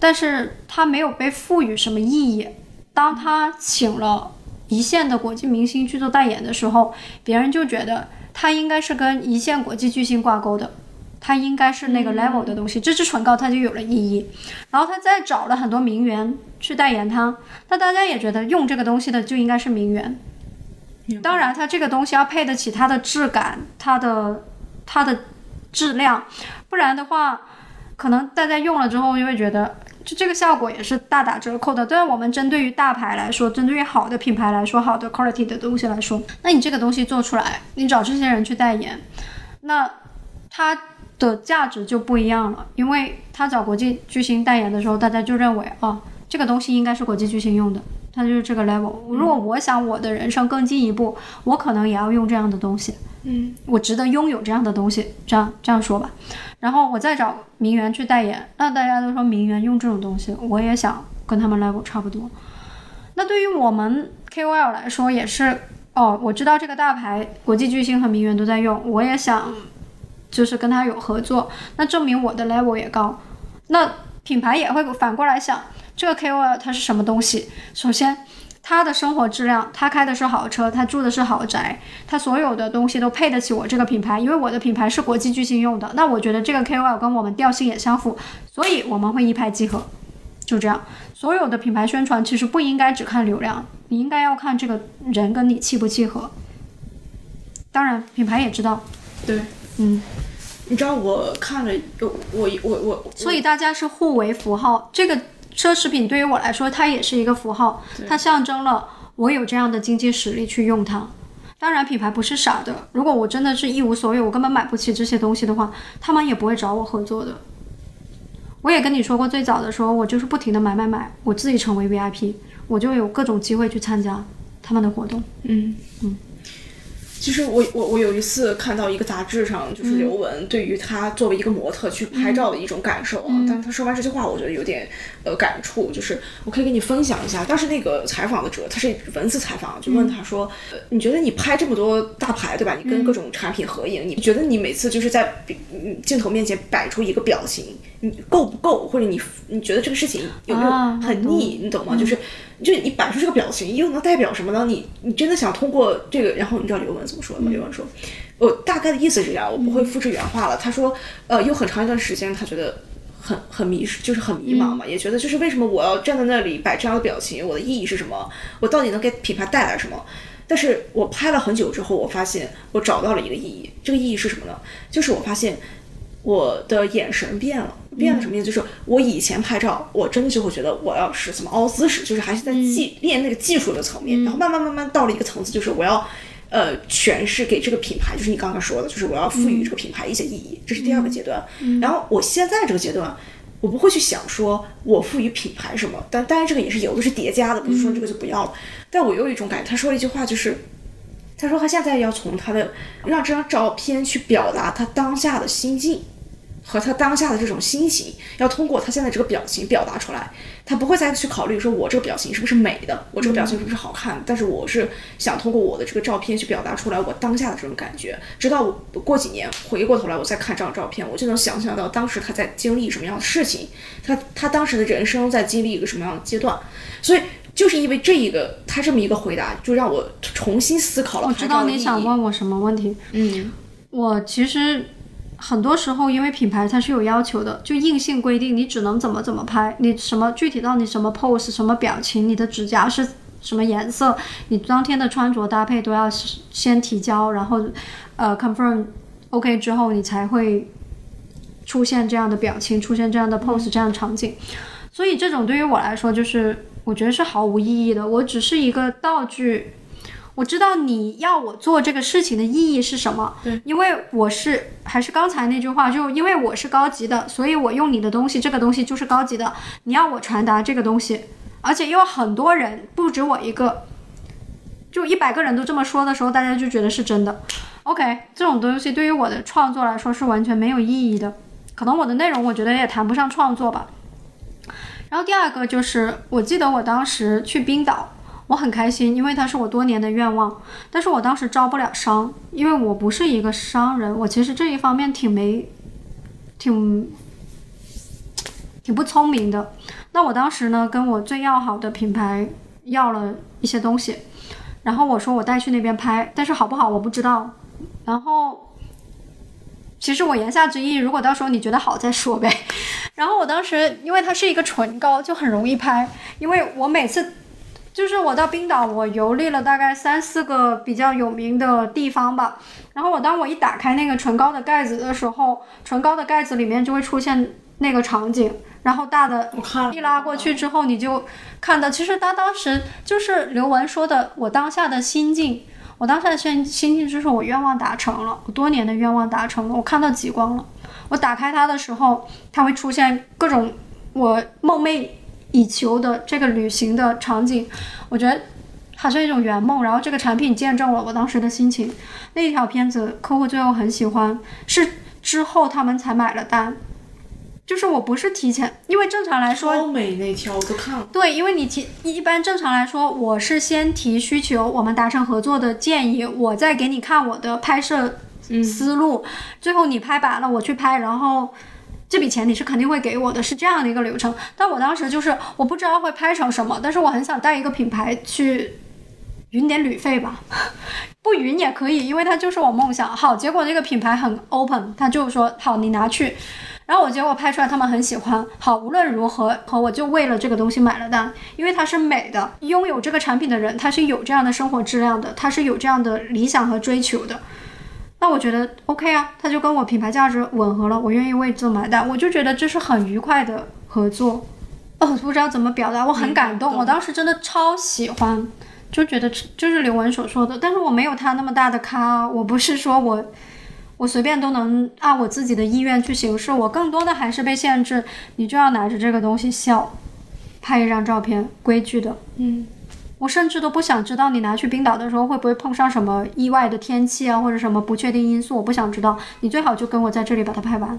但是它没有被赋予什么意义。当他请了一线的国际明星去做代言的时候，别人就觉得他应该是跟一线国际巨星挂钩的，它应该是那个 level 的东西，这支唇膏它就有了意义。然后他再找了很多名媛去代言它，那大家也觉得用这个东西的就应该是名媛。当然，它这个东西要配得起它的质感，它的它的质量，不然的话，可能大家用了之后就会觉得，就这个效果也是大打折扣的。但是我们针对于大牌来说，针对于好的品牌来说，好的 quality 的东西来说，那你这个东西做出来，你找这些人去代言，那它的价值就不一样了。因为他找国际巨星代言的时候，大家就认为，哦，这个东西应该是国际巨星用的。它就是这个 level。如果我想我的人生更进一步，我可能也要用这样的东西。嗯，我值得拥有这样的东西，这样这样说吧。然后我再找名媛去代言，那大家都说名媛用这种东西，我也想跟他们 level 差不多。那对于我们 KOL 来说也是哦，我知道这个大牌国际巨星和名媛都在用，我也想就是跟他有合作，那证明我的 level 也高。那品牌也会反过来想。这个 KOL 他是什么东西？首先，他的生活质量，他开的是好车，他住的是豪宅，他所有的东西都配得起我这个品牌，因为我的品牌是国际巨星用的。那我觉得这个 KOL 跟我们调性也相符，所以我们会一拍即合。就这样，所有的品牌宣传其实不应该只看流量，你应该要看这个人跟你契不契合。当然，品牌也知道。对，嗯。你知道我看了，我我我我，所以大家是互为符号，这个。奢侈品对于我来说，它也是一个符号，它象征了我有这样的经济实力去用它。当然，品牌不是傻的，如果我真的是一无所有，我根本买不起这些东西的话，他们也不会找我合作的。我也跟你说过，最早的时候我就是不停的买买买，我自己成为 VIP，我就有各种机会去参加他们的活动。嗯嗯。其实我我我有一次看到一个杂志上，就是刘雯对于她作为一个模特去拍照的一种感受啊。但是她说完这句话，我觉得有点呃感触，就是我可以跟你分享一下。当时那个采访的者，他是文字采访，就问他说：“呃，你觉得你拍这么多大牌，对吧？你跟各种产品合影，你觉得你每次就是在镜头面前摆出一个表情，你够不够？或者你你觉得这个事情有没有很腻？你懂吗？就是。”就你摆出这个表情，又能代表什么呢？你你真的想通过这个，然后你知道刘雯怎么说的吗？刘雯说，我大概的意思是这样，我不会复制原话了。他说，呃，有很长一段时间，他觉得很很迷失，就是很迷茫嘛，也觉得就是为什么我要站在那里摆这样的表情，我的意义是什么？我到底能给品牌带来什么？但是我拍了很久之后，我发现我找到了一个意义，这个意义是什么呢？就是我发现。我的眼神变了，变了什么意思？就是我以前拍照，我真的就会觉得我要是怎么凹姿势，就是还是在技练那个技术的层面。然后慢慢慢慢到了一个层次，就是我要，呃，诠释给这个品牌，就是你刚刚说的，就是我要赋予这个品牌一些意义，这是第二个阶段。然后我现在这个阶段，我不会去想说我赋予品牌什么，但当然这个也是有的是叠加的，不是说这个就不要了。但我有一种感觉，他说了一句话，就是他说他现在要从他的让这张照片去表达他当下的心境。和他当下的这种心情，要通过他现在这个表情表达出来。他不会再去考虑说，我这个表情是不是美的，我这个表情是不是好看。但是我是想通过我的这个照片去表达出来我当下的这种感觉。直到我过几年回过头来，我再看这张照片，我就能想象到当时他在经历什么样的事情，他他当时的人生在经历一个什么样的阶段。所以就是因为这一个他这么一个回答，就让我重新思考了。我知道你想问我什么问题。嗯，我其实。很多时候，因为品牌它是有要求的，就硬性规定你只能怎么怎么拍，你什么具体到你什么 pose、什么表情，你的指甲是什么颜色，你当天的穿着搭配都要先提交，然后呃 confirm OK 之后，你才会出现这样的表情，出现这样的 pose 这样的场景。所以这种对于我来说，就是我觉得是毫无意义的，我只是一个道具。我知道你要我做这个事情的意义是什么，对，因为我是还是刚才那句话，就因为我是高级的，所以我用你的东西，这个东西就是高级的。你要我传达这个东西，而且有很多人不止我一个，就一百个人都这么说的时候，大家就觉得是真的。OK，这种东西对于我的创作来说是完全没有意义的，可能我的内容我觉得也谈不上创作吧。然后第二个就是，我记得我当时去冰岛。我很开心，因为它是我多年的愿望。但是我当时招不了商，因为我不是一个商人。我其实这一方面挺没，挺挺不聪明的。那我当时呢，跟我最要好的品牌要了一些东西，然后我说我带去那边拍，但是好不好我不知道。然后其实我言下之意，如果到时候你觉得好再说呗。然后我当时因为它是一个唇膏，就很容易拍，因为我每次就是我到冰岛，我游历了大概三四个比较有名的地方吧。然后我当我一打开那个唇膏的盖子的时候，唇膏的盖子里面就会出现那个场景，然后大的我看了一拉过去之后，你就看到，其实他当时就是刘雯说的，我当下的心境，我当下的心心境就是我愿望达成了，我多年的愿望达成了，我看到极光了。我打开它的时候，它会出现各种我梦寐以求的这个旅行的场景，我觉得好像一种圆梦。然后这个产品见证了我当时的心情。那一条片子客户最后很喜欢，是之后他们才买了单。就是我不是提前，因为正常来说，超美那条我都看了。对，因为你提一般正常来说，我是先提需求，我们达成合作的建议，我再给你看我的拍摄思路，最后你拍板了我去拍，然后这笔钱你是肯定会给我的，是这样的一个流程。但我当时就是我不知道会拍成什么，但是我很想带一个品牌去匀点旅费吧，*laughs* 不匀也可以，因为它就是我梦想。好，结果那个品牌很 open，他就说好你拿去。然后我结果拍出来，他们很喜欢。好，无论如何，和我就为了这个东西买了单，因为它是美的。拥有这个产品的人，他是有这样的生活质量的，他是有这样的理想和追求的。那我觉得 OK 啊，他就跟我品牌价值吻合了，我愿意为这买单，我就觉得这是很愉快的合作。哦，不知道怎么表达，我很感动，我当时真的超喜欢，就觉得就是刘雯所说的，但是我没有他那么大的咖，我不是说我。我随便都能按我自己的意愿去行事，我更多的还是被限制，你就要拿着这个东西笑，拍一张照片，规矩的。嗯，我甚至都不想知道你拿去冰岛的时候会不会碰上什么意外的天气啊，或者什么不确定因素，我不想知道。你最好就跟我在这里把它拍完。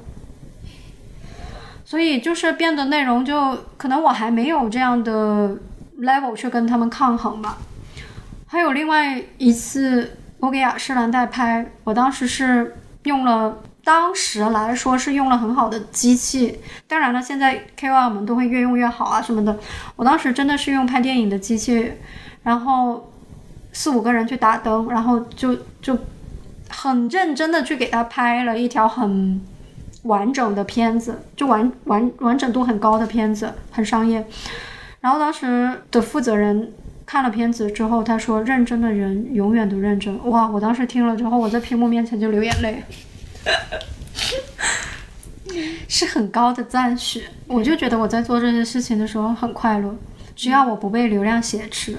所以就是变得内容就可能我还没有这样的 level 去跟他们抗衡吧。还有另外一次，我给雅诗兰黛拍，我当时是。用了，当时来说是用了很好的机器。当然了，现在 KOL 们都会越用越好啊什么的。我当时真的是用拍电影的机器，然后四五个人去打灯，然后就就很认真的去给他拍了一条很完整的片子，就完完完整度很高的片子，很商业。然后当时的负责人看了片子之后，他说：“认真的人永远都认真。”哇！我当时听了之后，我在屏幕面前就流眼泪，*laughs* 是很高的赞许。我就觉得我在做这些事情的时候很快乐，只要我不被流量挟持。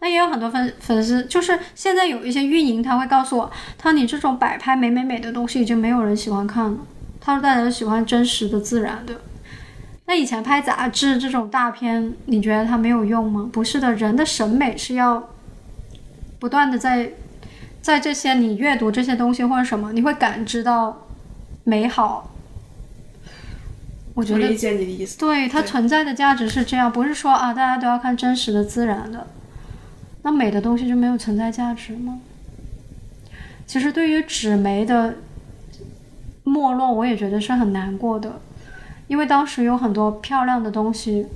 那也有很多粉粉丝，就是现在有一些运营，他会告诉我，他说你这种摆拍美美美的东西已经没有人喜欢看了，他说大家都喜欢真实的、自然的。那以前拍杂志这种大片，你觉得它没有用吗？不是的，人的审美是要不断的在在这些你阅读这些东西或者什么，你会感知到美好。我觉得理解你的意思。对它存在的价值是这样，不是说啊大家都要看真实的、自然的，那美的东西就没有存在价值吗？其实对于纸媒的没落，我也觉得是很难过的。因为当时有很多漂亮的东西，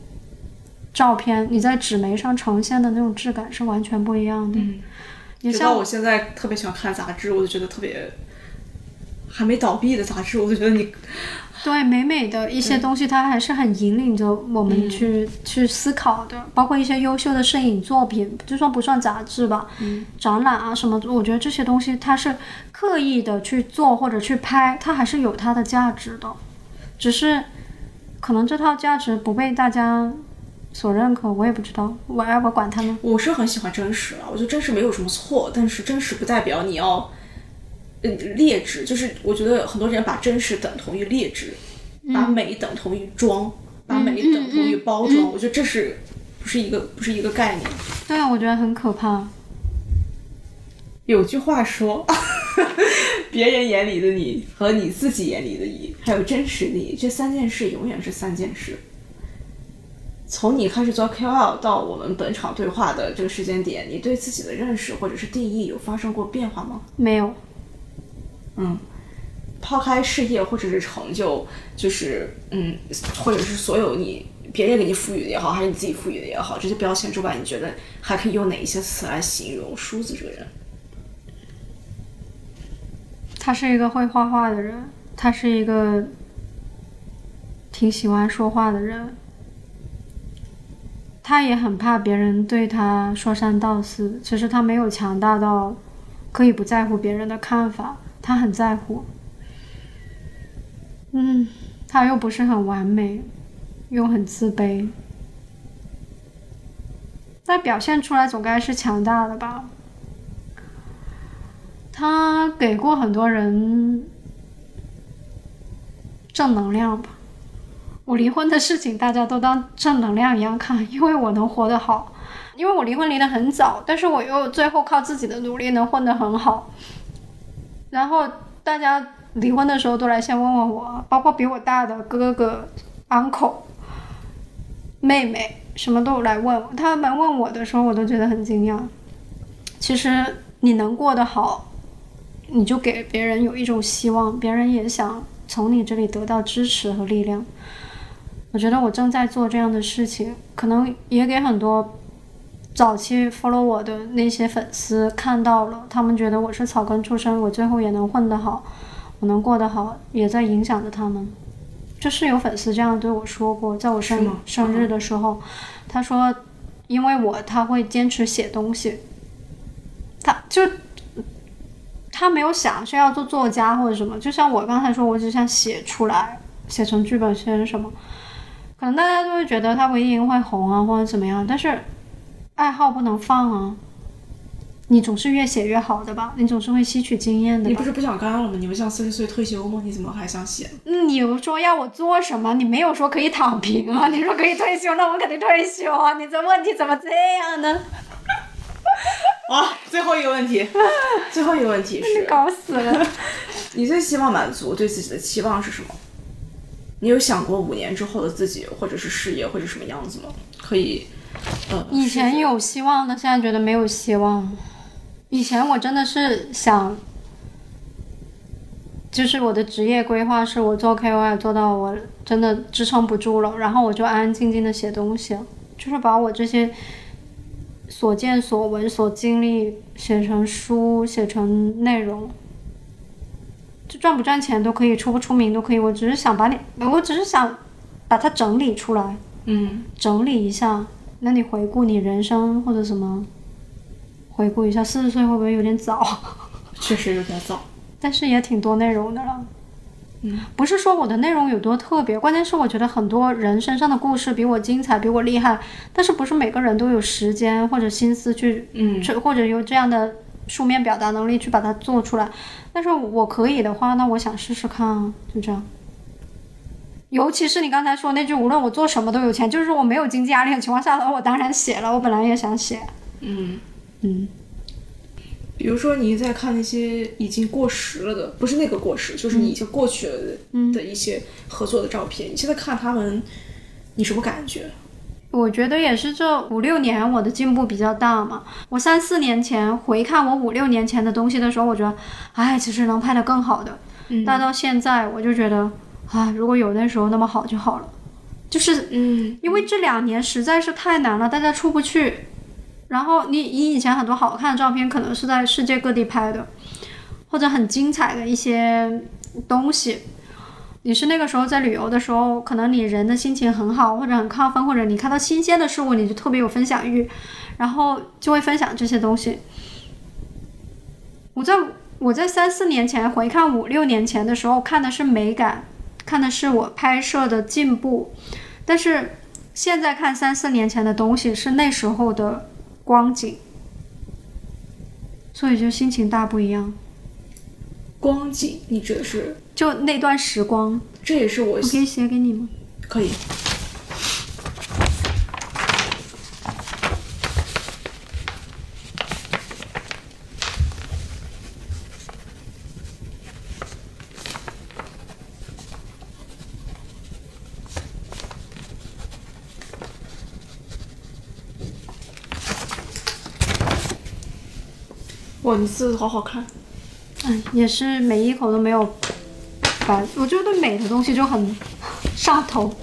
照片你在纸媒上呈现的那种质感是完全不一样的。嗯，你像我现在特别喜欢看杂志，我就觉得特别还没倒闭的杂志，我就觉得你对美美的一些东西，它还是很引领着我们去、去思考的。包括一些优秀的摄影作品，就算不算杂志吧，嗯，展览啊什么，我觉得这些东西它是刻意的去做或者去拍，它还是有它的价值的，只是。可能这套价值不被大家所认可，我也不知道，我要不管他们。我是很喜欢真实啊，我觉得真实没有什么错，但是真实不代表你要，嗯，劣质。就是我觉得很多人把真实等同于劣质，把美等同于装，把美等同于包装，我觉得这是不是一个不是一个概念？对啊，我觉得很可怕。有句话说。*laughs* 别人眼里的你和你自己眼里的你，还有真实你，这三件事永远是三件事。从你开始做 KOL 到我们本场对话的这个时间点，你对自己的认识或者是定义有发生过变化吗？没有。嗯，抛开事业或者是成就，就是嗯，或者是所有你别人给你赋予的也好，还是你自己赋予的也好，这些标签之外，你觉得还可以用哪一些词来形容梳子这个人？他是一个会画画的人，他是一个挺喜欢说话的人，他也很怕别人对他说三道四。其实他没有强大到可以不在乎别人的看法，他很在乎。嗯，他又不是很完美，又很自卑，但表现出来总该是强大的吧。他给过很多人正能量吧。我离婚的事情大家都当正能量一样看，因为我能活得好，因为我离婚离得很早，但是我又最后靠自己的努力能混得很好。然后大家离婚的时候都来先问问我，包括比我大的哥哥、uncle、妹妹，什么都来问我。他们问我的时候，我都觉得很惊讶。其实你能过得好。你就给别人有一种希望，别人也想从你这里得到支持和力量。我觉得我正在做这样的事情，可能也给很多早期 follow 我的那些粉丝看到了，他们觉得我是草根出身，我最后也能混得好，我能过得好，也在影响着他们。就是有粉丝这样对我说过，在我生生日的时候，他说，因为我他会坚持写东西，他就。他没有想是要做作家或者什么，就像我刚才说，我只想写出来，写成剧本，写成什么，可能大家都会觉得他不一定会红啊，或者怎么样。但是爱好不能放啊，你总是越写越好的吧，你总是会吸取经验的。你不是不想干了吗？你不想四十岁退休吗？你怎么还想写？你说要我做什么？你没有说可以躺平啊，*laughs* 你说可以退休，那我肯定退休啊。你这问题怎么这样呢？*laughs* 啊，最后一个问题，最后一个问题是，*laughs* 搞死了。你最希望满足对自己的期望是什么？你有想过五年之后的自己，或者是事业会是什么样子吗？可以，呃，以前有希望的，现在觉得没有希望。以前我真的是想，就是我的职业规划是我做 KOL 做到我真的支撑不住了，然后我就安安静静的写东西，就是把我这些。所见所闻所经历写成书，写成内容，就赚不赚钱都可以，出不出名都可以。我只是想把你，我只是想把它整理出来，嗯，整理一下。那你回顾你人生或者什么，回顾一下，四十岁会不会有点早？*laughs* 确实有点早，但是也挺多内容的了。嗯，不是说我的内容有多特别，关键是我觉得很多人身上的故事比我精彩，比我厉害，但是不是每个人都有时间或者心思去，嗯，去或者有这样的书面表达能力去把它做出来。但是我可以的话，那我想试试看啊，就这样。尤其是你刚才说那句，无论我做什么都有钱，就是我没有经济压力的情况下，那我当然写了，我本来也想写。嗯嗯。比如说，你在看那些已经过时了的，不是那个过时，就是你已经过去了的的一些合作的照片。你现在看他们，你什么感觉？我觉得也是，这五六年我的进步比较大嘛。我三四年前回看我五六年前的东西的时候，我觉得，哎，其实能拍得更好的。但到现在，我就觉得，啊，如果有那时候那么好就好了。就是，嗯，因为这两年实在是太难了，大家出不去。然后你你以前很多好看的照片，可能是在世界各地拍的，或者很精彩的一些东西。你是那个时候在旅游的时候，可能你人的心情很好，或者很亢奋，或者你看到新鲜的事物，你就特别有分享欲，然后就会分享这些东西。我在我在三四年前回看五六年前的时候，看的是美感，看的是我拍摄的进步，但是现在看三四年前的东西，是那时候的。光景，所以就心情大不一样。光景，你指的是就那段时光？这也是我我可以写给你吗？可以。哇，你字好好看，嗯，也是每一口都没有白，我觉得对美的东西就很上头。